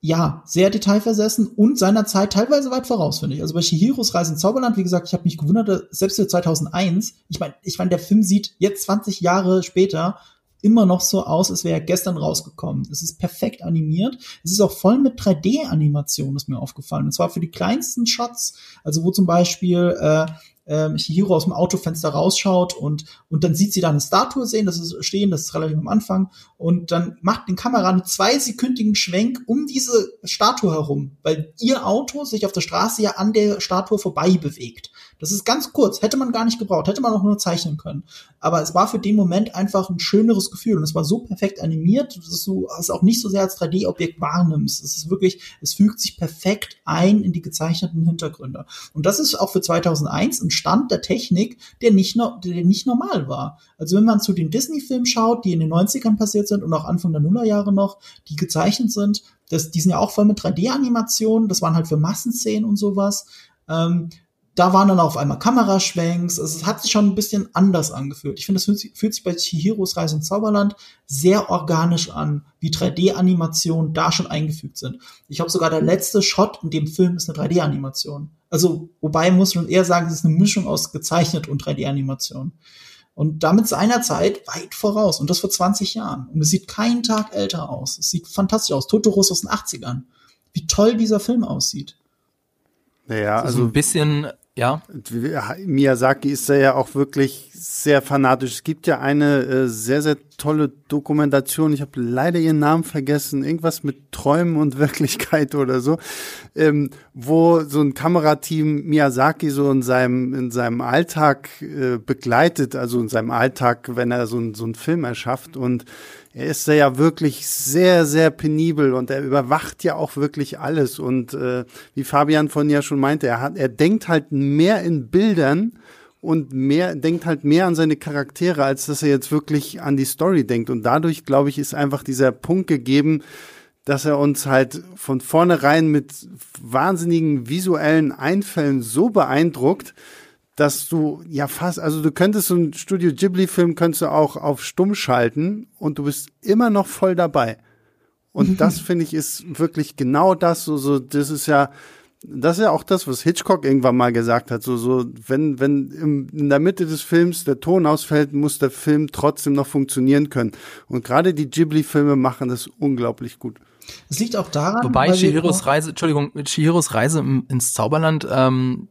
ja, sehr detailversessen und seiner Zeit teilweise weit voraus, finde ich. Also bei Shihiros Reise ins Zauberland, wie gesagt, ich habe mich gewundert, selbst für 2001, ich meine, ich meine, der Film sieht jetzt 20 Jahre später immer noch so aus, als wäre er gestern rausgekommen. Es ist perfekt animiert. Es ist auch voll mit 3D-Animation, ist mir aufgefallen. Und zwar für die kleinsten Shots, also wo zum Beispiel äh, ähm, Chihiro aus dem Autofenster rausschaut und, und dann sieht sie da eine Statue sehen, das ist stehen, das ist relativ am Anfang, und dann macht die Kamera einen zweisekündigen Schwenk um diese Statue herum, weil ihr Auto sich auf der Straße ja an der Statue vorbei bewegt. Das ist ganz kurz, hätte man gar nicht gebraucht, hätte man auch nur zeichnen können. Aber es war für den Moment einfach ein schöneres Gefühl und es war so perfekt animiert, dass du es auch nicht so sehr als 3D-Objekt wahrnimmst. Es ist wirklich, es fügt sich perfekt ein in die gezeichneten Hintergründe. Und das ist auch für 2001 ein Stand der Technik, der nicht, der nicht normal war. Also wenn man zu den Disney-Filmen schaut, die in den 90ern passiert sind und auch Anfang der Nullerjahre noch, die gezeichnet sind, das, die sind ja auch voll mit 3D-Animationen, das waren halt für Massenszenen und sowas. Ähm, da waren dann auf einmal Kameraschwenks. Also es hat sich schon ein bisschen anders angefühlt. Ich finde, es fühlt, fühlt, sich bei Chihiros Reise ins Zauberland sehr organisch an, wie 3D-Animationen da schon eingefügt sind. Ich glaube sogar der letzte Shot in dem Film ist eine 3D-Animation. Also, wobei muss man eher sagen, es ist eine Mischung aus gezeichnet und 3D-Animation. Und damit seiner Zeit weit voraus. Und das vor 20 Jahren. Und es sieht keinen Tag älter aus. Es sieht fantastisch aus. Totoros aus den 80ern. Wie toll dieser Film aussieht. Ja, also ein bisschen ja. Miyazaki ist ja auch wirklich sehr fanatisch. Es gibt ja eine äh, sehr, sehr tolle Dokumentation. Ich habe leider ihren Namen vergessen. Irgendwas mit Träumen und [laughs] Wirklichkeit oder so. Ähm, wo so ein Kamerateam Miyazaki so in seinem, in seinem Alltag äh, begleitet. Also in seinem Alltag, wenn er so, ein, so einen Film erschafft. Und er ist ja wirklich sehr, sehr penibel und er überwacht ja auch wirklich alles. Und äh, wie Fabian von ja schon meinte, er hat, er denkt halt mehr in Bildern und mehr, denkt halt mehr an seine Charaktere, als dass er jetzt wirklich an die Story denkt. Und dadurch, glaube ich, ist einfach dieser Punkt gegeben, dass er uns halt von vornherein mit wahnsinnigen visuellen Einfällen so beeindruckt, dass du ja fast, also du könntest so ein Studio Ghibli-Film könntest du auch auf stumm schalten und du bist immer noch voll dabei. Und das [laughs] finde ich ist wirklich genau das, so, so, das ist ja das ist ja auch das, was Hitchcock irgendwann mal gesagt hat. So, so, wenn, wenn im, in der Mitte des Films der Ton ausfällt, muss der Film trotzdem noch funktionieren können. Und gerade die Ghibli-Filme machen das unglaublich gut. Es liegt auch daran, wobei Chihiros Reise, Entschuldigung, Chihiros Reise ins Zauberland, ähm,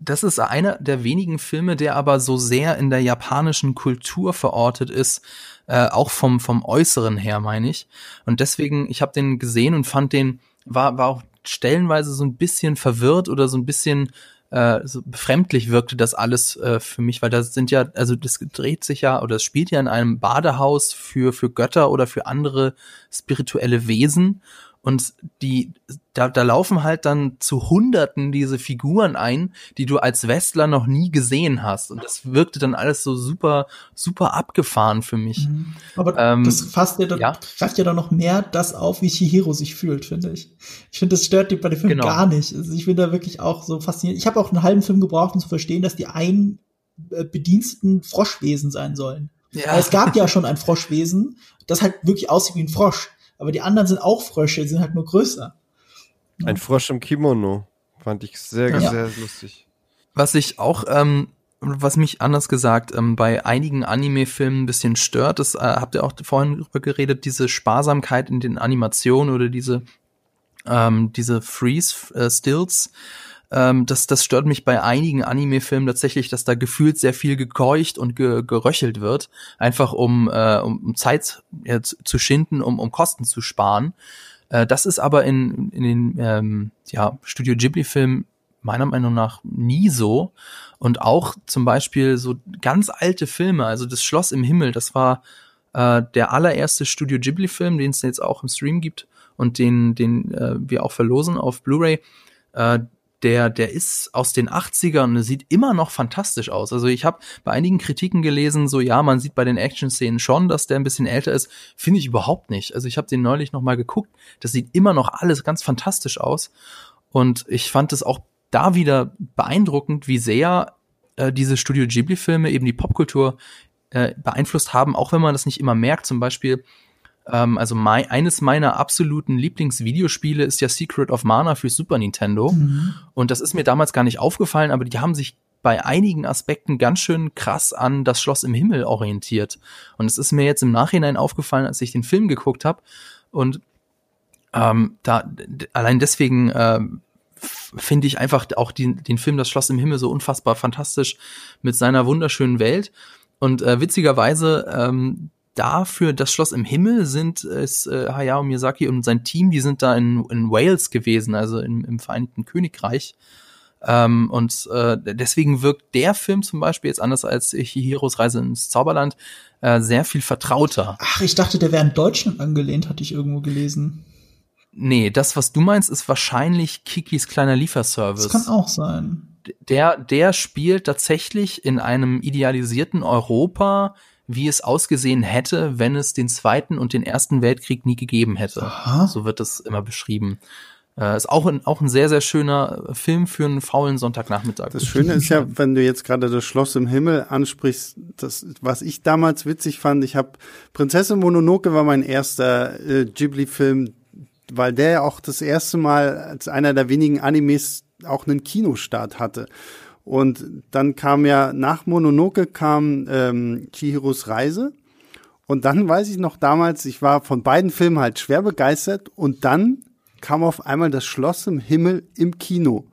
das ist einer der wenigen Filme, der aber so sehr in der japanischen Kultur verortet ist, äh, auch vom vom Äußeren her, meine ich. Und deswegen, ich habe den gesehen und fand den war war auch stellenweise so ein bisschen verwirrt oder so ein bisschen äh, so befremdlich wirkte das alles äh, für mich, weil das sind ja, also das dreht sich ja oder es spielt ja in einem Badehaus für für Götter oder für andere spirituelle Wesen und die, da, da laufen halt dann zu Hunderten diese Figuren ein, die du als Westler noch nie gesehen hast. Und das wirkte dann alles so super, super abgefahren für mich. Mhm. Aber ähm, das fasst ja, dann, ja? greift ja dann noch mehr das auf, wie Chihiro sich fühlt, finde ich. Ich finde, das stört die bei dem Film genau. gar nicht. Also ich bin da wirklich auch so fasziniert. Ich habe auch einen halben Film gebraucht, um zu verstehen, dass die einen äh, Bediensteten Froschwesen sein sollen. Ja. Weil es gab ja schon ein Froschwesen, das halt wirklich aussieht wie ein Frosch. Aber die anderen sind auch Frösche, die sind halt nur größer. Ein Frosch im Kimono. Fand ich sehr, ja. sehr lustig. Was ich auch, ähm, was mich anders gesagt ähm, bei einigen Anime-Filmen ein bisschen stört, das äh, habt ihr auch vorhin drüber geredet, diese Sparsamkeit in den Animationen oder diese, ähm, diese Freeze-Stills. Äh, ähm, das, das stört mich bei einigen Anime-Filmen tatsächlich, dass da gefühlt sehr viel gekeucht und ge geröchelt wird, einfach um, äh, um Zeit ja, zu schinden, um, um Kosten zu sparen. Äh, das ist aber in, in den ähm, ja, Studio Ghibli-Filmen meiner Meinung nach nie so. Und auch zum Beispiel so ganz alte Filme, also das Schloss im Himmel, das war äh, der allererste Studio Ghibli-Film, den es jetzt auch im Stream gibt und den, den äh, wir auch verlosen auf Blu-ray. Äh, der, der ist aus den 80ern und sieht immer noch fantastisch aus. Also ich habe bei einigen Kritiken gelesen, so ja, man sieht bei den Action-Szenen schon, dass der ein bisschen älter ist. Finde ich überhaupt nicht. Also ich habe den neulich noch mal geguckt. Das sieht immer noch alles ganz fantastisch aus. Und ich fand es auch da wieder beeindruckend, wie sehr äh, diese Studio Ghibli-Filme eben die Popkultur äh, beeinflusst haben, auch wenn man das nicht immer merkt. Zum Beispiel ähm, also mein, eines meiner absoluten Lieblingsvideospiele ist ja Secret of Mana für Super Nintendo. Mhm. Und das ist mir damals gar nicht aufgefallen, aber die haben sich bei einigen Aspekten ganz schön krass an das Schloss im Himmel orientiert. Und es ist mir jetzt im Nachhinein aufgefallen, als ich den Film geguckt habe. Und ähm, da allein deswegen ähm, finde ich einfach auch die, den Film Das Schloss im Himmel so unfassbar fantastisch mit seiner wunderschönen Welt. Und äh, witzigerweise ähm, dafür das Schloss im Himmel sind es äh, Hayao Miyazaki und sein Team, die sind da in, in Wales gewesen, also in, im Vereinigten Königreich. Ähm, und äh, deswegen wirkt der Film zum Beispiel jetzt anders als Chihiros Reise ins Zauberland äh, sehr viel vertrauter. Ach, ich dachte, der wäre in Deutschland angelehnt, hatte ich irgendwo gelesen. Nee, das, was du meinst, ist wahrscheinlich Kikis kleiner Lieferservice. Das kann auch sein. Der, der spielt tatsächlich in einem idealisierten Europa wie es ausgesehen hätte, wenn es den Zweiten und den Ersten Weltkrieg nie gegeben hätte. Aha. So wird das immer beschrieben. Äh, ist auch ein, auch ein sehr, sehr schöner Film für einen faulen Sonntagnachmittag. Das Schöne ist ja, wenn du jetzt gerade das Schloss im Himmel ansprichst, das, was ich damals witzig fand, ich habe Prinzessin Mononoke war mein erster äh, Ghibli-Film, weil der ja auch das erste Mal als einer der wenigen Animes auch einen Kinostart hatte. Und dann kam ja nach Mononoke kam ähm, Chihiros Reise. Und dann weiß ich noch damals, ich war von beiden Filmen halt schwer begeistert. Und dann kam auf einmal das Schloss im Himmel im Kino.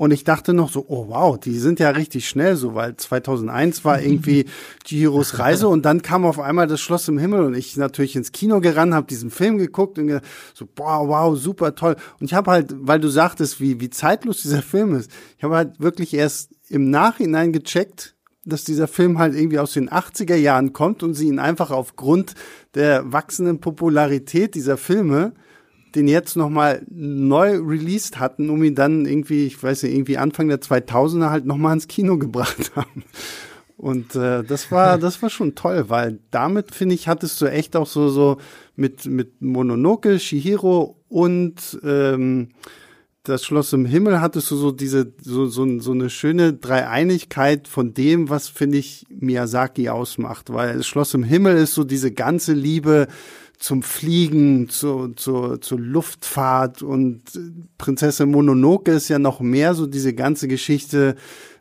Und ich dachte noch so, oh wow, die sind ja richtig schnell so, weil 2001 war irgendwie Chihiros Reise und dann kam auf einmal das Schloss im Himmel und ich natürlich ins Kino gerannt, habe diesen Film geguckt und gedacht, so, boah, wow, super toll. Und ich habe halt, weil du sagtest, wie, wie zeitlos dieser Film ist, ich habe halt wirklich erst im Nachhinein gecheckt, dass dieser Film halt irgendwie aus den 80er Jahren kommt und sie ihn einfach aufgrund der wachsenden Popularität dieser Filme den jetzt nochmal neu released hatten, um ihn dann irgendwie, ich weiß nicht, irgendwie Anfang der 2000er halt nochmal ins Kino gebracht [laughs] haben. Und äh, das war [laughs] das war schon toll, weil damit finde ich hattest du echt auch so so mit mit Mononoke, Shihiro und ähm, das Schloss im Himmel hattest du so diese so so, so eine schöne Dreieinigkeit von dem, was finde ich Miyazaki ausmacht, weil das Schloss im Himmel ist so diese ganze Liebe zum Fliegen, zu, zu, zur Luftfahrt und Prinzessin Mononoke ist ja noch mehr so diese ganze Geschichte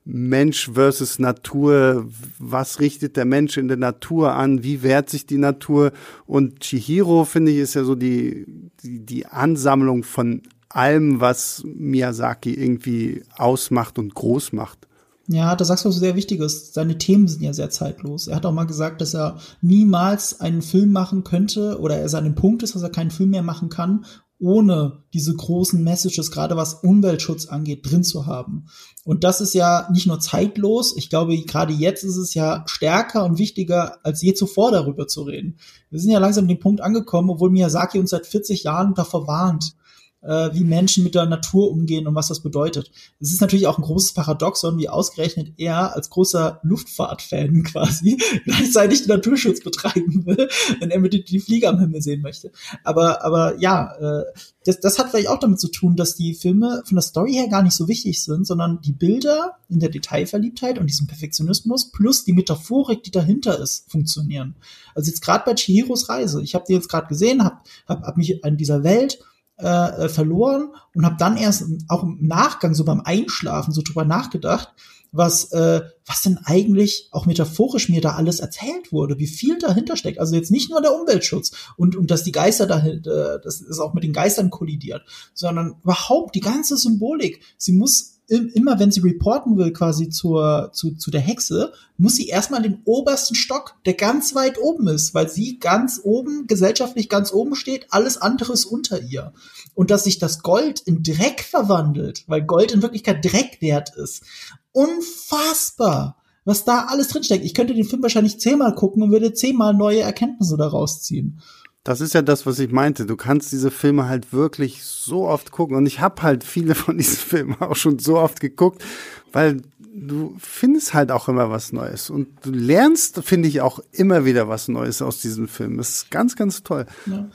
Mensch versus Natur. Was richtet der Mensch in der Natur an? Wie wehrt sich die Natur? Und Chihiro, finde ich, ist ja so die, die, die Ansammlung von allem, was Miyazaki irgendwie ausmacht und groß macht. Ja, da sagst du was sehr Wichtiges. Seine Themen sind ja sehr zeitlos. Er hat auch mal gesagt, dass er niemals einen Film machen könnte oder er an Punkt ist, dass er keinen Film mehr machen kann, ohne diese großen Messages, gerade was Umweltschutz angeht, drin zu haben. Und das ist ja nicht nur zeitlos, ich glaube, gerade jetzt ist es ja stärker und wichtiger als je zuvor darüber zu reden. Wir sind ja langsam an den Punkt angekommen, obwohl Miyazaki uns seit 40 Jahren davor warnt, äh, wie Menschen mit der Natur umgehen und was das bedeutet. Es ist natürlich auch ein großes Paradoxon, wie ausgerechnet er als großer Luftfahrtfan [laughs] quasi gleichzeitig Naturschutz betreiben will, wenn er mit die Flieger am Himmel sehen möchte. Aber, aber ja, äh, das, das hat vielleicht auch damit zu tun, dass die Filme von der Story her gar nicht so wichtig sind, sondern die Bilder in der Detailverliebtheit und diesem Perfektionismus plus die Metaphorik, die dahinter ist, funktionieren. Also jetzt gerade bei Chihiros Reise, ich habe die jetzt gerade gesehen, habe hab, hab mich an dieser Welt äh, verloren und habe dann erst auch im Nachgang so beim Einschlafen so drüber nachgedacht, was äh, was denn eigentlich auch metaphorisch mir da alles erzählt wurde, wie viel dahinter steckt. Also jetzt nicht nur der Umweltschutz und und dass die Geister dahinter, äh, das ist auch mit den Geistern kollidiert, sondern überhaupt die ganze Symbolik. Sie muss immer wenn sie reporten will quasi zur, zu, zu der Hexe, muss sie erstmal den obersten Stock, der ganz weit oben ist, weil sie ganz oben, gesellschaftlich ganz oben steht, alles andere ist unter ihr. Und dass sich das Gold in Dreck verwandelt, weil Gold in Wirklichkeit Dreck wert ist. Unfassbar! Was da alles drinsteckt. Ich könnte den Film wahrscheinlich zehnmal gucken und würde zehnmal neue Erkenntnisse daraus ziehen. Das ist ja das, was ich meinte. Du kannst diese Filme halt wirklich so oft gucken. Und ich habe halt viele von diesen [laughs] Filmen auch schon so oft geguckt, weil du findest halt auch immer was Neues. Und du lernst, finde ich, auch immer wieder was Neues aus diesem Film. Das ist ganz, ganz toll. Ja.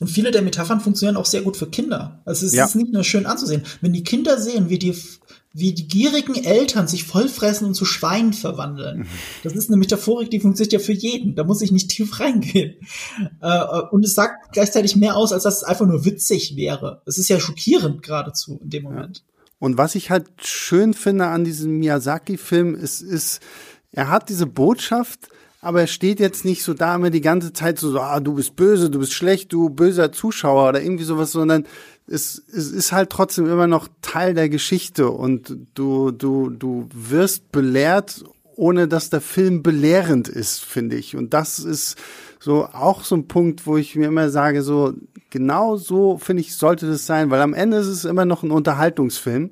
Und viele der Metaphern funktionieren auch sehr gut für Kinder. Also es ja. ist nicht nur schön anzusehen. Wenn die Kinder sehen, wie die wie die gierigen Eltern sich vollfressen und zu Schweinen verwandeln. Das ist eine Metaphorik, die funktioniert ja für jeden. Da muss ich nicht tief reingehen. Äh, und es sagt gleichzeitig mehr aus, als dass es einfach nur witzig wäre. Es ist ja schockierend geradezu in dem Moment. Ja. Und was ich halt schön finde an diesem Miyazaki-Film, ist, ist, er hat diese Botschaft, aber er steht jetzt nicht so da immer die ganze Zeit so, ah, du bist böse, du bist schlecht, du böser Zuschauer oder irgendwie sowas, sondern es, es ist halt trotzdem immer noch Teil der Geschichte und du, du, du wirst belehrt, ohne dass der Film belehrend ist, finde ich. Und das ist so auch so ein Punkt, wo ich mir immer sage, so genau so finde ich sollte das sein, weil am Ende ist es immer noch ein Unterhaltungsfilm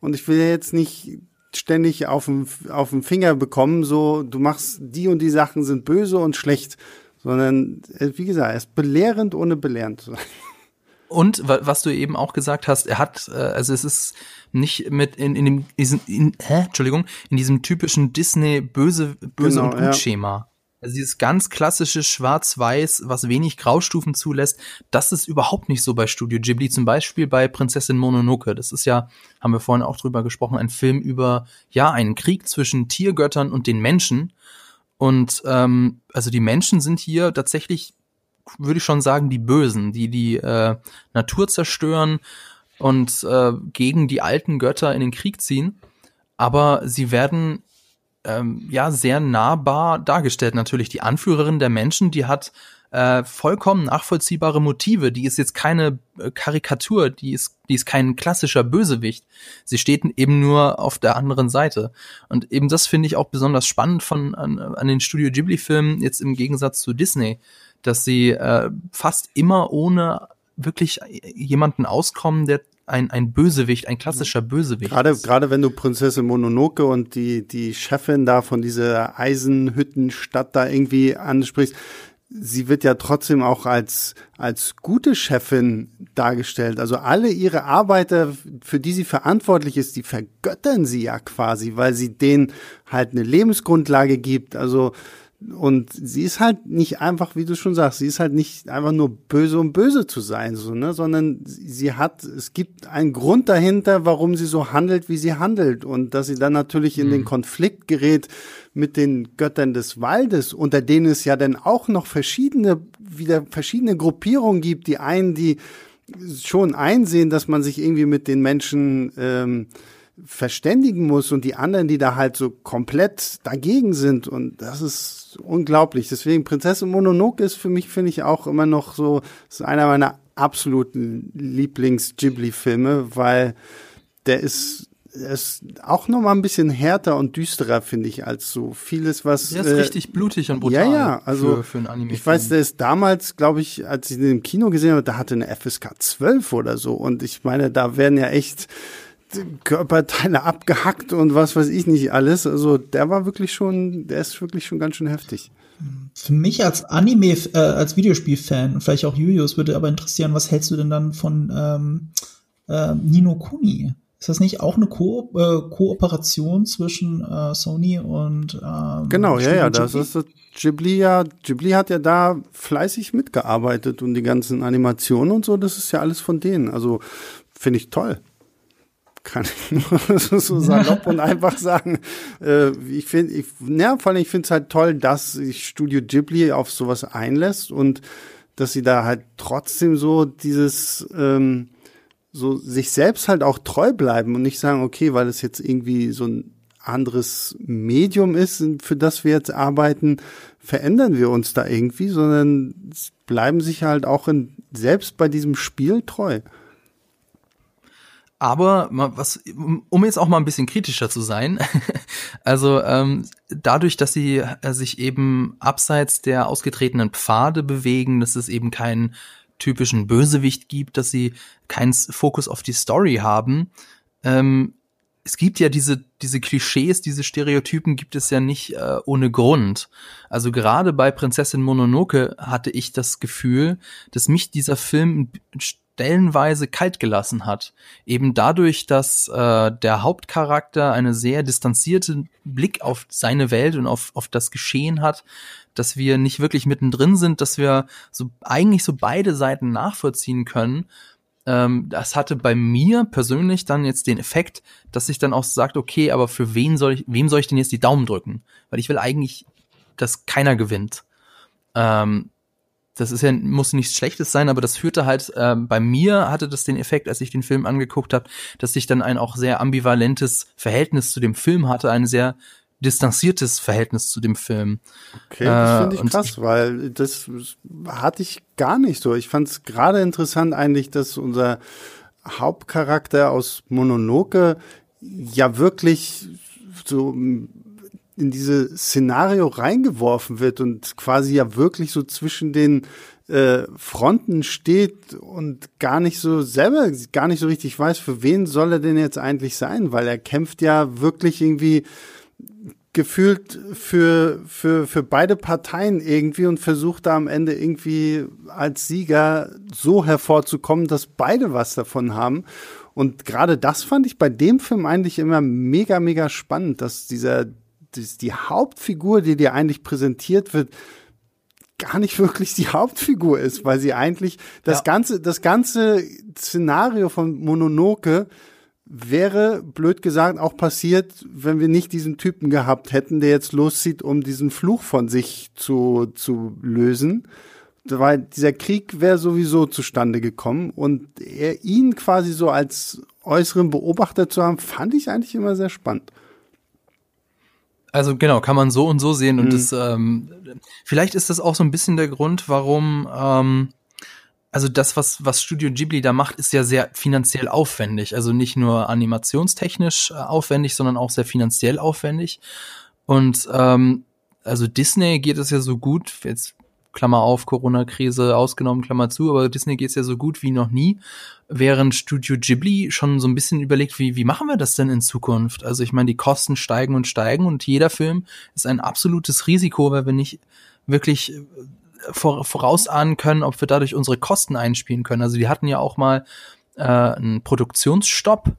und ich will ja jetzt nicht ständig auf den, auf den Finger bekommen, so du machst die und die Sachen sind böse und schlecht, sondern äh, wie gesagt, er ist belehrend ohne belehrend zu sein. Und was du eben auch gesagt hast, er hat, äh, also es ist nicht mit in, in dem, in, in, hä? Entschuldigung, in diesem typischen Disney böse, böse genau, und gut Schema. Ja. Also dieses ganz klassische Schwarz-Weiß, was wenig Graustufen zulässt, das ist überhaupt nicht so bei Studio Ghibli. Zum Beispiel bei Prinzessin Mononoke. Das ist ja, haben wir vorhin auch drüber gesprochen, ein Film über, ja, einen Krieg zwischen Tiergöttern und den Menschen. Und ähm, also die Menschen sind hier tatsächlich würde ich schon sagen, die Bösen, die die äh, Natur zerstören und äh, gegen die alten Götter in den Krieg ziehen. Aber sie werden ähm, ja sehr nahbar dargestellt. Natürlich die Anführerin der Menschen, die hat äh, vollkommen nachvollziehbare Motive. Die ist jetzt keine äh, Karikatur, die ist, die ist kein klassischer Bösewicht. Sie steht eben nur auf der anderen Seite. Und eben das finde ich auch besonders spannend von an, an den Studio Ghibli-Filmen, jetzt im Gegensatz zu Disney dass sie äh, fast immer ohne wirklich jemanden auskommen, der ein, ein Bösewicht, ein klassischer Bösewicht. Gerade, gerade wenn du Prinzessin Mononoke und die, die Chefin da von dieser Eisenhüttenstadt da irgendwie ansprichst, sie wird ja trotzdem auch als, als gute Chefin dargestellt. Also alle ihre Arbeiter, für die sie verantwortlich ist, die vergöttern sie ja quasi, weil sie denen halt eine Lebensgrundlage gibt. Also und sie ist halt nicht einfach, wie du schon sagst, sie ist halt nicht einfach nur böse um böse zu sein, so, ne, sondern sie hat, es gibt einen Grund dahinter, warum sie so handelt, wie sie handelt und dass sie dann natürlich in mhm. den Konflikt gerät mit den Göttern des Waldes, unter denen es ja dann auch noch verschiedene, wieder verschiedene Gruppierungen gibt, die einen, die schon einsehen, dass man sich irgendwie mit den Menschen ähm, verständigen muss und die anderen, die da halt so komplett dagegen sind und das ist unglaublich. Deswegen Prinzessin Mononoke ist für mich, finde ich, auch immer noch so, ist einer meiner absoluten Lieblings-Ghibli-Filme, weil der ist ist auch noch mal ein bisschen härter und düsterer, finde ich, als so vieles, was. Der ist äh, richtig blutig und brutal. Ja, ja, also für, für einen Anime. Ich weiß, der ist damals, glaube ich, als ich ihn im Kino gesehen habe, da hatte eine FSK 12 oder so. Und ich meine, da werden ja echt Körperteile abgehackt und was weiß ich nicht alles. Also der war wirklich schon, der ist wirklich schon ganz schön heftig. Für mich als Anime, äh, als Videospielfan und vielleicht auch Julius würde aber interessieren, was hältst du denn dann von ähm, äh, Nino Kuni? Ist das nicht auch eine Ko äh, Kooperation zwischen äh, Sony und ähm, Genau, ja, ja, das ist das Ghibli ja, Ghibli hat ja da fleißig mitgearbeitet und die ganzen Animationen und so, das ist ja alles von denen. Also finde ich toll kann ich [laughs] nur so salopp und einfach sagen. Äh, ich finde, ich, ja, vor allem ich finde es halt toll, dass sich Studio Ghibli auf sowas einlässt und dass sie da halt trotzdem so dieses ähm, so sich selbst halt auch treu bleiben und nicht sagen, okay, weil es jetzt irgendwie so ein anderes Medium ist, für das wir jetzt arbeiten, verändern wir uns da irgendwie, sondern bleiben sich halt auch in, selbst bei diesem Spiel treu. Aber was, um jetzt auch mal ein bisschen kritischer zu sein, [laughs] also ähm, dadurch, dass sie äh, sich eben abseits der ausgetretenen Pfade bewegen, dass es eben keinen typischen Bösewicht gibt, dass sie keinen Fokus auf die Story haben. Ähm, es gibt ja diese, diese Klischees, diese Stereotypen gibt es ja nicht äh, ohne Grund. Also gerade bei Prinzessin Mononoke hatte ich das Gefühl, dass mich dieser Film stellenweise kalt gelassen hat. Eben dadurch, dass äh, der Hauptcharakter eine sehr distanzierte Blick auf seine Welt und auf, auf das Geschehen hat, dass wir nicht wirklich mittendrin sind, dass wir so eigentlich so beide Seiten nachvollziehen können. Ähm, das hatte bei mir persönlich dann jetzt den Effekt, dass ich dann auch sagt, okay, aber für wen soll ich, wem soll ich denn jetzt die Daumen drücken? Weil ich will eigentlich, dass keiner gewinnt. Ähm, das ist ja, muss nichts Schlechtes sein, aber das führte halt, ähm, bei mir hatte das den Effekt, als ich den Film angeguckt habe, dass ich dann ein auch sehr ambivalentes Verhältnis zu dem Film hatte, ein sehr distanziertes Verhältnis zu dem Film. Okay, das finde ich äh, krass, ich, weil das hatte ich gar nicht so. Ich fand es gerade interessant eigentlich, dass unser Hauptcharakter aus Mononoke ja wirklich so in diese Szenario reingeworfen wird und quasi ja wirklich so zwischen den äh, Fronten steht und gar nicht so selber gar nicht so richtig weiß, für wen soll er denn jetzt eigentlich sein, weil er kämpft ja wirklich irgendwie gefühlt für, für, für beide Parteien irgendwie und versucht da am Ende irgendwie als Sieger so hervorzukommen, dass beide was davon haben. Und gerade das fand ich bei dem Film eigentlich immer mega, mega spannend, dass dieser das, die Hauptfigur, die dir eigentlich präsentiert wird, gar nicht [laughs] wirklich die Hauptfigur ist, weil sie eigentlich das ja. ganze, das ganze Szenario von Mononoke wäre, blöd gesagt, auch passiert, wenn wir nicht diesen Typen gehabt hätten, der jetzt loszieht, um diesen Fluch von sich zu, zu lösen. Weil dieser Krieg wäre sowieso zustande gekommen und er ihn quasi so als äußeren Beobachter zu haben, fand ich eigentlich immer sehr spannend. Also genau, kann man so und so sehen. Und mhm. das, ähm, vielleicht ist das auch so ein bisschen der Grund, warum, ähm, also das, was, was Studio Ghibli da macht, ist ja sehr finanziell aufwendig. Also nicht nur animationstechnisch äh, aufwendig, sondern auch sehr finanziell aufwendig. Und ähm, also Disney geht es ja so gut, jetzt Klammer auf, Corona-Krise ausgenommen, Klammer zu, aber Disney geht's ja so gut wie noch nie, während Studio Ghibli schon so ein bisschen überlegt, wie, wie machen wir das denn in Zukunft? Also ich meine, die Kosten steigen und steigen und jeder Film ist ein absolutes Risiko, weil wir nicht wirklich äh, vor, vorausahnen können, ob wir dadurch unsere Kosten einspielen können. Also die hatten ja auch mal äh, einen Produktionsstopp.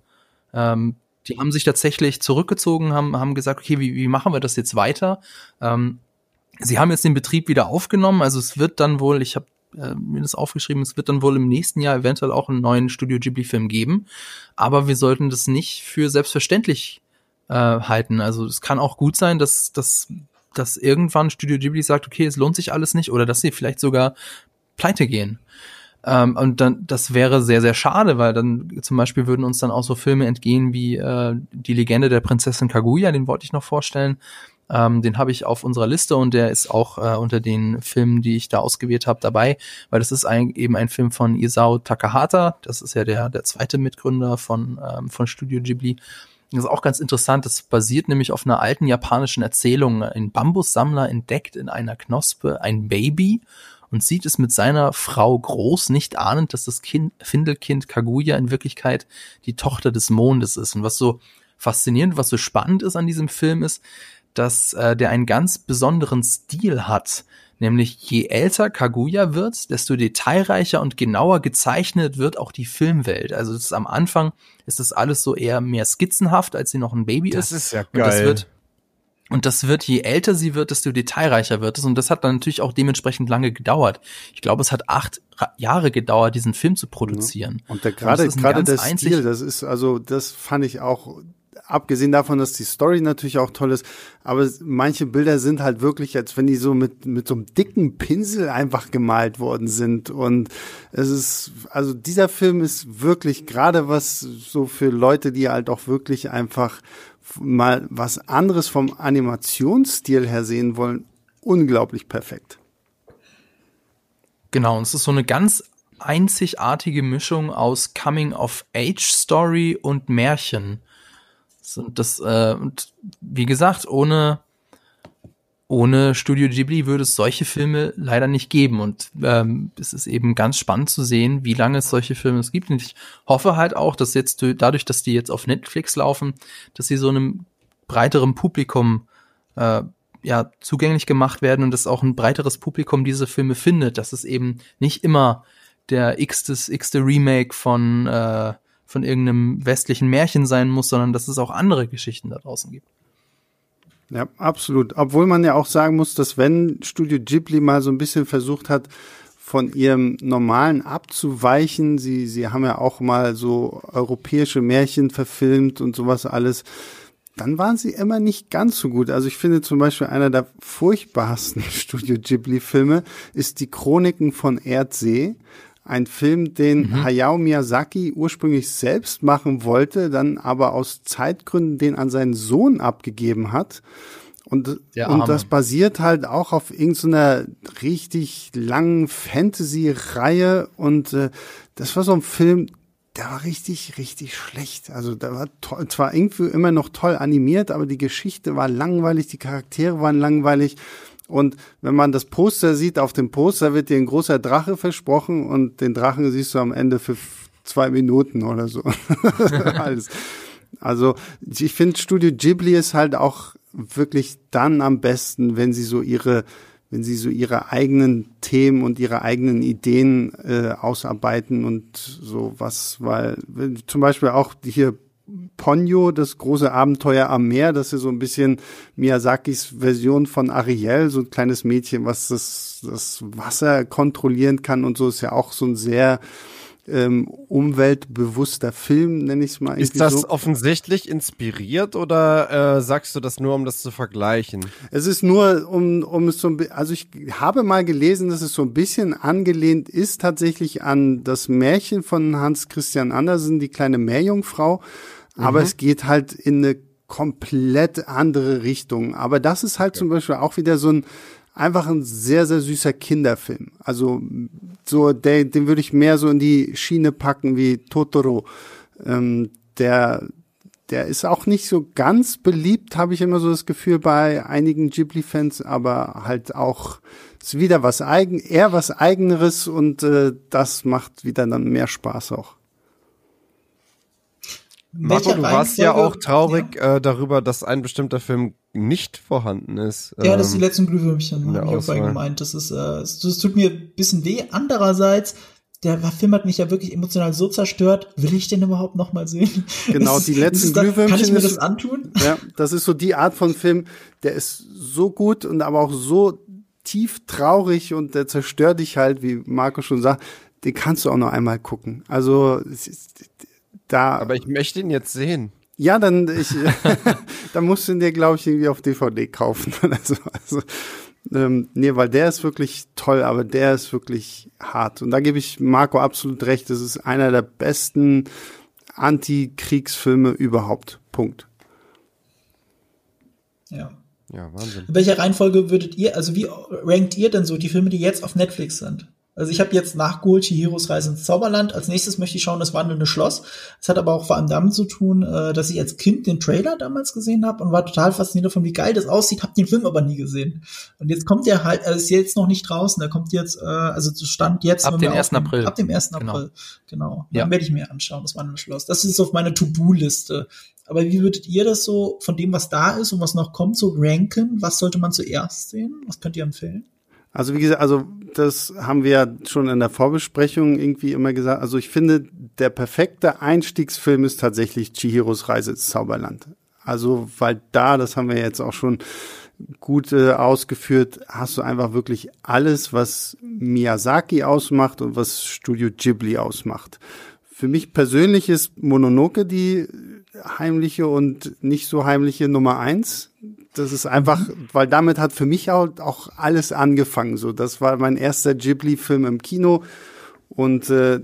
Ähm, die haben sich tatsächlich zurückgezogen, haben, haben gesagt, okay, wie, wie machen wir das jetzt weiter? Ähm, Sie haben jetzt den Betrieb wieder aufgenommen, also es wird dann wohl, ich habe äh, mir das aufgeschrieben, es wird dann wohl im nächsten Jahr eventuell auch einen neuen Studio Ghibli-Film geben, aber wir sollten das nicht für selbstverständlich äh, halten. Also es kann auch gut sein, dass, dass, dass irgendwann Studio Ghibli sagt, okay, es lohnt sich alles nicht, oder dass sie vielleicht sogar pleite gehen. Ähm, und dann, das wäre sehr, sehr schade, weil dann zum Beispiel würden uns dann auch so Filme entgehen wie äh, Die Legende der Prinzessin Kaguya, den wollte ich noch vorstellen. Ähm, den habe ich auf unserer Liste und der ist auch äh, unter den Filmen, die ich da ausgewählt habe, dabei, weil das ist ein, eben ein Film von Isao Takahata. Das ist ja der, der zweite Mitgründer von, ähm, von Studio Ghibli. Das ist auch ganz interessant. Das basiert nämlich auf einer alten japanischen Erzählung. Ein Bambussammler entdeckt in einer Knospe ein Baby und sieht es mit seiner Frau groß, nicht ahnend, dass das kind, Findelkind Kaguya in Wirklichkeit die Tochter des Mondes ist. Und was so faszinierend, was so spannend ist an diesem Film ist, dass äh, der einen ganz besonderen Stil hat. Nämlich je älter Kaguya wird, desto detailreicher und genauer gezeichnet wird auch die Filmwelt. Also das ist am Anfang ist das alles so eher mehr skizzenhaft, als sie noch ein Baby das ist. Das ist ja geil. Und das wird und das wird, je älter sie wird, desto detailreicher wird es. Und das hat dann natürlich auch dementsprechend lange gedauert. Ich glaube, es hat acht Jahre gedauert, diesen Film zu produzieren. Und der, gerade, gerade der Stil, das ist, also, das fand ich auch, abgesehen davon, dass die Story natürlich auch toll ist, aber manche Bilder sind halt wirklich, als wenn die so mit, mit so einem dicken Pinsel einfach gemalt worden sind. Und es ist, also dieser Film ist wirklich gerade was so für Leute, die halt auch wirklich einfach mal was anderes vom Animationsstil her sehen wollen, unglaublich perfekt. Genau, und es ist so eine ganz einzigartige Mischung aus Coming-of-Age-Story und Märchen. Und das, äh, und wie gesagt, ohne ohne Studio Ghibli würde es solche Filme leider nicht geben. Und ähm, es ist eben ganz spannend zu sehen, wie lange es solche Filme es gibt. Und ich hoffe halt auch, dass jetzt dadurch, dass die jetzt auf Netflix laufen, dass sie so einem breiteren Publikum äh, ja zugänglich gemacht werden und dass auch ein breiteres Publikum diese Filme findet, dass es eben nicht immer der x x-te Remake von äh, von irgendeinem westlichen Märchen sein muss, sondern dass es auch andere Geschichten da draußen gibt. Ja, absolut. Obwohl man ja auch sagen muss, dass wenn Studio Ghibli mal so ein bisschen versucht hat, von ihrem normalen abzuweichen, sie, sie haben ja auch mal so europäische Märchen verfilmt und sowas alles, dann waren sie immer nicht ganz so gut. Also ich finde zum Beispiel einer der furchtbarsten [laughs] Studio Ghibli-Filme ist die Chroniken von Erdsee. Ein Film, den mhm. Hayao Miyazaki ursprünglich selbst machen wollte, dann aber aus Zeitgründen den an seinen Sohn abgegeben hat. Und, und das basiert halt auch auf irgendeiner richtig langen Fantasy-Reihe. Und äh, das war so ein Film, der war richtig, richtig schlecht. Also der war toll, zwar irgendwie immer noch toll animiert, aber die Geschichte war langweilig, die Charaktere waren langweilig. Und wenn man das Poster sieht, auf dem Poster wird dir ein großer Drache versprochen und den Drachen siehst du am Ende für zwei Minuten oder so. [laughs] Alles. Also ich finde Studio Ghibli ist halt auch wirklich dann am besten, wenn sie so ihre wenn sie so ihre eigenen Themen und ihre eigenen Ideen äh, ausarbeiten und so was, weil zum Beispiel auch hier Ponyo, das große Abenteuer am Meer, das ist so ein bisschen Miyazakis Version von Ariel, so ein kleines Mädchen, was das, das Wasser kontrollieren kann und so ist ja auch so ein sehr ähm, umweltbewusster Film, nenne ich es mal. Ist das so. offensichtlich inspiriert oder äh, sagst du das nur, um das zu vergleichen? Es ist nur, um, um es so ein also ich habe mal gelesen, dass es so ein bisschen angelehnt ist tatsächlich an das Märchen von Hans Christian Andersen, die kleine Meerjungfrau aber mhm. es geht halt in eine komplett andere Richtung. Aber das ist halt ja. zum Beispiel auch wieder so ein einfach ein sehr, sehr süßer Kinderfilm. Also so, der, den würde ich mehr so in die Schiene packen wie Totoro. Ähm, der, der ist auch nicht so ganz beliebt, habe ich immer so das Gefühl bei einigen Ghibli-Fans, aber halt auch ist wieder was eigen, eher was eigeneres und äh, das macht wieder dann mehr Spaß auch. Marco, du warst ja auch traurig ja. Äh, darüber, dass ein bestimmter Film nicht vorhanden ist. Ja, das ist die ähm, letzten Glühwürmchen, habe ich auch gemeint. Das ist, äh, das, das tut mir ein bisschen weh. Andererseits, der Film hat mich ja wirklich emotional so zerstört. Will ich den überhaupt noch mal sehen? Genau, ist, die letzten Glühwürmchen. Kann ich mir das antun? Ja, das ist so die Art von Film, der ist so gut und aber auch so tief traurig und der zerstört dich halt, wie Marco schon sagt, den kannst du auch noch einmal gucken. Also da. Aber ich möchte ihn jetzt sehen. Ja, dann ich, [laughs] dann musst du ihn dir, glaube ich, irgendwie auf DVD kaufen. [laughs] also, also ähm, nee, weil der ist wirklich toll, aber der ist wirklich hart. Und da gebe ich Marco absolut recht. Das ist einer der besten Anti-Kriegsfilme überhaupt. Punkt. Ja. Ja, Wahnsinn. In welcher Reihenfolge würdet ihr, also wie rankt ihr denn so die Filme, die jetzt auf Netflix sind? Also ich habe jetzt nachgeholt Chihiros Reise ins Zauberland. Als nächstes möchte ich schauen das wandelnde Schloss. Das hat aber auch vor allem damit zu tun, äh, dass ich als Kind den Trailer damals gesehen habe und war total fasziniert davon, wie geil das aussieht, habe den Film aber nie gesehen. Und jetzt kommt der halt, er ist jetzt noch nicht draußen, der kommt jetzt, äh, also Stand jetzt. Ab dem 1. April. Ab dem 1. Genau. April, genau. Ja. Dann werde ich mir anschauen, das wandelnde Schloss. Das ist auf meiner To-Do-Liste. Aber wie würdet ihr das so von dem, was da ist und was noch kommt, so ranken? Was sollte man zuerst sehen? Was könnt ihr empfehlen? Also wie gesagt, also das haben wir ja schon in der Vorbesprechung irgendwie immer gesagt. Also ich finde, der perfekte Einstiegsfilm ist tatsächlich Chihiros Reise ins Zauberland. Also weil da, das haben wir jetzt auch schon gut äh, ausgeführt, hast du einfach wirklich alles, was Miyazaki ausmacht und was Studio Ghibli ausmacht. Für mich persönlich ist Mononoke die heimliche und nicht so heimliche Nummer eins. Das ist einfach, weil damit hat für mich auch, auch alles angefangen. So, das war mein erster Ghibli-Film im Kino und äh,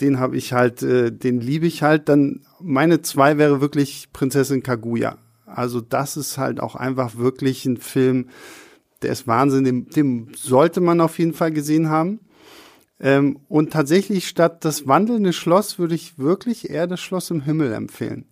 den habe ich halt, äh, den liebe ich halt. Dann meine zwei wäre wirklich Prinzessin Kaguya. Also das ist halt auch einfach wirklich ein Film, der ist Wahnsinn. Den, den sollte man auf jeden Fall gesehen haben. Ähm, und tatsächlich statt das wandelnde Schloss würde ich wirklich eher das Schloss im Himmel empfehlen.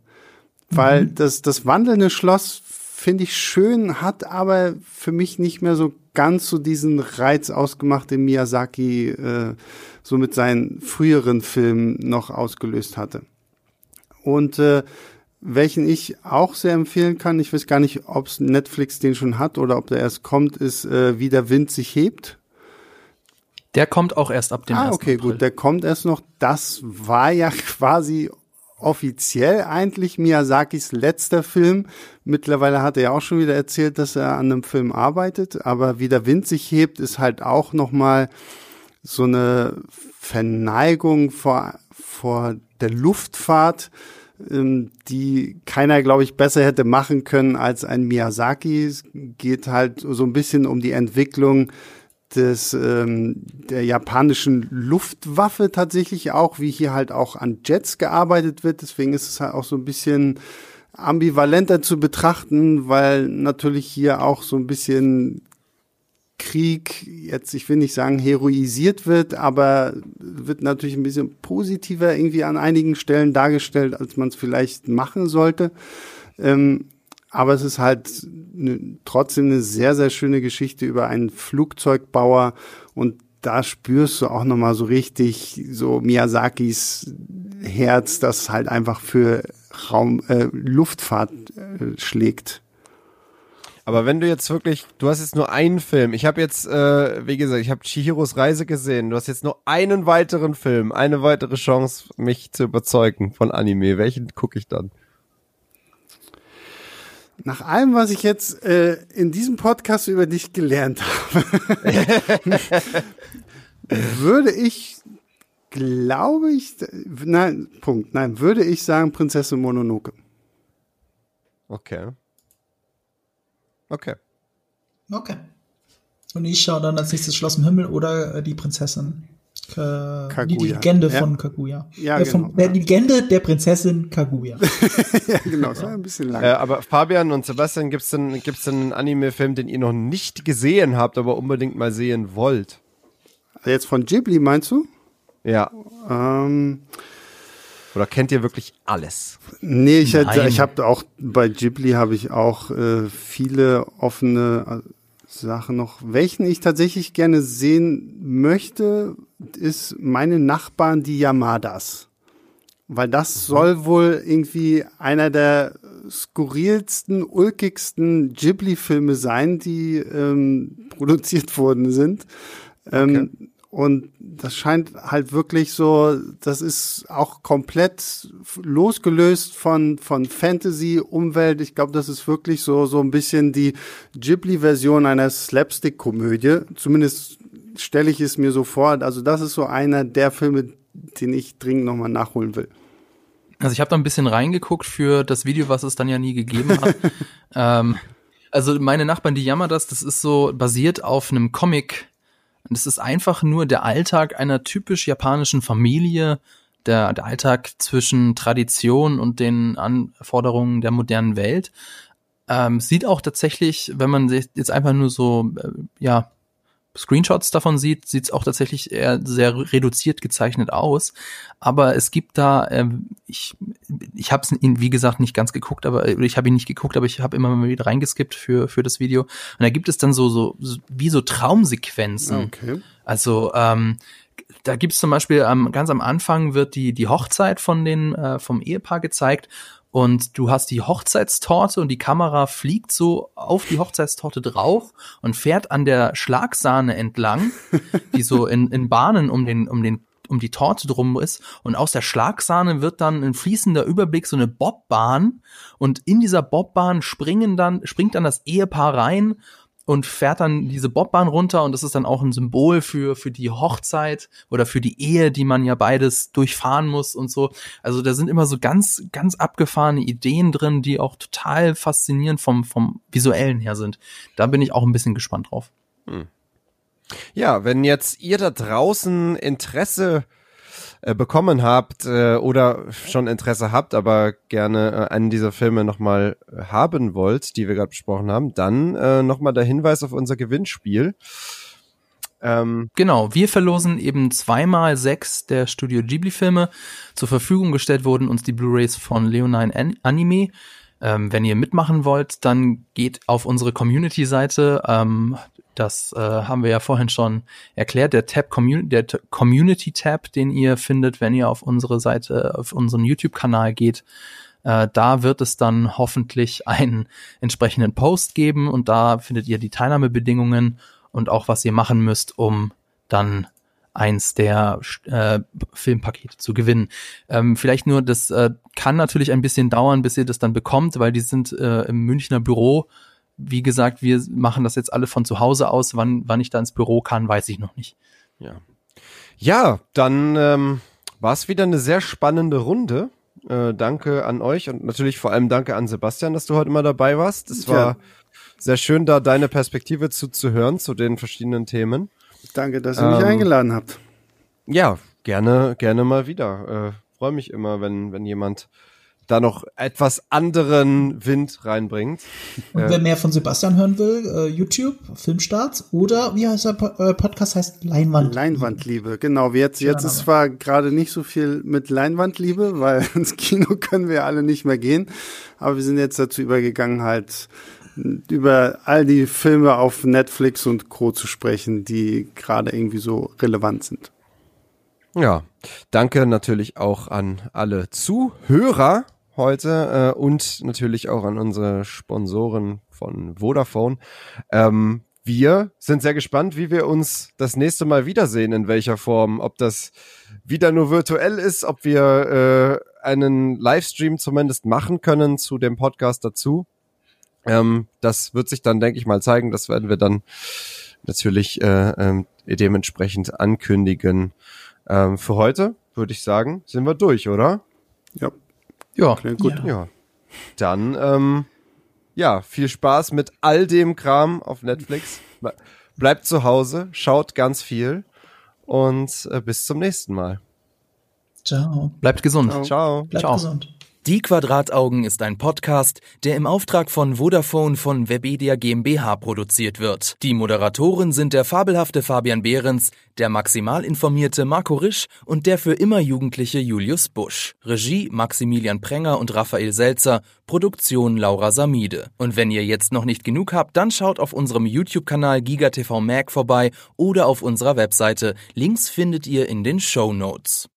Weil Mhm. das, das wandelnde Schloss finde ich schön, hat aber für mich nicht mehr so ganz so diesen Reiz ausgemacht, den Miyazaki äh, so mit seinen früheren Filmen noch ausgelöst hatte. Und äh, welchen ich auch sehr empfehlen kann, ich weiß gar nicht, ob Netflix den schon hat oder ob der erst kommt, ist äh, Wie der Wind sich hebt. Der kommt auch erst ab dem ah, 1. okay, April. gut, der kommt erst noch. Das war ja [laughs] quasi offiziell eigentlich Miyazakis letzter Film. Mittlerweile hat er ja auch schon wieder erzählt, dass er an einem Film arbeitet, aber wie der Wind sich hebt, ist halt auch noch mal so eine Verneigung vor, vor der Luftfahrt, ähm, die keiner, glaube ich, besser hätte machen können als ein Miyazaki. Es geht halt so ein bisschen um die Entwicklung des ähm, der japanischen Luftwaffe tatsächlich auch, wie hier halt auch an Jets gearbeitet wird. Deswegen ist es halt auch so ein bisschen ambivalenter zu betrachten, weil natürlich hier auch so ein bisschen Krieg jetzt, ich will nicht sagen heroisiert wird, aber wird natürlich ein bisschen positiver irgendwie an einigen Stellen dargestellt, als man es vielleicht machen sollte. Ähm, aber es ist halt ne, trotzdem eine sehr, sehr schöne Geschichte über einen Flugzeugbauer und da spürst du auch nochmal so richtig so Miyazakis Herz, das halt einfach für Raum, äh, Luftfahrt äh, schlägt. Aber wenn du jetzt wirklich, du hast jetzt nur einen Film. Ich habe jetzt, äh, wie gesagt, ich habe Chihiros Reise gesehen. Du hast jetzt nur einen weiteren Film, eine weitere Chance, mich zu überzeugen von Anime. Welchen gucke ich dann? Nach allem, was ich jetzt äh, in diesem Podcast über dich gelernt habe, [laughs] würde ich, glaube ich, nein, Punkt, nein, würde ich sagen Prinzessin Mononoke. Okay. Okay. Okay. Und ich schaue dann als nächstes Schloss im Himmel oder äh, die Prinzessin. Kaguya. Die Legende Ja. von Kaguya. Ja, äh, von, genau. äh, Die Legende der Prinzessin Kaguya. [laughs] ja, genau, das war ein bisschen lang. Äh, aber Fabian und Sebastian, gibt's denn, gibt's denn einen Anime-Film, den ihr noch nicht gesehen habt, aber unbedingt mal sehen wollt? Jetzt von Ghibli meinst du? Ja. Ähm, Oder kennt ihr wirklich alles? nee, ich, hätte- ich habe auch bei Ghibli habe ich auch äh, viele offene äh, Sachen noch. Welchen ich tatsächlich gerne sehen möchte, ist meine Nachbarn, die Yamadas. Weil das soll wohl irgendwie einer der skurrilsten, ulkigsten Ghibli-Filme sein, die ähm, produziert worden sind. Ähm, Und das scheint halt wirklich so, das ist auch komplett losgelöst von, von Fantasy, Umwelt. Ich glaube, das ist wirklich so, so ein bisschen die Ghibli-Version einer Slapstick-Komödie. Zumindest stelle ich es mir so vor. Also das ist so einer der Filme, den ich dringend nochmal nachholen will. Also ich habe da ein bisschen reingeguckt für das Video, was es dann ja nie gegeben hat. [laughs] ähm, also meine Nachbarn, die jammern das, das ist so basiert auf einem Comic. Und es ist einfach nur der Alltag einer typisch japanischen Familie, der, der Alltag zwischen Tradition und den Anforderungen der modernen Welt. Ähm, sieht auch tatsächlich, wenn man sich jetzt einfach nur so, äh, ja, Screenshots davon sieht, sieht es auch tatsächlich eher sehr reduziert gezeichnet aus. Aber es gibt da, äh, ich, ich habe es wie gesagt nicht ganz geguckt, aber ich habe ihn nicht geguckt, aber ich habe immer mal wieder reingeskippt für für das Video. Und da gibt es dann so so, so wie so Traumsequenzen. Okay. Also ähm, da gibt's zum Beispiel ähm, ganz am Anfang wird die die Hochzeit von den äh, vom Ehepaar gezeigt und du hast die Hochzeitstorte und die Kamera fliegt so auf die Hochzeitstorte drauf und fährt an der Schlagsahne entlang, [laughs] die so in, in Bahnen um den, um den um die Torte drum ist. Und aus der Schlagsahne wird dann ein fließender Überblick so eine Bobbahn. Und in dieser Bobbahn springen dann springt dann das Ehepaar rein und fährt dann diese Bobbahn runter und das ist dann auch ein Symbol für, für die Hochzeit oder für die Ehe, die man ja beides durchfahren muss und so. Also da sind immer so ganz, ganz abgefahrene Ideen drin, die auch total faszinierend vom, vom visuellen her sind. Da bin ich auch ein bisschen gespannt drauf. Hm. Ja, wenn jetzt ihr da draußen Interesse äh, bekommen habt äh, oder schon Interesse habt, aber gerne äh, einen dieser Filme nochmal haben wollt, die wir gerade besprochen haben, dann äh, nochmal der Hinweis auf unser Gewinnspiel. Ähm, genau, wir verlosen eben zweimal sechs der Studio Ghibli-Filme. Zur Verfügung gestellt wurden uns die Blu-rays von Leonine Anime. Ähm, wenn ihr mitmachen wollt, dann geht auf unsere Community-Seite. Ähm, das äh, haben wir ja vorhin schon erklärt. Der Tab Community, der Community Tab, den ihr findet, wenn ihr auf unsere Seite, auf unseren YouTube-Kanal geht, äh, da wird es dann hoffentlich einen entsprechenden Post geben und da findet ihr die Teilnahmebedingungen und auch was ihr machen müsst, um dann eins der äh, Filmpakete zu gewinnen. Ähm, vielleicht nur, das äh, kann natürlich ein bisschen dauern, bis ihr das dann bekommt, weil die sind äh, im Münchner Büro wie gesagt, wir machen das jetzt alle von zu Hause aus. Wann, wann ich da ins Büro kann, weiß ich noch nicht. Ja, ja dann ähm, war es wieder eine sehr spannende Runde. Äh, danke an euch und natürlich vor allem danke an Sebastian, dass du heute mal dabei warst. Es war ja. sehr schön, da deine Perspektive zu, zu hören zu den verschiedenen Themen. Danke, dass ihr ähm, mich eingeladen habt. Ja, gerne, gerne mal wieder. Äh, Freue mich immer, wenn, wenn jemand da noch etwas anderen Wind reinbringt. Und äh, wer mehr von Sebastian hören will, äh, YouTube, Filmstarts oder wie heißt der äh, Podcast heißt Leinwand. Leinwandliebe, genau. Jetzt, jetzt ist zwar gerade nicht so viel mit Leinwandliebe, weil [laughs] ins Kino können wir alle nicht mehr gehen, aber wir sind jetzt dazu übergegangen, halt über all die Filme auf Netflix und Co. zu sprechen, die gerade irgendwie so relevant sind. Ja, danke natürlich auch an alle Zuhörer heute äh, und natürlich auch an unsere Sponsoren von Vodafone. Ähm, wir sind sehr gespannt, wie wir uns das nächste Mal wiedersehen, in welcher Form. Ob das wieder nur virtuell ist, ob wir äh, einen Livestream zumindest machen können zu dem Podcast dazu. Ähm, das wird sich dann, denke ich mal, zeigen. Das werden wir dann natürlich äh, äh, dementsprechend ankündigen. Ähm, für heute würde ich sagen, sind wir durch, oder? Ja. Ja, Klingt gut. Ja. ja. Dann, ähm, ja, viel Spaß mit all dem Kram auf Netflix. Bleibt zu Hause, schaut ganz viel und äh, bis zum nächsten Mal. Ciao. Bleibt gesund. Ciao. Ciao. Bleibt Ciao. gesund. Die Quadrataugen ist ein Podcast, der im Auftrag von Vodafone von Webedia GmbH produziert wird. Die Moderatoren sind der fabelhafte Fabian Behrens, der maximal informierte Marco Risch und der für immer jugendliche Julius Busch. Regie Maximilian Prenger und Raphael Selzer, Produktion Laura Samide. Und wenn ihr jetzt noch nicht genug habt, dann schaut auf unserem YouTube-Kanal GigaTV Mag vorbei oder auf unserer Webseite. Links findet ihr in den Show Notes.